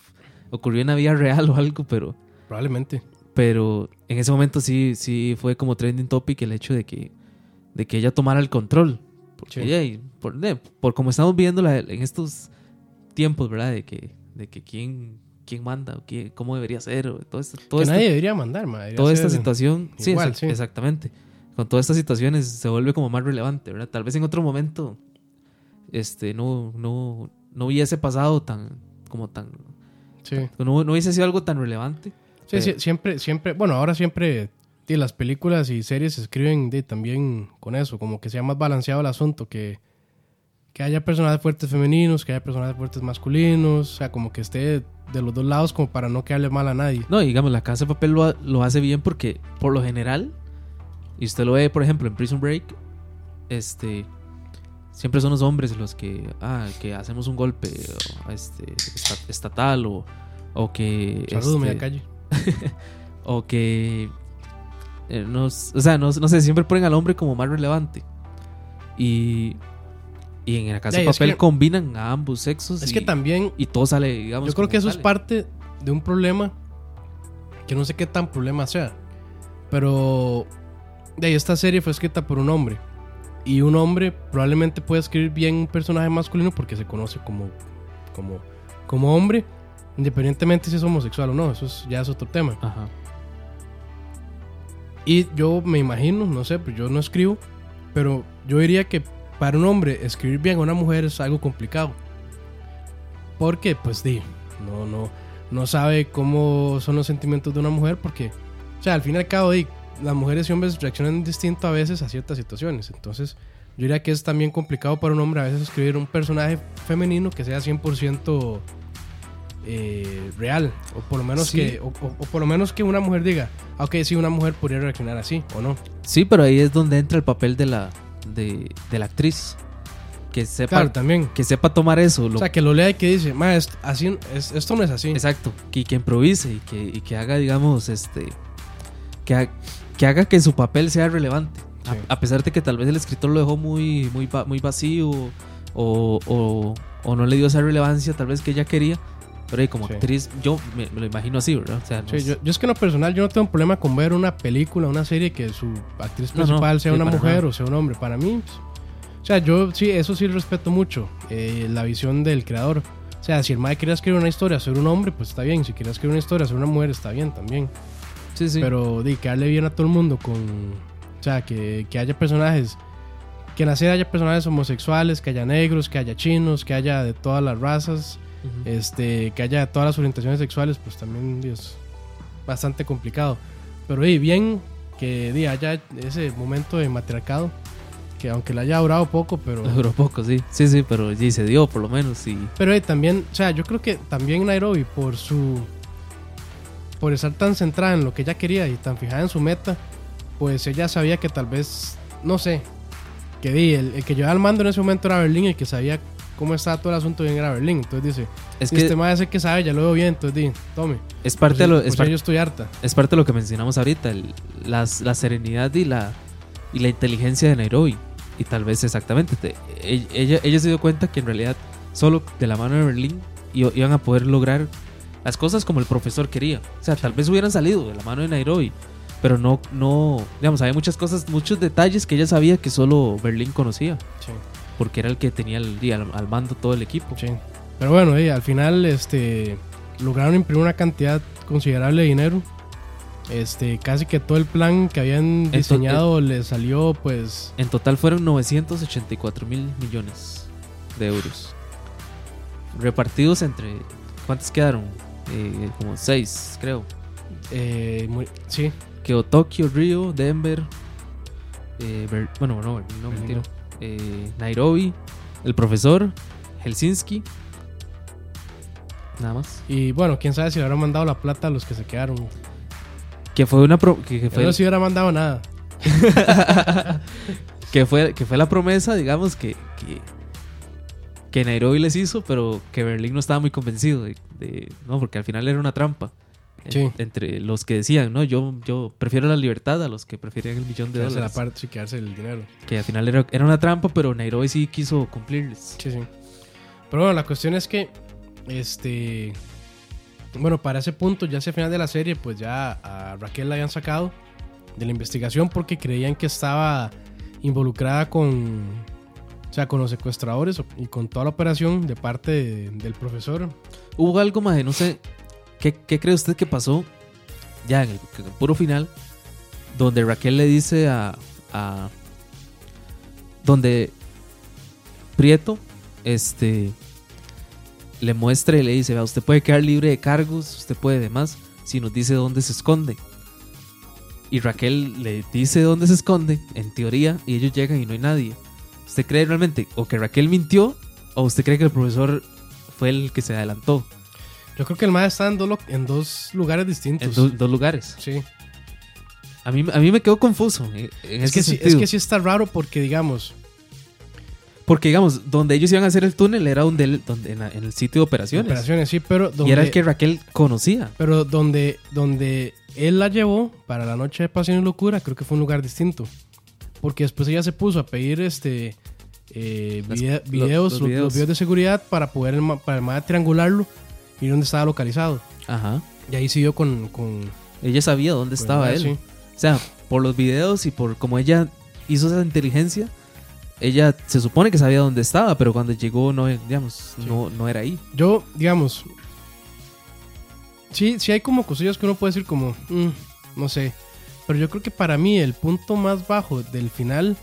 E: ocurrió en la vida real o algo, pero...
D: Probablemente.
E: Pero en ese momento sí, sí fue como trending topic el hecho de que, de que ella tomara el control. Porque
D: Sí.
E: ella, y por, por como estamos viendo la- en estos tiempos, ¿verdad? De que, de que quién, quién manda, o quién- cómo debería ser, o todo esto, todo
D: que nadie debería mandar, ma, debería
E: toda esta situación,
D: igual, sí.
E: exactamente. Con todas estas situaciones se vuelve como más relevante, ¿verdad? Tal vez en otro momento este, no, no, no hubiese pasado tan, como tan,
D: Sí.
E: no, no hubiese sido algo tan relevante.
D: Sí, sí, siempre, siempre, bueno, ahora siempre las películas y series se escriben de, también con eso, como que sea más balanceado el asunto, que, que haya personajes fuertes femeninos, que haya personajes fuertes masculinos, o sea, como que esté de los dos lados como para no quedarle mal a nadie.
E: No, digamos, la casa de papel lo, ha- lo hace bien porque, por lo general, y usted lo ve, por ejemplo, en Prison Break, este, siempre son los hombres los que, ah, que hacemos un golpe o, este, esta- estatal o, o que...
D: Saludos,
E: este,
D: media calle.
E: o que eh, nos, o sea, no, no sé, siempre ponen al hombre como más relevante. Y, y en la casa de
D: es
E: papel
D: que-
E: combinan a ambos sexos
D: Es
E: y,
D: que también,
E: y todo sale, digamos.
D: yo creo que eso es parte de un problema que no sé qué tan problema sea. Pero de ahí, esta serie fue escrita por un hombre. Y un hombre probablemente puede escribir bien un personaje masculino porque se conoce como, como, como hombre, independientemente si es homosexual o no. Eso es- ya es otro tema.
E: Ajá.
D: Y yo me imagino, no sé, pues yo no escribo, pero yo diría que para un hombre escribir bien a una mujer es algo complicado. Porque, pues, di, no, no, no sabe cómo son los sentimientos de una mujer, porque, o sea, al fin y al cabo, di, las mujeres y hombres reaccionan distinto a veces a ciertas situaciones. Entonces, yo diría que es también complicado para un hombre a veces escribir un personaje femenino que sea 100% eh, real. O por lo menos
E: Sí.
D: que, o, o- o por lo menos que una mujer diga, "Ah, ok, sí, una mujer podría reaccionar así, o no.
E: Sí, pero ahí es donde entra el papel de la, de, de la actriz. Que sepa,
D: Claro, también.
E: que sepa tomar eso. lo-
D: O sea, que lo lea y que dice, ma, est- así, es- esto no es así.
E: Exacto, que, que improvise y que, y que haga, digamos, este. Que, ha- que haga que su papel sea relevante. A-
D: Sí.
E: A, pesar de que tal vez el escritor lo dejó muy, muy, muy vacío o, o, o no le dio esa relevancia tal vez que ella quería. Pero ahí como
D: Sí.
E: actriz, yo me, me lo imagino así, ¿verdad? O sea, no
D: Sí,
E: es-
D: yo, yo es que en lo personal yo no tengo problema con ver una película, una serie que su actriz
E: No, no,
D: principal sea
E: sí,
D: una mujer
E: nada.
D: o sea un hombre. Para mí, pues, o sea, yo sí, eso sí respeto mucho, eh, la visión del creador. O sea, si el mae quería escribir una historia ser un hombre, pues está bien. Si quería escribir una historia ser una mujer, está bien también.
E: sí, sí.
D: Pero que darle bien a todo el mundo con... O sea, que, que haya personajes... Que en la serie haya personajes homosexuales, que haya negros, que haya chinos, que haya de todas las razas, Este, que haya todas las orientaciones sexuales, pues también es bastante complicado. Pero di, bien que di, haya ese momento de matriarcado, que aunque le haya durado poco, pero...
E: Duró poco, sí. Sí, sí, pero sí se dio por lo menos. Y,
D: Pero eh, también, o sea, yo creo que también Nairobi, por su. por estar tan centrada en lo que ella quería y tan fijada en su meta, pues ella sabía que tal vez, no sé, que di, el, el que llevaba el mando en ese momento era Berlín, el que sabía cómo estaba todo el asunto bien era Berlín. Entonces dice,
E: es
D: este
E: que
D: más es el que sabe, ya lo veo bien, entonces di, tome.
E: es parte, de lo,
D: pues
E: es, par-
D: yo estoy harta.
E: es parte de lo que mencionamos ahorita, el- las- la serenidad y la, y la inteligencia de Nairobi. Y tal vez exactamente, te- ella, ella se dio cuenta que en realidad solo de la mano de Berlín iban a poder lograr las cosas como el profesor quería. O sea, tal vez hubieran salido de la mano de Nairobi, pero no, no, digamos, había muchas cosas, muchos detalles que ella sabía que solo Berlín conocía,
D: Sí,
E: porque era el que tenía el, al, al mando todo el equipo.
D: sí. Pero bueno, al final este, lograron imprimir una cantidad considerable de dinero. Este, casi que todo el plan que habían diseñado le salió pues
E: En total fueron 984 mil millones de euros. Repartidos entre... ¿Cuántos quedaron? Eh, como seis, creo.
D: Eh, muy- sí,
E: Quedó Tokio, Río, Denver. eh, bueno, no, no, mentira. Eh, Nairobi, el profesor, Helsinki. Nada más.
D: y bueno, quién sabe si le habrán mandado la plata a los que se quedaron.
E: Que fue una... pro- que, que fue,
D: no si hubiera mandado nada.
E: que fue, que fue la promesa, digamos, que, que, que Nairobi les hizo, pero que Berlín no estaba muy convencido de, de- no, porque al final era una trampa.
D: Sí.
E: Entre los que decían, no, yo, yo prefiero la libertad a los que preferían el millón de
D: Quedarse la
E: dólares.
D: parte y quedarse el dinero.
E: Que al final era, era una trampa, pero Nairobi sí quiso cumplirles.
D: Sí, sí. Pero bueno, la cuestión es que, este, bueno, para ese punto, ya hacia el final de la serie, pues ya a Raquel la habían sacado de la investigación porque creían que estaba involucrada con, o sea, con los secuestradores y con toda la operación de parte de- del profesor.
E: Hubo algo más, no sé, ¿qué, cree usted que pasó ya en el, puro final? Donde Raquel le dice a, a- donde Prieto este le muestra y le dice, usted puede quedar libre de cargos, usted puede demás, si nos dice dónde se esconde. Y Raquel le dice dónde se esconde, en teoría, y ellos llegan y no hay nadie. ¿Usted cree realmente o que Raquel mintió o usted cree que el profesor fue el que se adelantó
D: Yo creo que el MAE está en, dos lo- en dos lugares distintos.
E: en do- dos lugares?
D: Sí.
E: A mí, a mí me quedó confuso eh, en
D: Es que, sí, es que sí está raro porque, digamos,
E: Porque, digamos, donde ellos iban a hacer el túnel era donde, donde en, la- en el sitio de operaciones.
D: Operaciones, sí, pero donde,
E: Y era el que Raquel conocía.
D: pero donde, donde él la llevó para la noche de pasión y locura, creo que fue un lugar distinto. Porque después ella se puso a pedir este eh,
E: Las-
D: videos,
E: los
D: los,
E: videos.
D: los videos de seguridad para poder para el ma triangularlo y dónde estaba localizado.
E: Ajá.
D: Y ahí siguió con, con
E: Ella sabía dónde
D: con-
E: estaba él.
D: sí.
E: O sea, por los videos y por cómo ella hizo esa inteligencia, ella se supone que sabía dónde estaba, pero cuando llegó, no, digamos, no, no era ahí.
D: Yo, digamos, sí, sí hay como cosillas que uno puede decir como, mm, no sé, pero yo creo que para mí el punto más bajo del final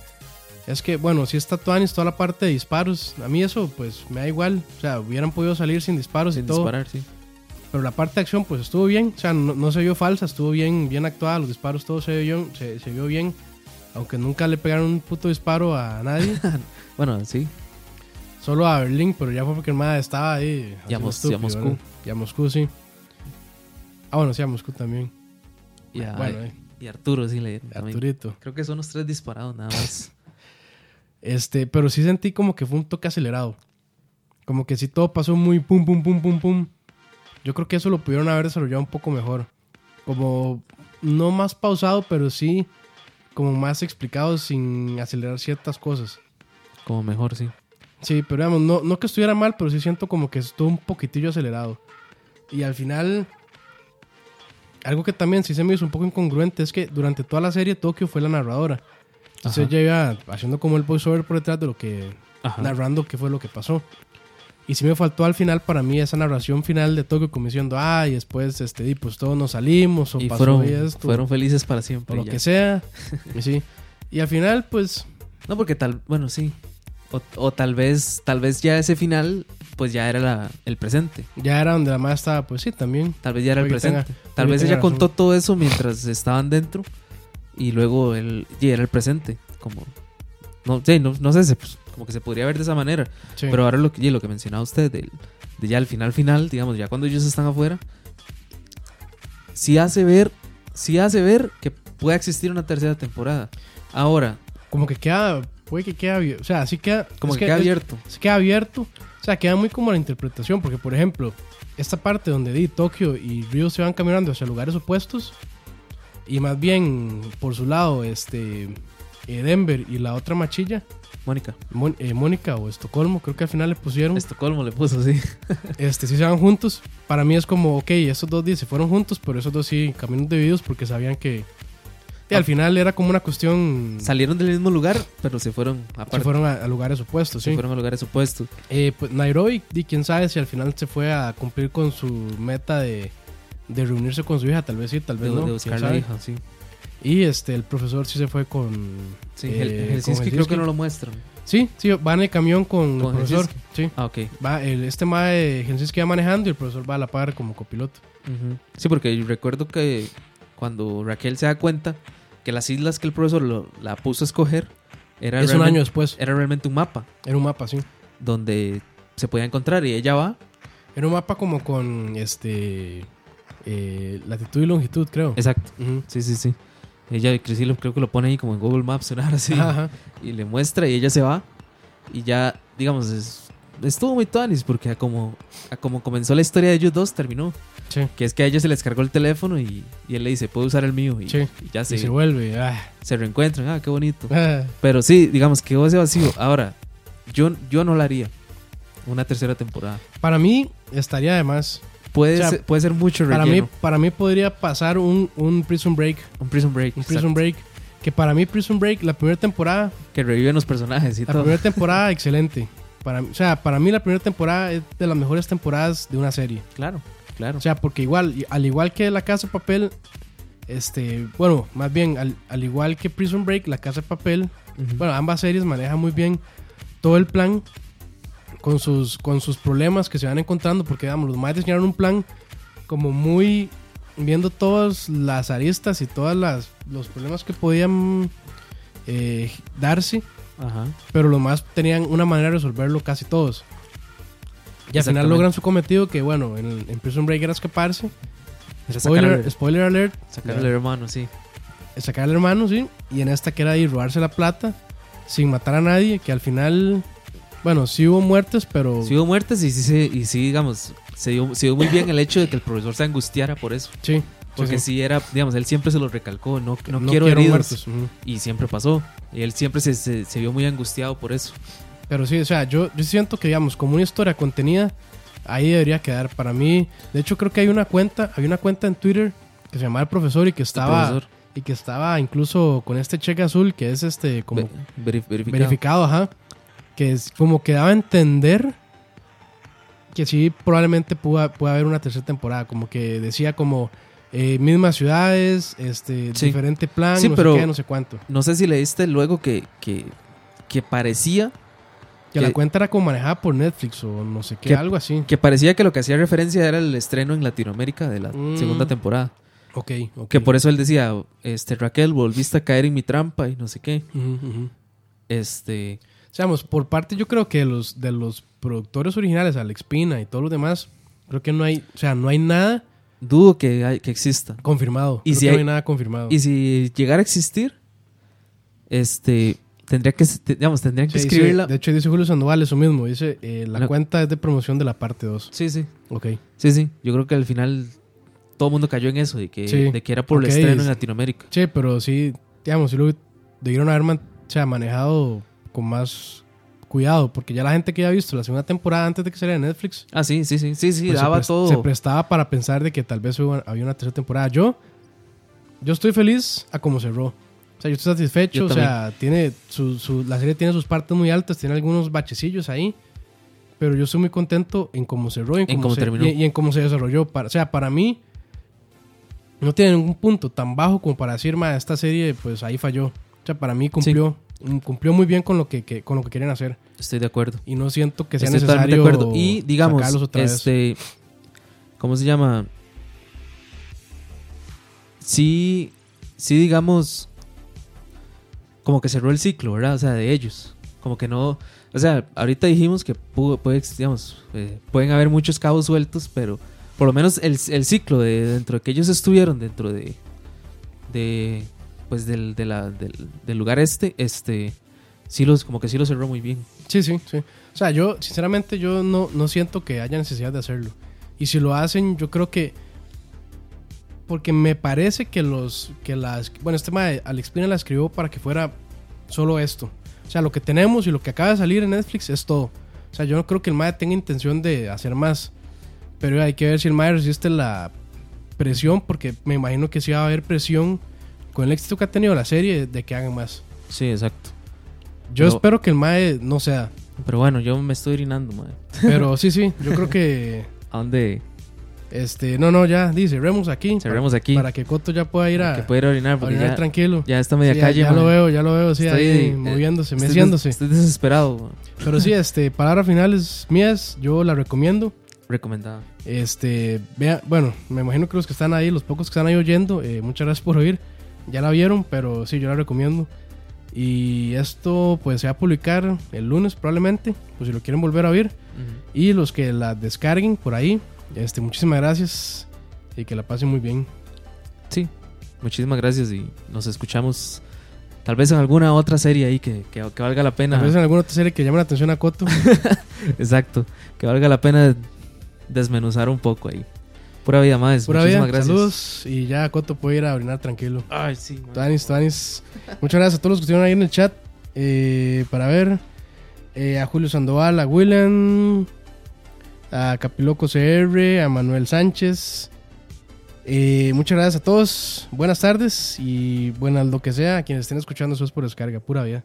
D: es que, bueno, si está Tuanis, toda la parte de disparos, a mí eso pues me da igual, o sea, hubieran podido salir sin disparos
E: Sin
D: y todo,
E: disparar, sí.
D: pero la parte de acción pues estuvo bien, o sea, no, no se vio falsa, estuvo bien, bien actuada, los disparos todo se vio, se, se vio bien, aunque nunca le pegaron un puto disparo a nadie.
E: Bueno, sí.
D: Solo a Berlín, pero ya fue porque el MAD estaba ahí.
E: Y a Mos- y a Moscú.
D: ¿verdad? Y a Moscú, sí. Ah, bueno, sí, a Moscú también.
E: Y, a-
D: bueno, eh,
E: y Arturo, sí, le.
D: Arturito.
E: Creo que son los tres disparados nada más.
D: Este, pero sí sentí como que fue un toque acelerado. Como que sí todo pasó muy pum, pum, pum, pum, pum. Yo creo que eso lo pudieron haber desarrollado un poco mejor. Como no más pausado, pero sí como más explicado sin acelerar ciertas cosas.
E: Como mejor, sí.
D: Sí, pero digamos, no, no que estuviera mal, pero sí siento como que estuvo un poquitillo acelerado. Y al final, algo que también sí se me hizo un poco incongruente es que durante toda la serie Tokio fue la narradora. Entonces
E: Ajá.
D: iba haciendo como el voiceover por detrás de lo que,
E: Ajá.
D: narrando qué fue lo que pasó. Y sí me faltó al final para mí esa narración final de Tokio como diciendo, ay, después, este, y pues todos nos salimos o
E: Y
D: pasó
E: fueron,
D: y esto,
E: fueron felices para
D: o
E: siempre.
D: lo
E: y ya.
D: que sea. y sí. Y al final, pues,
E: No, porque tal, bueno, sí. O, o tal vez, tal vez ya ese final, pues ya era la- el presente.
D: ya era donde la madre estaba, pues sí, también.
E: Tal vez ya era el presente.
D: tenga-
E: tal vez ella
D: tenga
E: contó
D: razón.
E: todo eso mientras estaban dentro y luego él era el presente. Como, no sé, no, no sé, se- pues, como que se podría ver de esa manera.
D: Sí.
E: Pero ahora lo que, lo que mencionaba usted, del- de, ya al final, final, digamos, ya cuando ellos están afuera, sí hace ver, sí hace ver que pueda existir una tercera temporada. Ahora,
D: como que queda, puede que abierto, o sea, así queda,
E: como
D: es
E: que queda
D: es-
E: abierto.
D: se queda abierto, o sea, queda muy como la interpretación, porque por ejemplo, esta parte donde Di, Tokio y Río se van caminando hacia lugares opuestos, y más bien por su lado, este, eh, Denver y la otra machilla,
E: Mónica,
D: Mon- eh, Mónica o Estocolmo, creo que al final le pusieron,
E: Estocolmo le puso así.
D: este, sí se van juntos, para mí es como, ok, esos dos días se fueron juntos, pero esos dos sí, caminos divididos porque sabían que... Y al final era como una cuestión...
E: Salieron del mismo lugar, pero se fueron aparte.
D: Se fueron a, a lugares opuestos,
E: se
D: sí.
E: fueron a lugares opuestos.
D: Eh, pues Nairobi, y quién sabe si al final se fue a cumplir con su meta de, de reunirse con su hija, tal vez sí, tal
E: De,
D: vez no.
E: de buscar la hija, sí.
D: Y este, el profesor sí se fue con.
E: Sí,
D: eh, con
E: Helsinki creo que no lo muestran.
D: Sí, sí, va en el camión con,
E: Con
D: el profesor.
E: Helsinki.
D: Sí,
E: Ah, ok.
D: va, el, este ma de Helsinki va manejando y el profesor va a la par como copiloto.
E: Sí, porque recuerdo que cuando Raquel se da cuenta que las islas que el profesor lo- la puso a escoger era,
D: es un año después.
E: era realmente un mapa
D: Era un mapa, sí.
E: donde se podía encontrar y ella va.
D: Era un mapa como con este. Eh, latitud y longitud, creo.
E: Exacto.
D: Ujú.
E: Sí, sí, sí. Ella sí lo- creo que lo pone ahí como en Google Maps, una hora así.
D: Ajá.
E: Y le muestra y ella se va. Y ya, digamos, es- estuvo muy tuanis porque a como, a como comenzó la historia de ellos dos, terminó.
D: Sí.
E: Que es que a ella se les cargó el teléfono y, y él le dice, puedo usar el mío. Y,
D: Sí.
E: y ya
D: Y
E: se
D: vuelve. ah.
E: se reencuentran. Ah, qué bonito.
D: Ah.
E: Pero sí, digamos, quedó ese vacío. Ahora, yo, yo no la haría. Una tercera temporada.
D: Para mí estaría además.
E: Puede,
D: O sea,
E: ser, puede ser mucho
D: Para
E: relleno.
D: mí, para mí podría pasar un, un Prison Break.
E: un Prison Break.
D: Un Prison. Break. Que para mí Prison Break, la primera temporada,
E: Que reviven los personajes y
D: la
E: todo.
D: primera temporada excelente. Para, o sea, para mí la primera temporada es de las mejores temporadas de una serie.
E: Claro, claro.
D: O sea, porque igual, al igual que La Casa de Papel, este, bueno, más bien, al, al igual que Prison Break, La Casa de Papel, bueno, ambas series manejan muy bien todo el plan con sus, con sus problemas que se van encontrando, porque digamos, los más diseñaron un plan como muy viendo todas las aristas y todas las los problemas que podían eh, darse,
E: Ajá.
D: pero los más tenían una manera de resolverlo casi todos. Y al final logran su cometido que bueno, en, en Prison Break era escaparse.
E: Era
D: Spoiler, spoiler alert.
E: sacarle al hermano, sí.
D: sacar al hermano, sí. Y en esta que era ir robarse la plata sin matar a nadie, que al final Bueno, sí hubo muertes, pero.
E: Sí hubo muertes y sí, se- y sí digamos, se dio, se dio muy bien el hecho de que el profesor se angustiara por eso.
D: sí.
E: Porque
D: sí,
E: sí, era, digamos, él siempre se lo recalcó, no, no,
D: No
E: quiero,
D: quiero
E: heridos.
D: muertos, ujú.
E: Y siempre pasó. Y él siempre se, se, se vio muy angustiado por eso.
D: Pero sí, o sea, yo, yo siento que, digamos, como una historia contenida, ahí debería quedar. Para mí, de hecho, creo que hay una cuenta, hay una cuenta en Twitter que se llama El Profesor y que estaba. Y que estaba incluso con este cheque azul, que es este, como
E: Ve- verif- verificado.
D: verificado, ajá. Que es como que daba a entender que sí, probablemente pueda, pueda haber una tercera temporada. Como que decía como eh, mismas ciudades, este,
E: Sí.
D: diferente plan,
E: Sí,
D: no
E: pero-
D: sé qué, no sé cuánto.
E: No sé si leíste luego que, que, que parecía
D: Que
E: que-
D: la cuenta era como manejada por Netflix o no sé qué,
E: Que-
D: algo así.
E: que parecía que lo que hacía referencia era el estreno en Latinoamérica de la
D: Mm.
E: segunda temporada.
D: Ok, ok.
E: Que por eso él decía, este Raquel, volviste a caer en mi trampa y no sé qué. Este,
D: Seamos, por parte yo creo que de los, de los productores originales, Alex Pina y todos los demás, creo que no hay, o sea, no hay nada
E: dudo que, hay, que exista.
D: confirmado.
E: Y
D: Creo
E: si
D: que no
E: hay-
D: nada confirmado.
E: Y si llegara a existir, este, tendría que, digamos, tendrían que
D: Sí, sí,
E: escribirla.
D: de hecho, dice Julio Sandoval eso mismo. Dice, eh, la
E: No.
D: cuenta es de promoción de la parte 2.
E: Sí, sí,
D: Ok.
E: sí, sí. Yo creo que al final todo el mundo cayó en eso, de que,
D: Sí.
E: de que era por el estreno
D: es-
E: en Latinoamérica.
D: Sí, pero sí, digamos, sí lo debieron haber man- o sea, manejado con más cuidado, porque ya la gente que ya ha visto la segunda temporada antes de que saliera Netflix,
E: Ah, sí, sí, sí, sí, sí,
D: pues, se,
E: daba
D: pres-
E: todo.
D: se prestaba para pensar de que tal vez había una tercera temporada. Yo, yo estoy feliz a cómo cerró. O sea, yo estoy satisfecho.
E: Yo
D: o sea, tiene su, su- la serie tiene sus partes muy altas, tiene algunos bachecillos ahí. Pero yo estoy muy contento en cómo cerró y en,
E: En
D: cómo, se,
E: terminó.
D: y, y en cómo se desarrolló. Para, o sea, para mí, no tiene ningún punto tan bajo como para decir, "Ma, esta serie, pues ahí falló. O sea, para mí cumplió. Cumplió muy bien con lo que, que- con lo que querían hacer.
E: Estoy de acuerdo.
D: Y no siento que sea
E: Estoy
D: necesario
E: de acuerdo. Y digamos,
D: vez.
E: este, ¿cómo se llama? Sí, sí, digamos, como que cerró el ciclo, ¿verdad? O sea, de ellos. Como que no, o sea, ahorita dijimos que pudo, puede, digamos, eh, pueden haber muchos cabos sueltos, pero por lo menos el, el ciclo de dentro de que ellos estuvieron dentro de, de pues del, del lugar este, este, sí los, como que sí lo cerró muy bien.
D: Sí, sí, sí. O sea, yo, sinceramente, yo no, no siento que haya necesidad de hacerlo. Y si lo hacen, yo creo que. Porque me parece que los. que las Bueno, este tema de Alex Pina la escribió para que fuera solo esto. O sea, lo que tenemos y lo que acaba de salir en Netflix es todo. O sea, yo no creo que el MAE tenga intención de hacer más. Pero hay que ver si el MAE resiste la presión, porque me imagino que sí va a haber presión con el éxito que ha tenido la serie de que hagan más.
E: Sí, exacto.
D: Yo
E: Pero-
D: espero que el MAE no sea.
E: Pero bueno, yo me estoy orinando, madre.
D: Pero sí, sí, yo creo que.
E: ¿A dónde
D: Este, no, no, ya, dice, cerremos aquí.
E: cerremos
D: para,
E: aquí?
D: Para que Coto ya pueda ir a,
E: que pueda ir a orinar,
D: a
E: porque
D: orinar
E: ya,
D: tranquilo.
E: ya está media
D: Sí,
E: calle,
D: ya, ya lo veo, ya lo veo, sí,
E: Estoy,
D: ahí
E: eh,
D: moviéndose,
E: Estoy
D: meciéndose.
E: Estoy desesperado, madre.
D: Pero sí, este, palabras finales mías, yo la recomiendo.
E: Recomendada.
D: Este, vea, bueno, me imagino que los que están ahí, los pocos que están ahí oyendo, eh, muchas gracias por oír. Ya la vieron, pero sí, yo la recomiendo. Y esto, pues, se va a publicar el lunes probablemente, pues si lo quieren volver a oír. Y los que la descarguen por ahí, este, muchísimas gracias y que la pasen muy bien.
E: Sí, muchísimas gracias y nos escuchamos tal vez en alguna otra serie ahí que, que, que valga la pena.
D: Tal vez en alguna otra serie que llame la atención a Coto.
E: Exacto, que valga la pena desmenuzar un poco ahí. Pura vida más.
D: Pura
E: muchísimas
D: vida,
E: gracias.
D: saludos y ya Coto puede ir a orinar tranquilo.
E: Ay, sí. madre.
D: Tanis, Tanis. Muchas gracias a todos los que estuvieron ahí en el chat eh, para ver. eh, a Julio Sandoval, a William, a Capiloco CR, a Manuel Sánchez. Eh, muchas gracias a todos. Buenas tardes y buenas lo que sea. A quienes estén escuchando eso es por descarga. Pura vida.